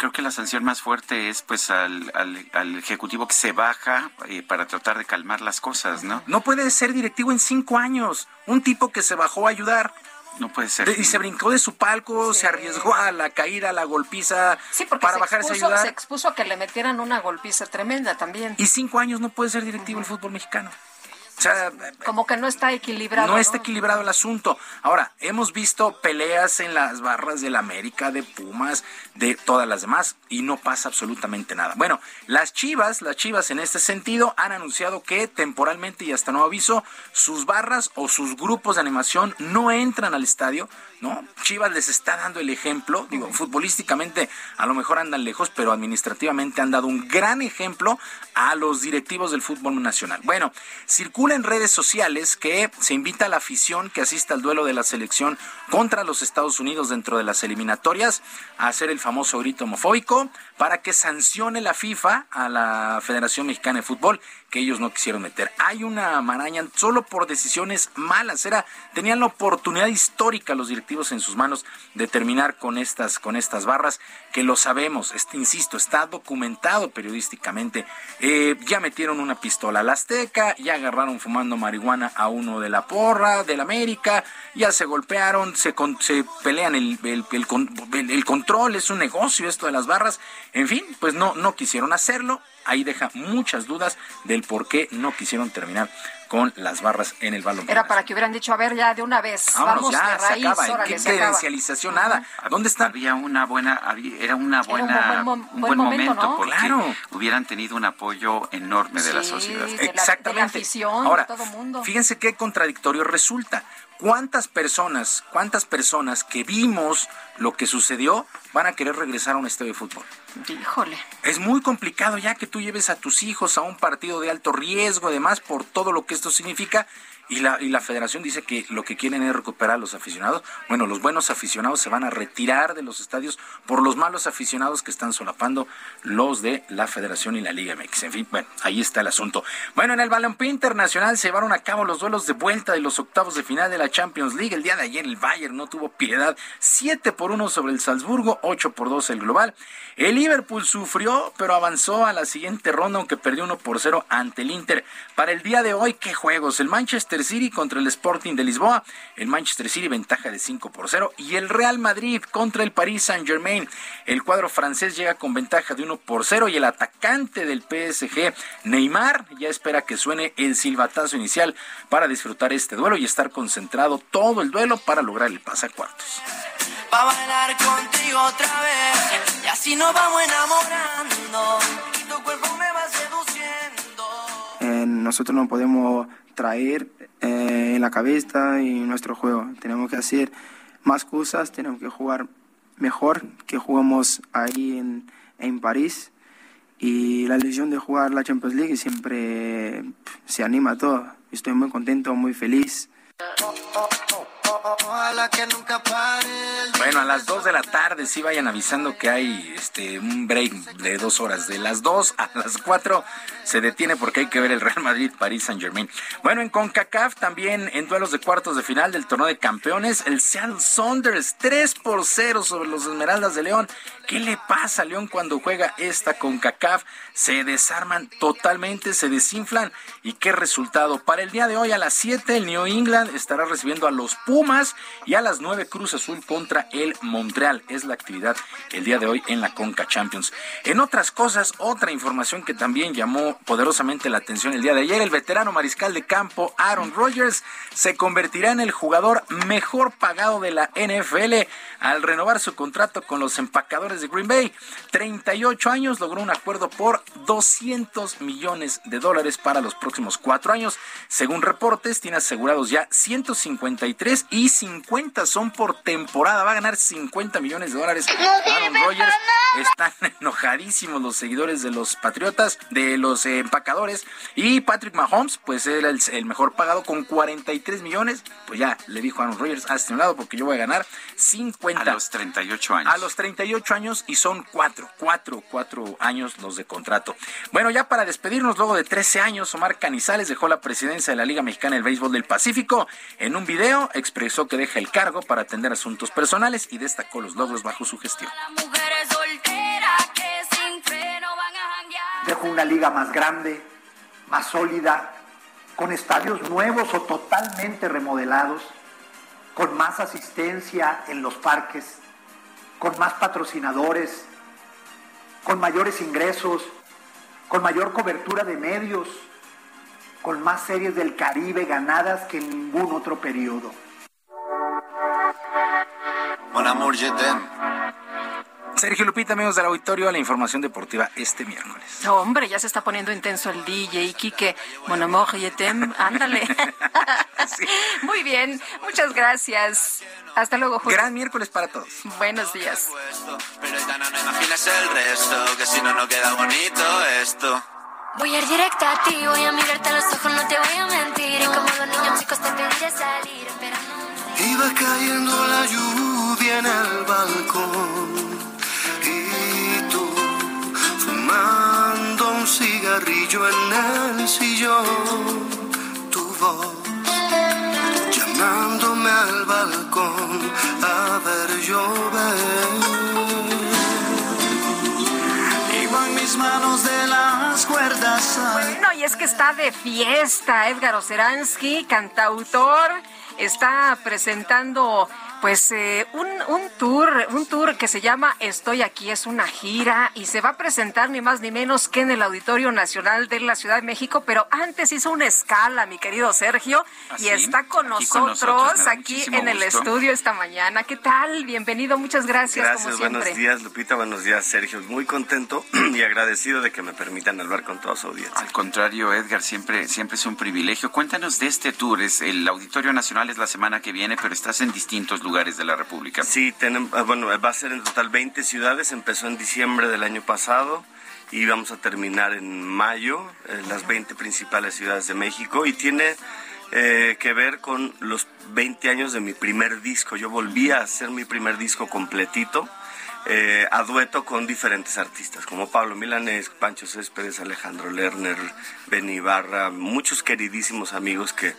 Creo que la sanción más fuerte es pues al, al, ejecutivo que se baja eh, para tratar de calmar las cosas, ¿no? No puede ser directivo en cinco años. Un tipo que se bajó a ayudar no puede ser. y se brincó de su palco, se arriesgó a la caída, a la golpiza para bajarse a ayudar. Se expuso a que le metieran una golpiza tremenda también. Y cinco años no puede ser directivo el fútbol mexicano. Como que no está equilibrado. No, está equilibrado el asunto. Ahora, hemos visto peleas en las barras del América, de Pumas, de todas las demás, y no pasa absolutamente nada. Bueno, las Chivas, las Chivas en este sentido, han anunciado que temporalmente y hasta nuevo aviso, sus barras o sus grupos de animación no entran al estadio, ¿no? Chivas les está dando el ejemplo, digo, futbolísticamente a lo mejor andan lejos, pero administrativamente han dado un gran ejemplo a los directivos del fútbol nacional. Bueno, circula en redes sociales que se invita a la afición que asista al duelo de la selección contra los Estados Unidos dentro de las eliminatorias a hacer el famoso grito homofóbico para que sancione la FIFA a la Federación Mexicana de Fútbol que ellos no quisieron meter. Hay una maraña solo por decisiones malas. Era, tenían la oportunidad histórica los directivos en sus manos de terminar con estas, con estas barras, que lo sabemos, este, insisto, está documentado periodísticamente. Eh, ya metieron una pistola al Azteca, ya agarraron fumando marihuana a uno de la porra, del América, ya se golpearon, se, se pelean el, el, el, el control, es un negocio esto de las barras. En fin, pues no, no quisieron hacerlo ahí deja muchas dudas del por qué no quisieron terminar con las barras en el balón. Era para que hubieran dicho, a ver, ya de una vez, vamos ya, de raíz, se acaba, ¿qué credencialización? Nada. ¿Dónde está? Había una buena, era una buena, un buen, momento, porque hubieran tenido un apoyo enorme de la sociedad. Exactamente. Ahora, fíjense qué contradictorio resulta. ¿Cuántas personas, cuántas personas que vimos lo que sucedió van a querer regresar a un estadio de fútbol? Híjole. Es muy complicado ya que tú lleves a tus hijos a un partido de alto riesgo, además, por todo lo que esto significa. Y la, y la federación dice que lo que quieren es recuperar a los aficionados. Bueno, los buenos aficionados se van a retirar de los estadios por los malos aficionados que están solapando los de la federación y la Liga MX. En fin, bueno, ahí está el asunto. Bueno, en el balompié internacional se llevaron a cabo los duelos de vuelta de los octavos de final de la Champions League. El día de ayer el Bayern no tuvo piedad. 7 por 1 sobre el Salzburgo, 8 por 2 el global. El Liverpool sufrió, pero avanzó a la siguiente ronda, aunque perdió 1 por 0 ante el Inter. Para el día de hoy, ¿qué juegos? El Manchester City contra el Sporting de Lisboa. El Manchester City ventaja de 5 por 0. Y el Real Madrid contra el Paris Saint Germain. El cuadro francés llega con ventaja de 1 por 0. Y el atacante del PSG, Neymar, ya espera que suene el silbatazo inicial para disfrutar este duelo y estar concentrado todo el duelo para lograr el pasacuartos. Pa' bailar contigo otra vez y así nos vamos enamorando y tu cuerpo me va seduciendo. Eh, nosotros no podemos traer eh, en la cabeza y nuestro juego. Tenemos que hacer más cosas, tenemos que jugar mejor que jugamos ahí en, en París. Y la ilusión de jugar la Champions League siempre se anima a todo. Estoy muy contento, muy feliz. Bueno, a las 2 de la tarde sí vayan avisando que hay este un break de dos horas. De las 2 a las 4 se detiene porque hay que ver el Real Madrid París Saint Germain. Bueno, en CONCACAF también en duelos de cuartos de final del torneo de campeones, el Seattle Saunders 3 por 0 sobre los Esmeraldas de León. ¿Qué le pasa a León cuando juega esta CONCACAF? Se desarman totalmente, se desinflan. ¿Y qué resultado? Para el día de hoy a las 7 el New England estará recibiendo a los Pumas y a las 9 Cruz Azul contra el Montreal. Es la actividad el día de hoy en la Conca Champions. En otras cosas, otra información que también llamó poderosamente la atención el día de ayer, el veterano mariscal de campo Aaron Rodgers se convertirá en el jugador mejor pagado de la NFL al renovar su contrato con los empacadores de Green Bay. 38 años, logró un acuerdo por 200 millones de dólares para los próximos cuatro años. Según reportes, tiene asegurados ya 153 y 50 son por temporada. Va a ganar 50 millones de dólares. Aaron Rodgers. Están enojadísimos los seguidores de los Patriotas, de los empacadores. Y Patrick Mahomes, pues era el, el, mejor pagado con 43 millones. Pues ya le dijo a Aaron Rodgers, hazte un lado porque yo voy a ganar 50. A los 38 años. A los 38 años y son cuatro, cuatro, cuatro años los de contrato. Bueno, ya para despedirnos, luego de 13 años, Omar Canizales dejó la presidencia de la Liga Mexicana del Béisbol del Pacífico. En un video expresó que deja el cargo para atender asuntos personales y destacó los logros bajo su gestión. Dejo una liga más grande, más sólida, con estadios nuevos o totalmente remodelados, con más asistencia en los parques, con más patrocinadores, con mayores ingresos, con mayor cobertura de medios, con más series del Caribe ganadas que en ningún otro periodo. Sergio Lupita, amigos del auditorio, la información deportiva este miércoles. hombre, ya se está poniendo intenso el DJ, Kike. Mon amour, je ándale. Muy bien, muchas gracias. Hasta luego, Julio. Gran miércoles para todos. Buenos días. No, no no, no. Voy a ir directa a ti, voy a mirarte a los ojos, no te voy a mentir. Y como los niños chicos te pediré salir, esperando. Iba cayendo la lluvia en el balcón. Fumando un cigarrillo en el sillón. Tu voz, llamándome al balcón a ver llover manos de las cuerdas. Bueno, y es que está de fiesta Edgar Oceransky, cantautor, está presentando pues eh, un, un, tour, un tour que se llama Estoy aquí, es una gira y se va a presentar ni más ni menos que en el Auditorio Nacional de la Ciudad de México, pero antes hizo una escala, mi querido Sergio, ¿Ah, y está con nosotros, aquí en el estudio esta mañana. ¿Qué tal? Bienvenido, muchas gracias. Gracias, buenos días Lupita, buenos días Sergio. Muy contento y agradecido de que me permitan hablar con toda su audiencia. Al contrario, Edgar, siempre, siempre es un privilegio. Cuéntanos de este tour, es el Auditorio Nacional es la semana que viene, pero estás en distintos lugares lugares de la República. Sí, tenemos, ah, bueno, va a ser en total 20 ciudades, empezó en diciembre del año pasado y vamos a terminar en mayo, en las 20 principales ciudades de México y tiene eh, que ver con los 20 años de mi primer disco. Yo volví a hacer mi primer disco completito. Eh, a dueto con diferentes artistas como Pablo Milanés, Pancho Céspedes, Alejandro Lerner, Ben Ibarra, muchos queridísimos amigos que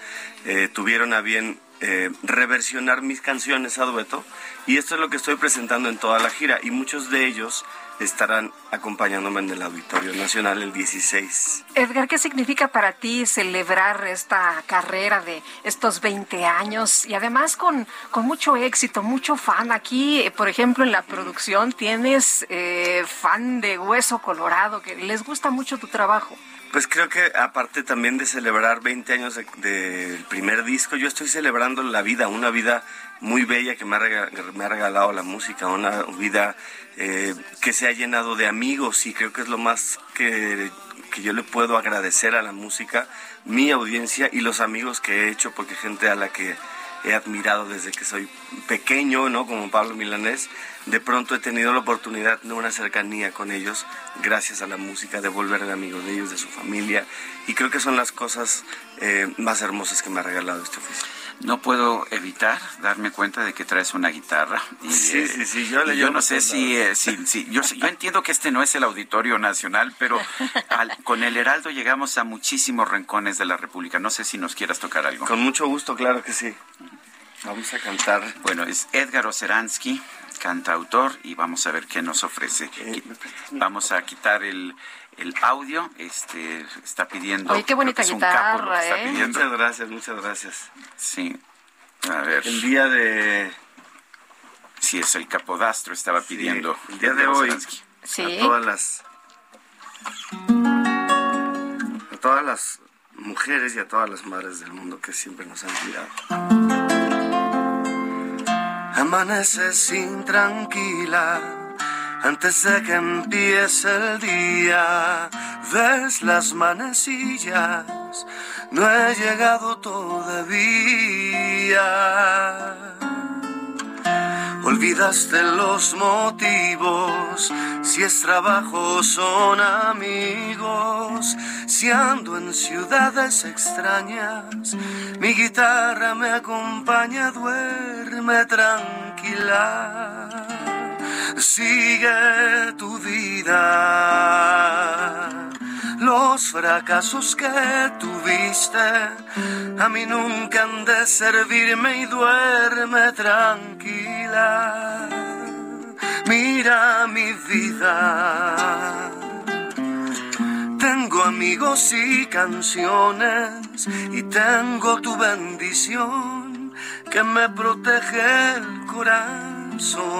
eh, tuvieron a bien eh, reversionar mis canciones a dueto y esto es lo que estoy presentando en toda la gira y muchos de ellos estarán acompañándome en el Auditorio Nacional el 16. Edgar, ¿qué significa para ti celebrar esta carrera de estos 20 años y además con, con mucho éxito, mucho fan? Aquí, por ejemplo, en la producción tienes eh, fan de Hueso Colorado, que les gusta mucho tu trabajo. Pues creo que aparte también de celebrar 20 años del primer disco, yo estoy celebrando la vida, una vida muy bella que me ha, regalado, la música, una vida eh, que se ha llenado de amigos y creo que es lo más que, que yo le puedo agradecer a la música, mi audiencia y los amigos que he hecho, porque gente a la que he admirado desde que soy pequeño, ¿no? Como Pablo Milanés, de pronto he tenido la oportunidad de una cercanía con ellos gracias a la música, de volverme amigo de ellos, de su familia, y creo que son las cosas eh, más hermosas que me ha regalado este oficio. No puedo evitar darme cuenta de que traes una guitarra. Y, sí, eh, sí, sí, yo, yo no sé si, eh, yo, yo, entiendo que este no es el Auditorio Nacional, pero con el Heraldo llegamos a muchísimos rincones de la República. No sé si nos quieras tocar algo. Con mucho gusto, claro que sí. Vamos a cantar. Bueno, es Edgar Oceransky, cantautor, y vamos a ver qué nos ofrece. Vamos a quitar el, el audio. Este está pidiendo. Oye, qué bonita guitarra, ¿eh? Muchas gracias, muchas gracias. Sí. A ver. El día de. Sí, es el capodastro, estaba pidiendo. el día de hoy. Sí. A todas las. A todas las mujeres y a todas las madres del mundo que siempre nos han cuidado. Amaneces intranquila antes de que empiece el día. Ves las manecillas, no he llegado todavía. Olvidaste los motivos, si es trabajo son amigos, si ando en ciudades extrañas, mi guitarra me acompaña, duerme tranquila, sigue tu vida los fracasos que tuviste a mí nunca han de servirme y duerme tranquila. Mira mi vida. Tengo amigos y canciones y tengo tu bendición que me protege el corazón. Samson.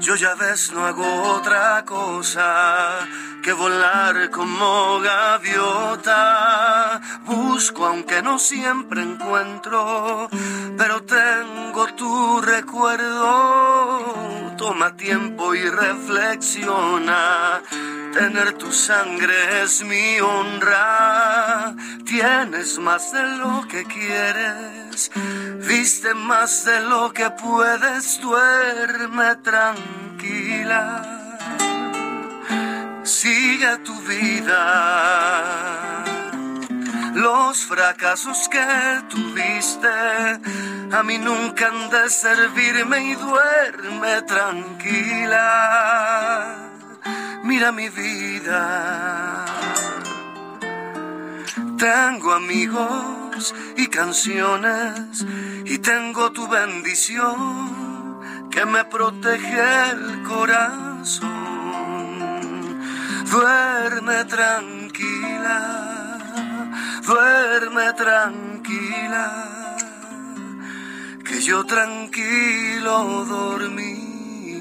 Yo ya ves, no hago otra cosa que volar como gaviota. Busco aunque no siempre encuentro, pero tengo tu recuerdo. Toma tiempo y reflexiona. Tener tu sangre es mi honra. Tienes más de lo que quieres. Viste más de lo que puedes. Duerme tranquila sigue tu vida. Los fracasos que tuviste a mí nunca han de servirme y duerme tranquila. Mira mi vida. Tengo amigos y canciones y tengo tu bendición que me protege el corazón. Duerme tranquila, duerme tranquila, que yo tranquilo dormiré.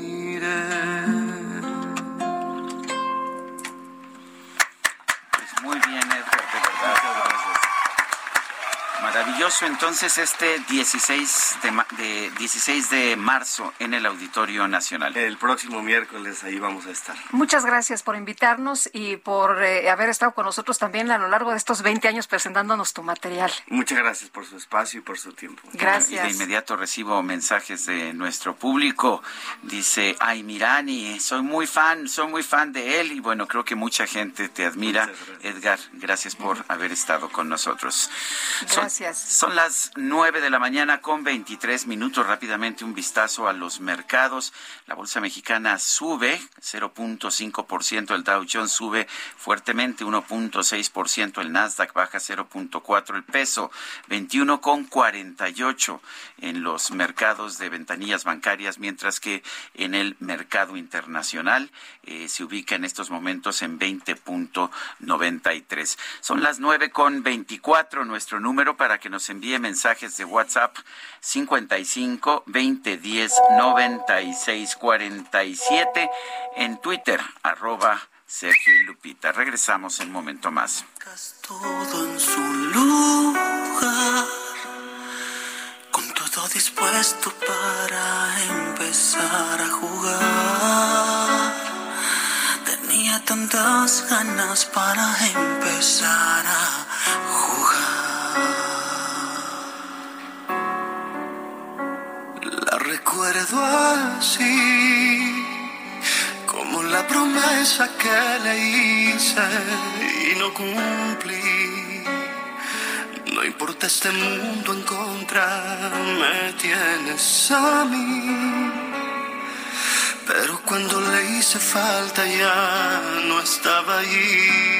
Maravilloso entonces este 16 de, 16 de marzo en el Auditorio Nacional. El próximo miércoles ahí vamos a estar. Muchas gracias por invitarnos y por eh, haber estado con nosotros también a lo largo de estos 20 años presentándonos tu material. Muchas gracias por su espacio y por su tiempo. Gracias. Y de inmediato recibo mensajes de nuestro público. Dice, ay Mirani, soy muy fan, soy muy fan de él y bueno, creo que mucha gente te admira. Edgar, gracias por haber estado con nosotros. Gracias. Son las 9 de la mañana con 23 minutos. Rápidamente un vistazo a los mercados. La bolsa mexicana sube 0.5%, el Dow Jones sube fuertemente 1.6%, el Nasdaq baja 0.4%, el peso 21.48 en los mercados de ventanillas bancarias, mientras que en el mercado internacional eh, se ubica en estos momentos en 20.93. Son las 9 con 24 nuestro número para que nos envíe mensajes de WhatsApp 55 20 10 96 47 en Twitter arroba Sergio y Lupita. Regresamos en un momento más. Todo en su lugar, con todo dispuesto para empezar a jugar. Tenía tantas ganas para empezar a jugar. Recuerdo así, como la promesa que le hice y no cumplí. No importa este mundo en contra, me tienes a mí. Pero cuando le hice falta ya no estaba allí.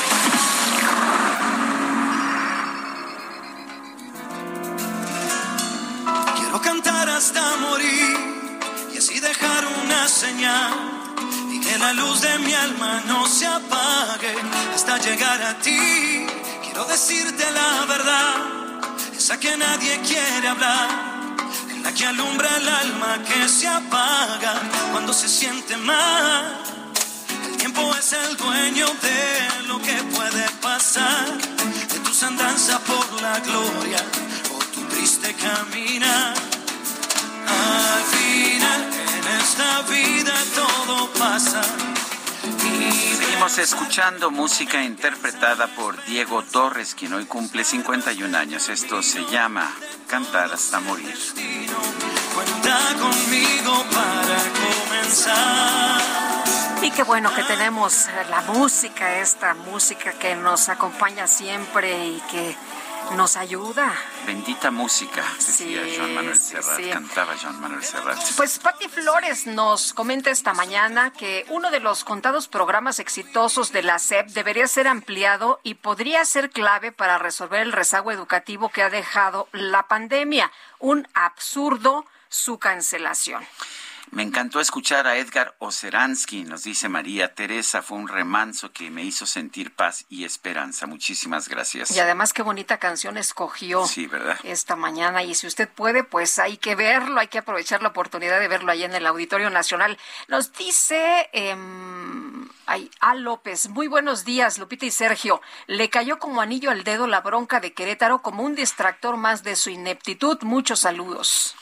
Hasta morir y así dejar una señal y que la luz de mi alma no se apague hasta llegar a ti. Quiero decirte la verdad, esa que nadie quiere hablar, en la que alumbra el alma que se apaga cuando se siente mal. El tiempo es el dueño de lo que puede pasar, de tus andanzas por la gloria o tu triste caminar. Al final en esta vida todo pasa. Seguimos escuchando música interpretada por Diego Torres, quien hoy cumple 51 años. Esto se llama Cantar hasta morir. Cuenta conmigo para comenzar. Y qué bueno que tenemos la música, esta música que nos acompaña siempre y que nos ayuda. Bendita música, decía sí, Joan Manuel Serrat, cantaba Joan Manuel Serrat. Pues Patti Flores nos comenta esta mañana que uno de los contados programas exitosos de la SEP debería ser ampliado y podría ser clave para resolver el rezago educativo que ha dejado la pandemia. Un absurdo su cancelación. Me encantó escuchar a Edgar Oceransky, nos dice María Teresa, fue un remanso que me hizo sentir paz y esperanza. Muchísimas gracias. Y además qué bonita canción escogió sí, ¿verdad? esta mañana y si usted puede, pues hay que verlo, hay que aprovechar la oportunidad de verlo ahí en el Auditorio Nacional. Nos dice eh, A. López, muy buenos días, Lupita y Sergio. Le cayó como anillo al dedo la bronca de Querétaro como un distractor más de su ineptitud. Muchos saludos.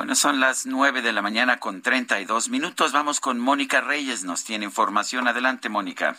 Bueno, son las nueve de la mañana con treinta y dos minutos. Vamos con Mónica Reyes. Nos tiene información. Adelante, Mónica.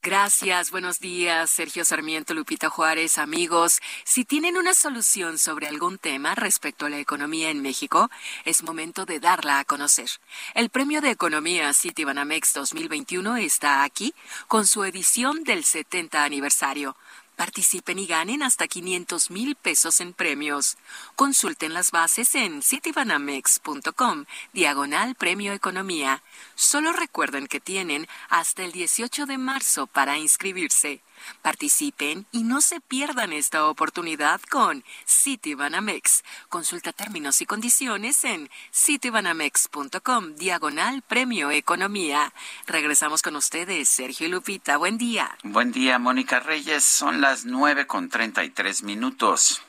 Gracias, buenos días, Sergio Sarmiento, Lupita Juárez, amigos. Si tienen una solución sobre algún tema respecto a la economía en México, es momento de darla a conocer. El Premio de Economía Citibanamex 2021 está aquí con su edición del 70 aniversario. Participen y ganen hasta 500 mil pesos en premios. Consulten las bases en citibanamex.com, diagonal Premio Economía. Solo recuerden que tienen hasta el 18 de marzo para inscribirse. Participen y no se pierdan esta oportunidad con Citibanamex. Consulta términos y condiciones en citibanamex.com, diagonal Premio Economía. Regresamos con ustedes, Sergio y Lupita. Buen día. Buen día, Mónica Reyes. Son las nueve con treinta y tres minutos.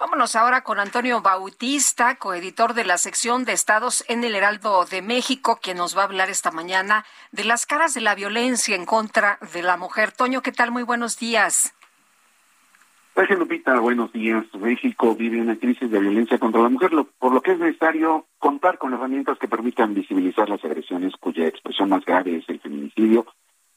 Vámonos ahora con Antonio Bautista, coeditor de la sección de estados en el Heraldo de México, quien nos va a hablar esta mañana de las caras de la violencia en contra de la mujer. Toño, ¿qué tal? Muy buenos días. Gracias, Lupita. Buenos días. México vive una crisis de violencia contra la mujer, por lo que es necesario contar con herramientas que permitan visibilizar las agresiones cuya expresión más grave es el feminicidio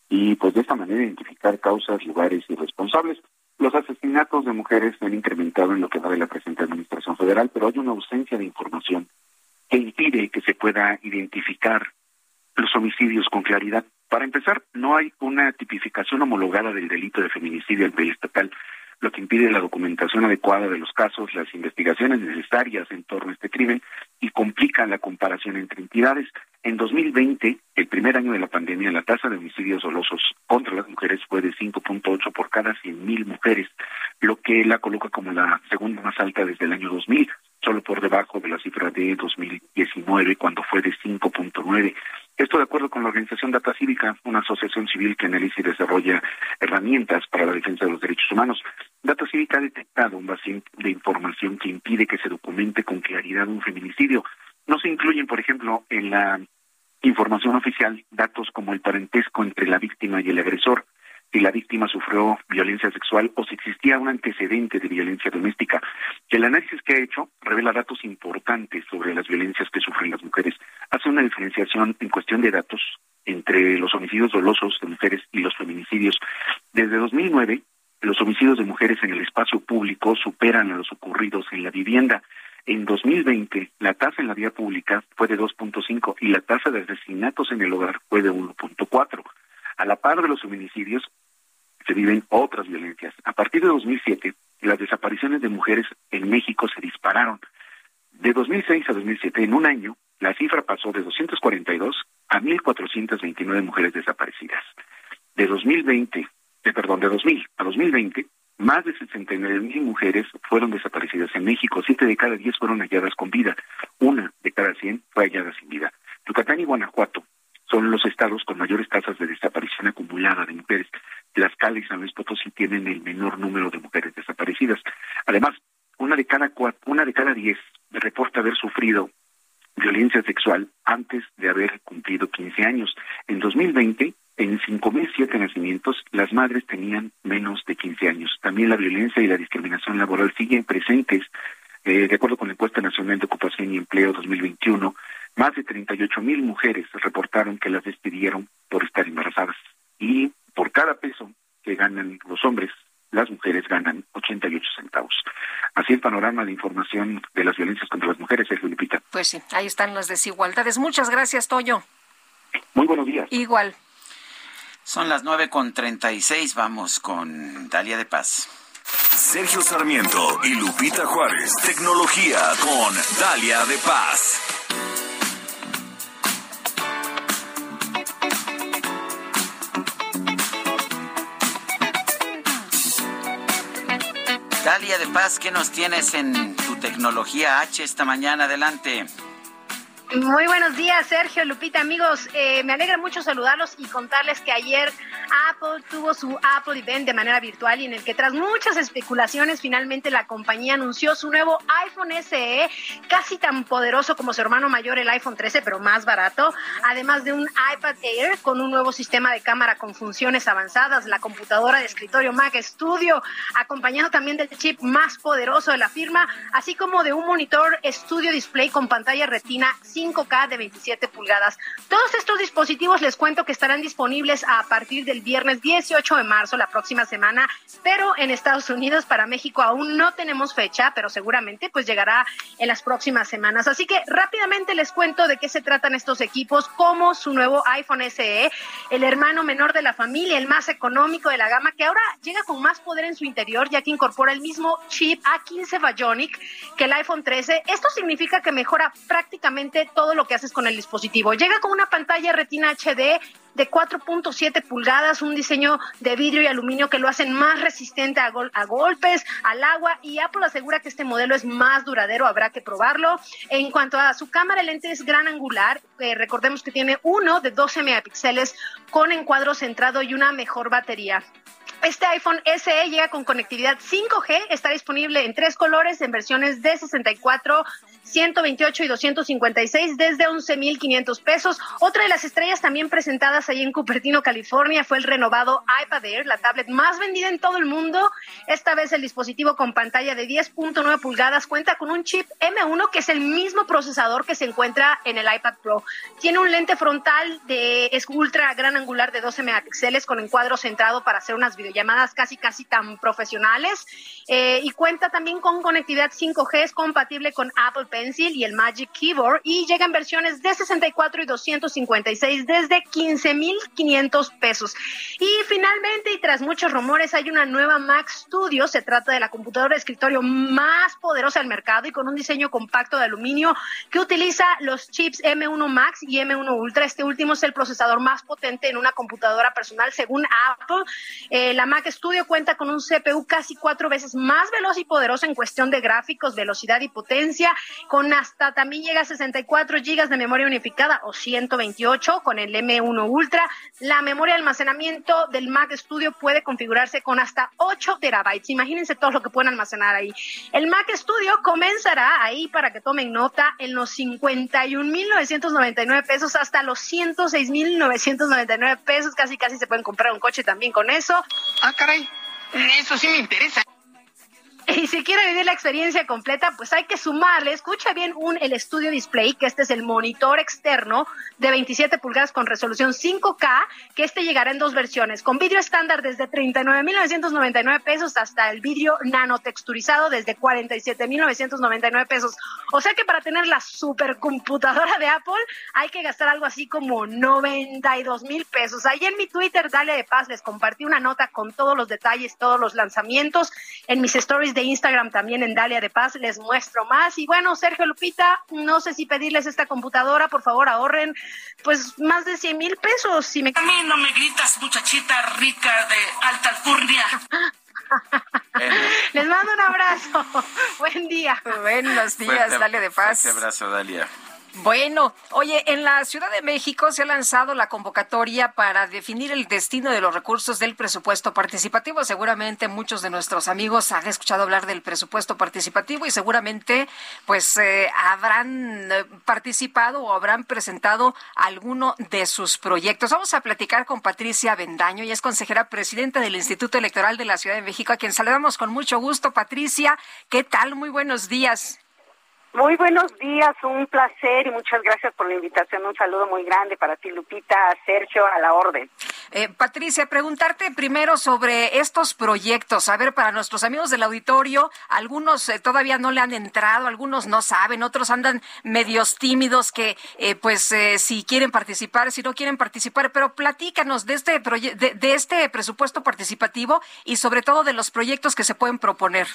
y, pues, de esta manera identificar causas, lugares y responsables. Los asesinatos de mujeres se han incrementado en lo que va de la presente administración federal, pero hay una ausencia de información que impide que se pueda identificar los homicidios con claridad. Para empezar, no hay una tipificación homologada del delito de feminicidio en país estatal, lo que impide la documentación adecuada de los casos, las investigaciones necesarias en torno a este crimen y complica la comparación entre entidades. En 2020, el primer año de la pandemia, la tasa de homicidios dolosos contra las mujeres fue de 5.8 por cada 100.000 mujeres, lo que la coloca como la segunda más alta desde el año 2000, solo por debajo de la cifra de 2019, cuando fue de 5.9. Esto de acuerdo con la organización Data Cívica, una asociación civil que analiza y desarrolla herramientas para la defensa de los derechos humanos. Data Cívica ha detectado un vacío de información que impide que se documente con claridad un feminicidio. No se incluyen, por ejemplo, en la información oficial datos como el parentesco entre la víctima y el agresor, si la víctima sufrió violencia sexual o si existía un antecedente de violencia doméstica. El análisis que ha hecho revela datos importantes sobre las violencias que sufren las mujeres. Hace una diferenciación en cuestión de datos entre los homicidios dolosos de mujeres y los feminicidios. Desde 2009, los homicidios de mujeres en el espacio público superan a los ocurridos en la vivienda. En 2020, la tasa en la vía pública fue de 2.5 y la tasa de asesinatos en el hogar fue de 1.4. A la par de los feminicidios, se viven otras violencias. A partir de 2007, las desapariciones de mujeres en México se dispararon. De 2006 a 2007, en un año, la cifra pasó de 242 a 1.429 mujeres desaparecidas. De 2020, de, perdón, de 2000 a 2020, más de 69 mil mujeres fueron desaparecidas en México. Siete de cada diez fueron halladas con vida. Una de cada cien fue hallada sin vida. Yucatán y Guanajuato son los estados con mayores tasas de desaparición acumulada de mujeres. Tlaxcala y San Luis Potosí tienen el menor número de mujeres desaparecidas. Además, una de cada una de cada diez reporta haber sufrido violencia sexual antes de haber cumplido 15 años. En 2020, en 5.007 nacimientos, las madres tenían menos de 15 años. También la violencia y la discriminación laboral siguen presentes. Eh, de acuerdo con la encuesta nacional de ocupación y empleo 2021, más de 38.000 mujeres reportaron que las despidieron por estar embarazadas. Y por cada peso que ganan los hombres, las mujeres ganan 88 centavos. Así el panorama de información de las violencias contra las mujeres, es Lupita. Pues sí, ahí están las desigualdades. Muchas gracias, Toyo. Muy buenos días. Igual. Son las nueve con treinta y seis. Vamos con Dalia de Paz. Sergio Sarmiento y Lupita Juárez. Tecnología con Dalia de Paz. Dalia de Paz, ¿qué nos tienes en tu tecnología H esta mañana? Adelante. Muy buenos días, Sergio, Lupita, amigos. Eh, me alegra mucho saludarlos y contarles que ayer Apple tuvo su Apple Event de manera virtual y en el que tras muchas especulaciones finalmente la compañía anunció su nuevo iPhone SE, casi tan poderoso como su hermano mayor el iPhone 13, pero más barato, además de un iPad Air con un nuevo sistema de cámara con funciones avanzadas, la computadora de escritorio Mac Studio, acompañado también del chip más poderoso de la firma, así como de un monitor Studio Display con pantalla retina 5K de 27 pulgadas. Todos estos dispositivos les cuento que estarán disponibles a partir del viernes 18 de marzo, la próxima semana, pero en Estados Unidos, para México aún no tenemos fecha, pero seguramente pues llegará en las próximas semanas. Así que rápidamente les cuento de qué se tratan estos equipos, como su nuevo iPhone SE, el hermano menor de la familia, el más económico de la gama, que ahora llega con más poder en su interior, ya que incorpora el mismo chip A15 Bionic que el iPhone 13. Esto significa que mejora prácticamente todo lo que haces con el dispositivo. Llega con una pantalla Retina HD de 4.7 pulgadas, un diseño de vidrio y aluminio que lo hacen más resistente a, a, golpes, al agua y Apple asegura que este modelo es más duradero, habrá que probarlo. En cuanto a su cámara, lente es gran angular, eh, recordemos que tiene uno de 12 megapíxeles con encuadro centrado y una mejor batería. Este iPhone SE llega con conectividad 5G, está disponible en tres colores en versiones de 64, 128 y 256 desde 11.500 pesos. Otra de las estrellas también presentadas ahí en Cupertino, California, fue el renovado iPad Air, la tablet más vendida en todo el mundo. Esta vez el dispositivo con pantalla de 10.9 pulgadas cuenta con un chip M1 que es el mismo procesador que se encuentra en el iPad Pro. Tiene un lente frontal de ultra gran angular de 12 megapíxeles con encuadro centrado para hacer unas videollamadas casi casi tan profesionales eh, y cuenta también con conectividad 5G, es compatible con Apple Pencil y el Magic Keyboard y llega en versiones de 64 y 256 desde 15.500 pesos. Y finalmente, y tras muchos rumores, hay una nueva Mac Studio. Se trata de la computadora de escritorio más poderosa del mercado y con un diseño compacto de aluminio que utiliza los chips M1 Max y M1 Ultra. Este último es el procesador más potente en una computadora personal según Apple. Eh, la Mac Studio cuenta con un CPU casi cuatro veces más veloz y poderoso en cuestión de gráficos, velocidad y potencia con hasta también llega a 64 gigas de memoria unificada o 128 con el M1 Ultra. La memoria de almacenamiento del Mac Studio puede configurarse con hasta 8 terabytes. Imagínense todo lo que pueden almacenar ahí. El Mac Studio comenzará ahí para que tomen nota en los 51.999 pesos hasta los 106.999 pesos. Casi casi se pueden comprar un coche también con eso. Ah, caray. Eso sí me interesa. Y si quiere vivir la experiencia completa, pues hay que sumarle, escucha bien, un el Studio Display, que este es el monitor externo de 27 pulgadas con resolución 5K, que este llegará en dos versiones, con vídeo estándar desde 39.999 pesos hasta el vídeo nanotexturizado desde 47.999 pesos. O sea que para tener la supercomputadora de Apple hay que gastar algo así como 92 mil pesos. Ahí en mi Twitter, Dale de Paz, les compartí una nota con todos los detalles, todos los lanzamientos en mis stories de Instagram también en Dalia de Paz les muestro más. Y bueno, Sergio Lupita, no sé si pedirles esta computadora, por favor ahorren pues más de 100 mil pesos. Si me... A mí no me gritas, muchachita rica de alta alcurnia. Les mando un abrazo. Buen día. Buenos días, Dalia de Paz. Un abrazo, Dalia. Bueno, oye, en la Ciudad de México se ha lanzado la convocatoria para definir el destino de los recursos del presupuesto participativo. Seguramente muchos de nuestros amigos han escuchado hablar del presupuesto participativo y seguramente pues eh, habrán eh, participado o habrán presentado alguno de sus proyectos. Vamos a platicar con Patricia Bendaño, y es consejera presidenta del Instituto Electoral de la Ciudad de México, a quien saludamos con mucho gusto. Patricia, ¿qué tal? Muy buenos días. Muy buenos días, un placer y muchas gracias por la invitación. Un saludo muy grande para ti, Lupita, Sergio, a la orden. Eh, Patricia, preguntarte primero sobre estos proyectos. A ver, para nuestros amigos del auditorio, algunos eh, todavía no le han entrado, algunos no saben, otros andan medios tímidos que, eh, pues, si quieren participar, si no quieren participar, pero platícanos de este, de, de este presupuesto participativo y sobre todo de los proyectos que se pueden proponer.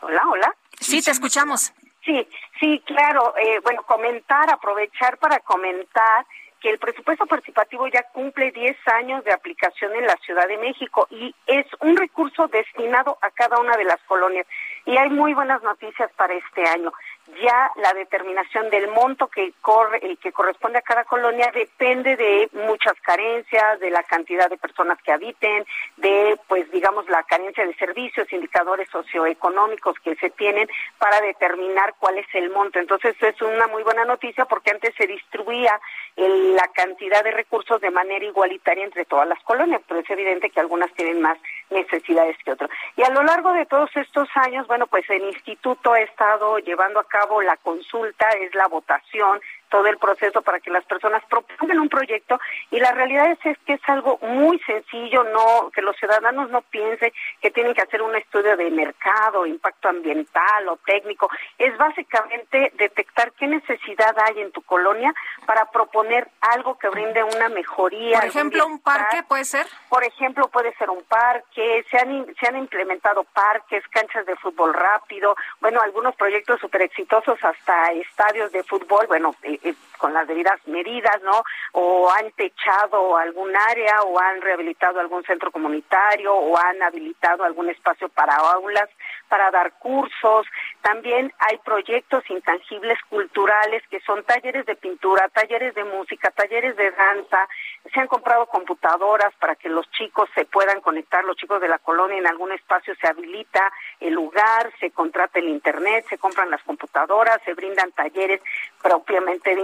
Hola, hola. Sí, te escuchamos. Sí, sí, claro. Eh, bueno, comentar, aprovechar para comentar que el presupuesto participativo ya cumple 10 años de aplicación en la Ciudad de México y es un recurso destinado a cada una de las colonias. Y hay muy buenas noticias para este año ya la determinación del monto que corre, el que corresponde a cada colonia depende de muchas carencias, de la cantidad de personas que habiten, de pues digamos la carencia de servicios, indicadores socioeconómicos que se tienen para determinar cuál es el monto. Entonces es una muy buena noticia porque antes se distribuía la cantidad de recursos de manera igualitaria entre todas las colonias, pero es evidente que algunas tienen más necesidades que otras. Y a lo largo de todos estos años, bueno, pues el instituto ha estado llevando a cabo la consulta, es la votación, todo el proceso para que las personas propongan un proyecto y la realidad es, que es algo muy sencillo, no que los ciudadanos no piensen que tienen que hacer un estudio de mercado, impacto ambiental o técnico, es básicamente detectar qué necesidad hay en tu colonia para proponer algo que brinde una mejoría. Por ejemplo, un parque puede ser. Por ejemplo, puede ser un parque, se han se han implementado parques, canchas de fútbol rápido, bueno, algunos proyectos súper exitosos hasta estadios de fútbol, bueno, eh, eh, con las debidas medidas, ¿no? O han techado algún área, o han rehabilitado algún centro comunitario, o han habilitado algún espacio para aulas, para dar cursos. También hay proyectos intangibles culturales que son talleres de pintura, talleres de música, talleres de danza. Se han comprado computadoras para que los chicos se puedan conectar, los chicos de la colonia en algún espacio se habilita el lugar, se contrata el internet, se compran las computadoras, se brindan talleres propiamente de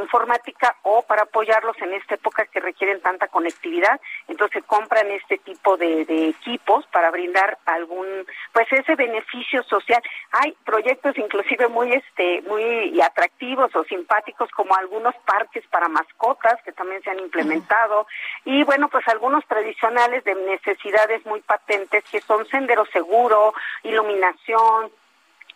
o para apoyarlos en esta época que requieren tanta conectividad. Entonces compran este tipo de, equipos para brindar algún, pues ese beneficio social. Hay proyectos inclusive muy, este, muy atractivos o simpáticos como algunos parques para mascotas que también se han implementado y bueno, pues algunos tradicionales de necesidades muy patentes que son sendero seguro, iluminación,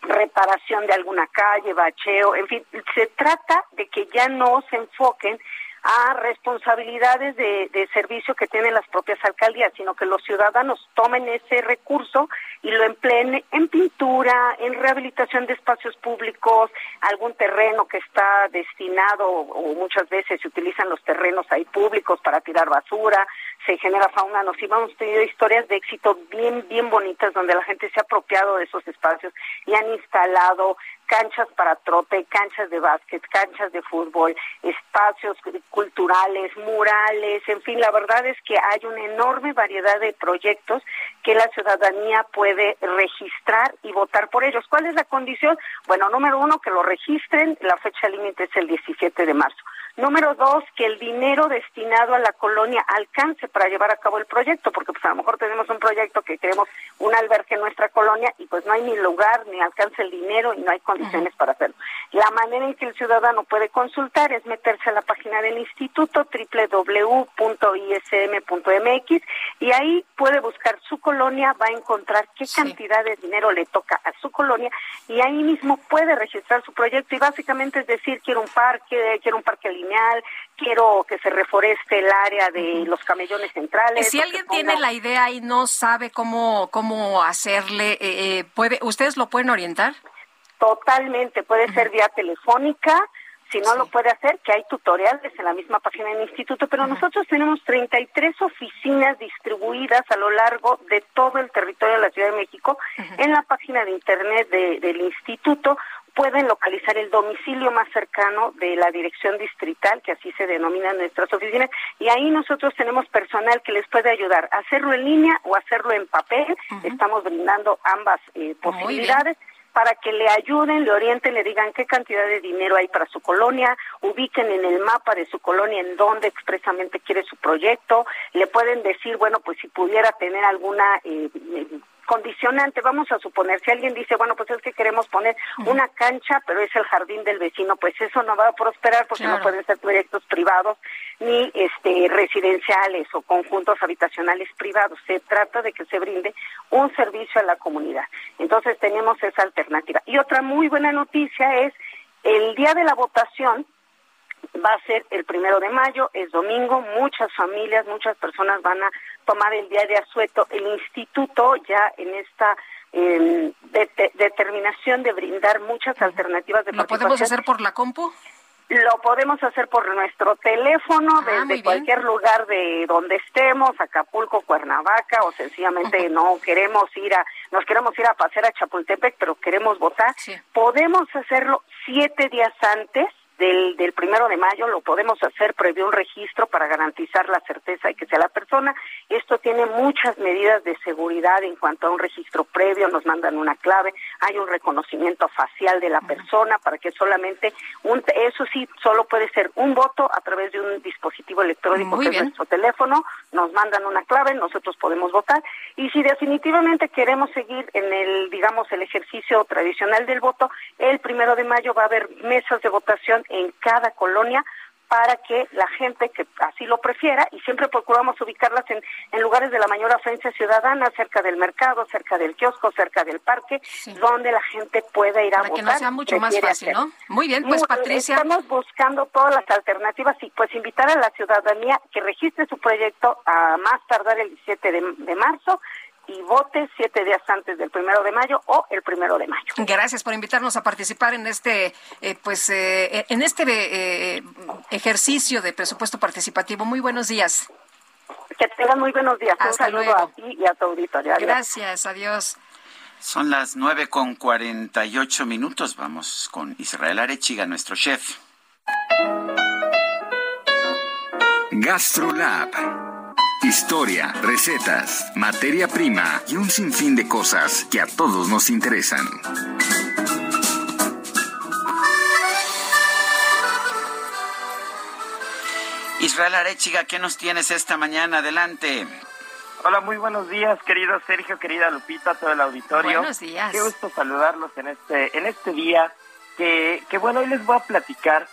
reparación de alguna calle, bacheo, en fin, se trata de que ya no se enfoquen a responsabilidades de, de, servicio que tienen las propias alcaldías, sino que los ciudadanos tomen ese recurso y lo empleen en pintura, en rehabilitación de espacios públicos, algún terreno que está destinado o muchas veces se utilizan los terrenos ahí públicos para tirar basura, se genera fauna nociva. Hemos tenido historias de éxito bien, bien bonitas donde la gente se ha apropiado de esos espacios y han instalado canchas para trote, canchas de básquet, canchas de fútbol, espacios culturales, murales, en fin, la verdad es que hay una enorme variedad de proyectos que la ciudadanía puede registrar y votar por ellos. ¿Cuál es la condición? Bueno, número uno, que lo registren, la fecha límite es el 17 de marzo. Número dos, que el dinero destinado a la colonia alcance para llevar a cabo el proyecto, porque pues a lo mejor tenemos un proyecto que queremos un albergue en nuestra colonia y pues no hay ni lugar, ni alcance el dinero y no hay condiciones para hacerlo. La manera en que el ciudadano puede consultar es meterse a la página del instituto www.ism.mx y ahí puede buscar su colonia, va a encontrar qué cantidad de dinero le toca a su colonia y ahí mismo puede registrar su proyecto y básicamente es decir, quiero un parque, quiero un parque lineal, quiero que se reforeste el área de los camellones centrales. Si alguien tiene la idea y no sabe cómo, cómo hacerle, eh, eh, puede, ¿ustedes lo pueden orientar? Totalmente, puede ser vía telefónica, si no lo puede hacer, que hay tutoriales en la misma página del instituto, pero nosotros tenemos 33 oficinas distribuidas a lo largo de todo el territorio de la Ciudad de México en la página de internet del instituto pueden localizar el domicilio más cercano de la dirección distrital, que así se denominan nuestras oficinas, y ahí nosotros tenemos personal que les puede ayudar a hacerlo en línea o hacerlo en papel. Estamos brindando ambas eh, posibilidades para que le ayuden, le orienten, le digan qué cantidad de dinero hay para su colonia, ubiquen en el mapa de su colonia en dónde expresamente quiere su proyecto, le pueden decir, bueno, pues si pudiera tener alguna eh, condicionante. Vamos a suponer, si alguien dice, bueno, pues es que queremos poner una cancha, pero es el jardín del vecino, pues eso no va a prosperar porque no pueden ser proyectos privados ni este residenciales o conjuntos habitacionales privados. Se trata de que se brinde un servicio a la comunidad. Entonces tenemos esa alternativa. Y otra muy buena noticia es el día de la votación va a ser el primero de mayo, es domingo, muchas familias, muchas personas van a tomar el día de asueto. El instituto ya en esta eh, determinación de brindar muchas alternativas de ¿Lo podemos hacer por la compu? Lo podemos hacer por nuestro teléfono, ah, desde cualquier lugar de donde estemos, Acapulco, Cuernavaca, o sencillamente no queremos ir a, nos queremos ir a pasear a Chapultepec, pero queremos votar. Podemos hacerlo siete días antes del, del primero de mayo lo podemos hacer previo un registro para garantizar la certeza de que sea la persona. Esto tiene muchas medidas de seguridad en cuanto a un registro previo, nos mandan una clave, hay un reconocimiento facial de la persona para que solamente un, eso sí, solo puede ser un voto a través de un dispositivo electrónico que es nuestro teléfono, nos mandan una clave, nosotros podemos votar. Y si definitivamente queremos seguir en el, digamos, el ejercicio tradicional del voto, el primero de mayo va a haber mesas de votación en cada colonia para que la gente que así lo prefiera, y siempre procuramos ubicarlas en, en lugares de la mayor afluencia ciudadana, cerca del mercado, cerca del kiosco, cerca del parque, donde la gente pueda ir a para que no sea mucho más fácil, ¿no? Muy bien, pues Patricia. Estamos buscando todas las alternativas y pues invitar a la ciudadanía que registre su proyecto a más tardar el 17 de, de marzo y vote siete días antes del primero de mayo o el primero de mayo. Gracias por invitarnos a participar en este, eh, pues, eh, en este eh, ejercicio de presupuesto participativo. Muy buenos días. Que tengan muy buenos días. Hasta Un saludo a ti y a tu auditorio. Gracias, adiós. Son las nueve con cuarenta y ocho minutos. Vamos con Israel Arechiga, nuestro chef. GastroLab Historia, recetas, materia prima y un sinfín de cosas que a todos nos interesan. Israel Arechiga, ¿qué nos tienes esta mañana? Adelante. Hola, muy buenos días, querido Sergio, querida Lupita, todo el auditorio. Buenos días. Qué gusto saludarlos en este, en este día, que, que bueno, hoy les voy a platicar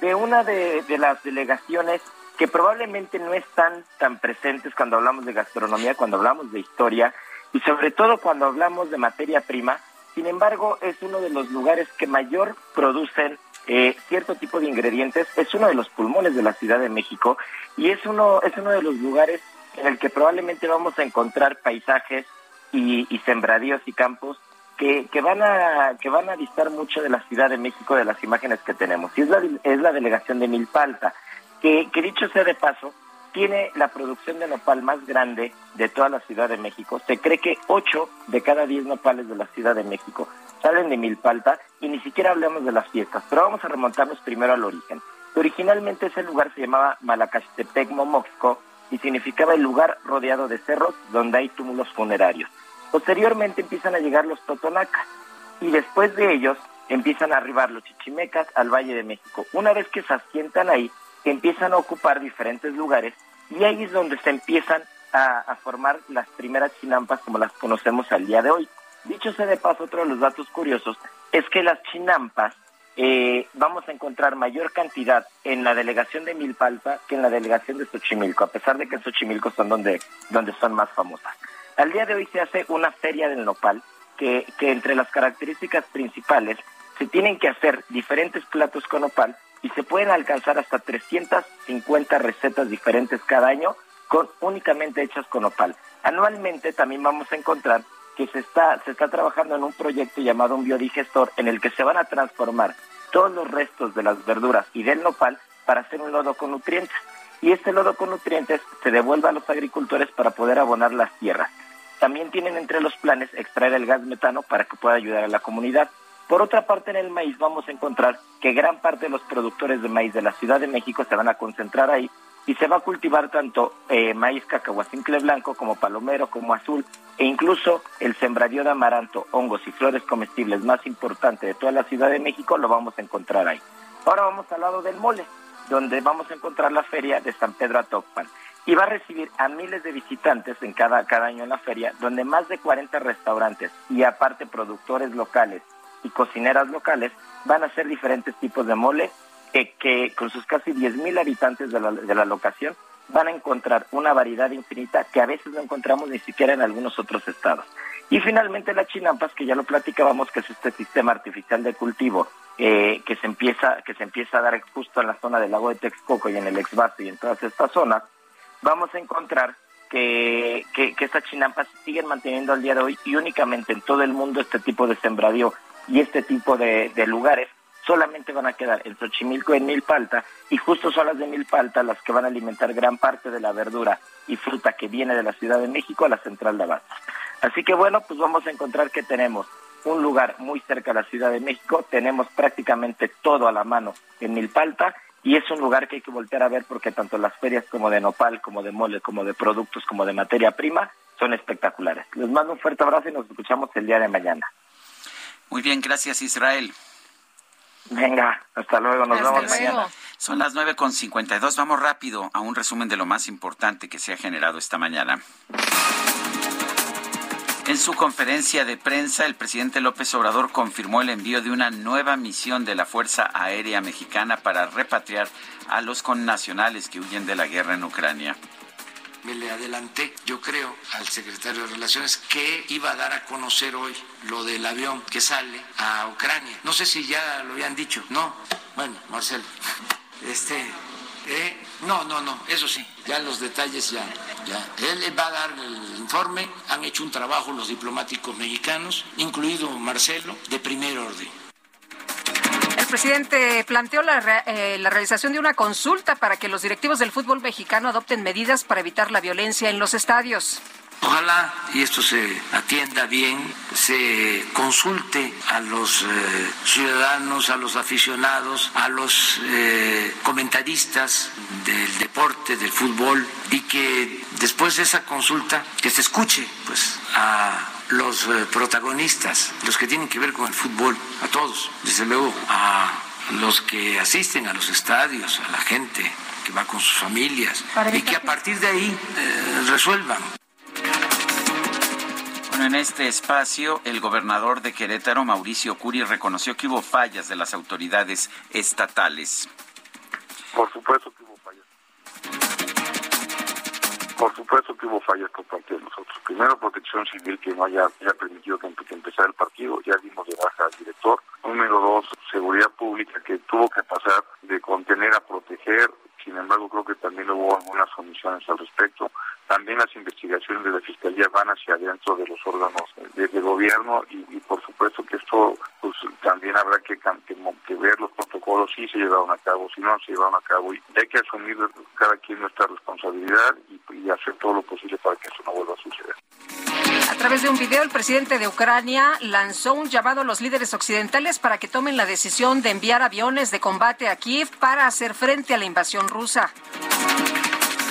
de una de, de las delegaciones que probablemente no están tan presentes cuando hablamos de gastronomía, cuando hablamos de historia y sobre todo cuando hablamos de materia prima. Sin embargo, es uno de los lugares que mayor producen eh, cierto tipo de ingredientes. Es uno de los pulmones de la Ciudad de México y es uno, es uno de los lugares en el que probablemente vamos a encontrar paisajes y, sembradíos y campos que, que, van a que van a distar mucho de la Ciudad de México de las imágenes que tenemos. Y es la, es la delegación de Milpalta que, dicho sea de paso, tiene la producción de nopal más grande de toda la Ciudad de México. Se cree que 8 de cada 10 nopales de la Ciudad de México salen de Milpalta y ni siquiera hablamos de las fiestas, pero vamos a remontarnos primero al origen. Originalmente ese lugar se llamaba Malacastepec Momoxco y significaba el lugar rodeado de cerros donde hay túmulos funerarios. Posteriormente empiezan a llegar los totonacas y después de ellos empiezan a arribar los chichimecas al Valle de México. Una vez que se asientan ahí, que empiezan a ocupar diferentes lugares y ahí es donde se empiezan a, formar las primeras chinampas como las conocemos al día de hoy. Dicho sea de paso, otro de los datos curiosos es que las chinampas eh, vamos a encontrar mayor cantidad en la delegación de Milpalpa que en la delegación de Xochimilco, a pesar de que Xochimilco son donde, donde son más famosas. Al día de hoy se hace una feria del nopal que, que entre las características principales se tienen que hacer diferentes platos con nopal y se pueden alcanzar hasta 350 recetas diferentes cada año con únicamente hechas con opal. Anualmente también vamos a encontrar que se está se está trabajando en un proyecto llamado un biodigestor en el que se van a transformar todos los restos de las verduras y del nopal para hacer un lodo con nutrientes. Y este lodo con nutrientes se devuelve a los agricultores para poder abonar las tierras. También tienen entre los planes extraer el gas metano para que pueda ayudar a la comunidad. Por otra parte, en el maíz vamos a encontrar que gran parte de los productores de maíz de la Ciudad de México se van a concentrar ahí y se va a cultivar tanto eh, maíz cacahuacincle blanco como palomero como azul e incluso el sembradío de amaranto, hongos y flores comestibles más importante de toda la Ciudad de México lo vamos a encontrar ahí. Ahora vamos al lado del mole, donde vamos a encontrar la feria de San Pedro Atocpan. y va a recibir a miles de visitantes en cada, cada año en la feria, donde más de 40 restaurantes y aparte productores locales y cocineras locales van a hacer diferentes tipos de mole que, que con sus casi 10.000 habitantes de la, de la locación van a encontrar una variedad infinita que a veces no encontramos ni siquiera en algunos otros estados. Y finalmente la chinampas, que ya lo platicábamos, que es este sistema artificial de cultivo eh, que se empieza que se empieza a dar justo en la zona del lago de Texcoco y en el exvasto y en todas estas zonas, vamos a encontrar que, que, estas chinampas siguen manteniendo al día de hoy y únicamente en todo el mundo este tipo de sembradío y este tipo de, de lugares solamente van a quedar en Xochimilco y en Milpalta y justo son las de Milpalta las que van a alimentar gran parte de la verdura y fruta que viene de la Ciudad de México a la central de Abastos. Así que bueno, pues vamos a encontrar que tenemos un lugar muy cerca de la Ciudad de México, tenemos prácticamente todo a la mano en Milpalta y es un lugar que hay que voltear a ver porque tanto las ferias como de nopal, como de mole, como de productos, como de materia prima son espectaculares. Les mando un fuerte abrazo y nos escuchamos el día de mañana. Muy bien, gracias Israel. Venga, hasta luego, nos vemos mañana. Son las nueve con cincuenta y dos. Vamos rápido a un resumen de lo más importante que se ha generado esta mañana. En su conferencia de prensa, el presidente López Obrador confirmó el envío de una nueva misión de la Fuerza Aérea Mexicana para repatriar a los connacionales que huyen de la guerra en Ucrania me le adelanté, yo creo, al secretario de Relaciones que iba a dar a conocer hoy lo del avión que sale a Ucrania. No sé si ya lo habían dicho, no. Bueno, Marcelo, este, eh, no, no, no, eso sí, ya los detalles ya, ya. Él va a dar el informe, han hecho un trabajo los diplomáticos mexicanos, incluido Marcelo, de primer orden. Presidente planteó la, eh, la, realización de una consulta para que los directivos del fútbol mexicano adopten medidas para evitar la violencia en los estadios. Ojalá, y esto se atienda bien, se consulte a los eh, ciudadanos, a los aficionados, a los eh, comentaristas del deporte, del fútbol, y que después de esa consulta, que se escuche pues, a los eh, protagonistas, los que tienen que ver con el fútbol, a todos, desde luego a los que asisten a los estadios, a la gente que va con sus familias, y que a partir de ahí resuelvan. Bueno, en este espacio, el gobernador de Querétaro, Mauricio Curi, reconoció que hubo fallas de las autoridades estatales. Por supuesto que hubo fallas. Por supuesto que hubo fallas por parte de nosotros. Primero, protección civil que no haya, permitido que, que empezara el partido. Ya dimos de baja al director. Número dos, seguridad pública que tuvo que pasar de contener a proteger. Sin embargo, creo que también hubo algunas omisiones al respecto. También las investigaciones de la Fiscalía van hacia adentro de los órganos de, gobierno y, por supuesto que esto pues, también habrá que, que, ver los protocolos si se llevaron a cabo, si no se llevaron a cabo. Y hay que asumir cada quien nuestra responsabilidad y, y hacer todo lo posible para que eso no vuelva a suceder. A través de un video, el presidente de Ucrania lanzó un llamado a los líderes occidentales para que tomen la decisión de enviar aviones de combate a Kiev para hacer frente a la invasión rusa.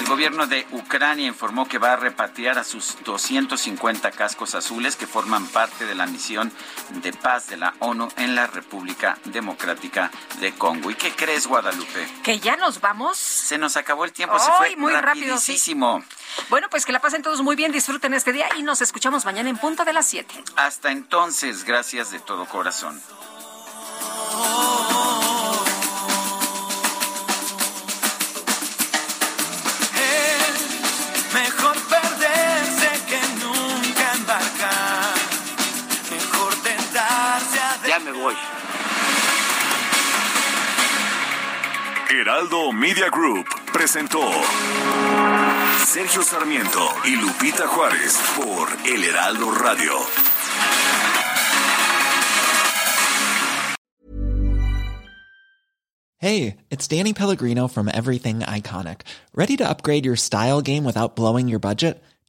El gobierno de Ucrania informó que va a repatriar a sus 250 cascos azules que forman parte de la misión de paz de la ONU en la República Democrática de Congo. ¿Y qué crees, Guadalupe? Que ya nos vamos. Se nos acabó el tiempo, se fue muy rapidísimo. Bueno, pues que la pasen todos muy bien, disfruten este día y nos escuchamos mañana en punto de las 7. Hasta entonces, gracias de todo corazón. Heraldo Media Group presentó Sergio Sarmiento y Lupita Juárez por El Heraldo Radio. Hey, it's Danny Pellegrino from Everything Iconic. Ready to upgrade your style game without blowing your budget?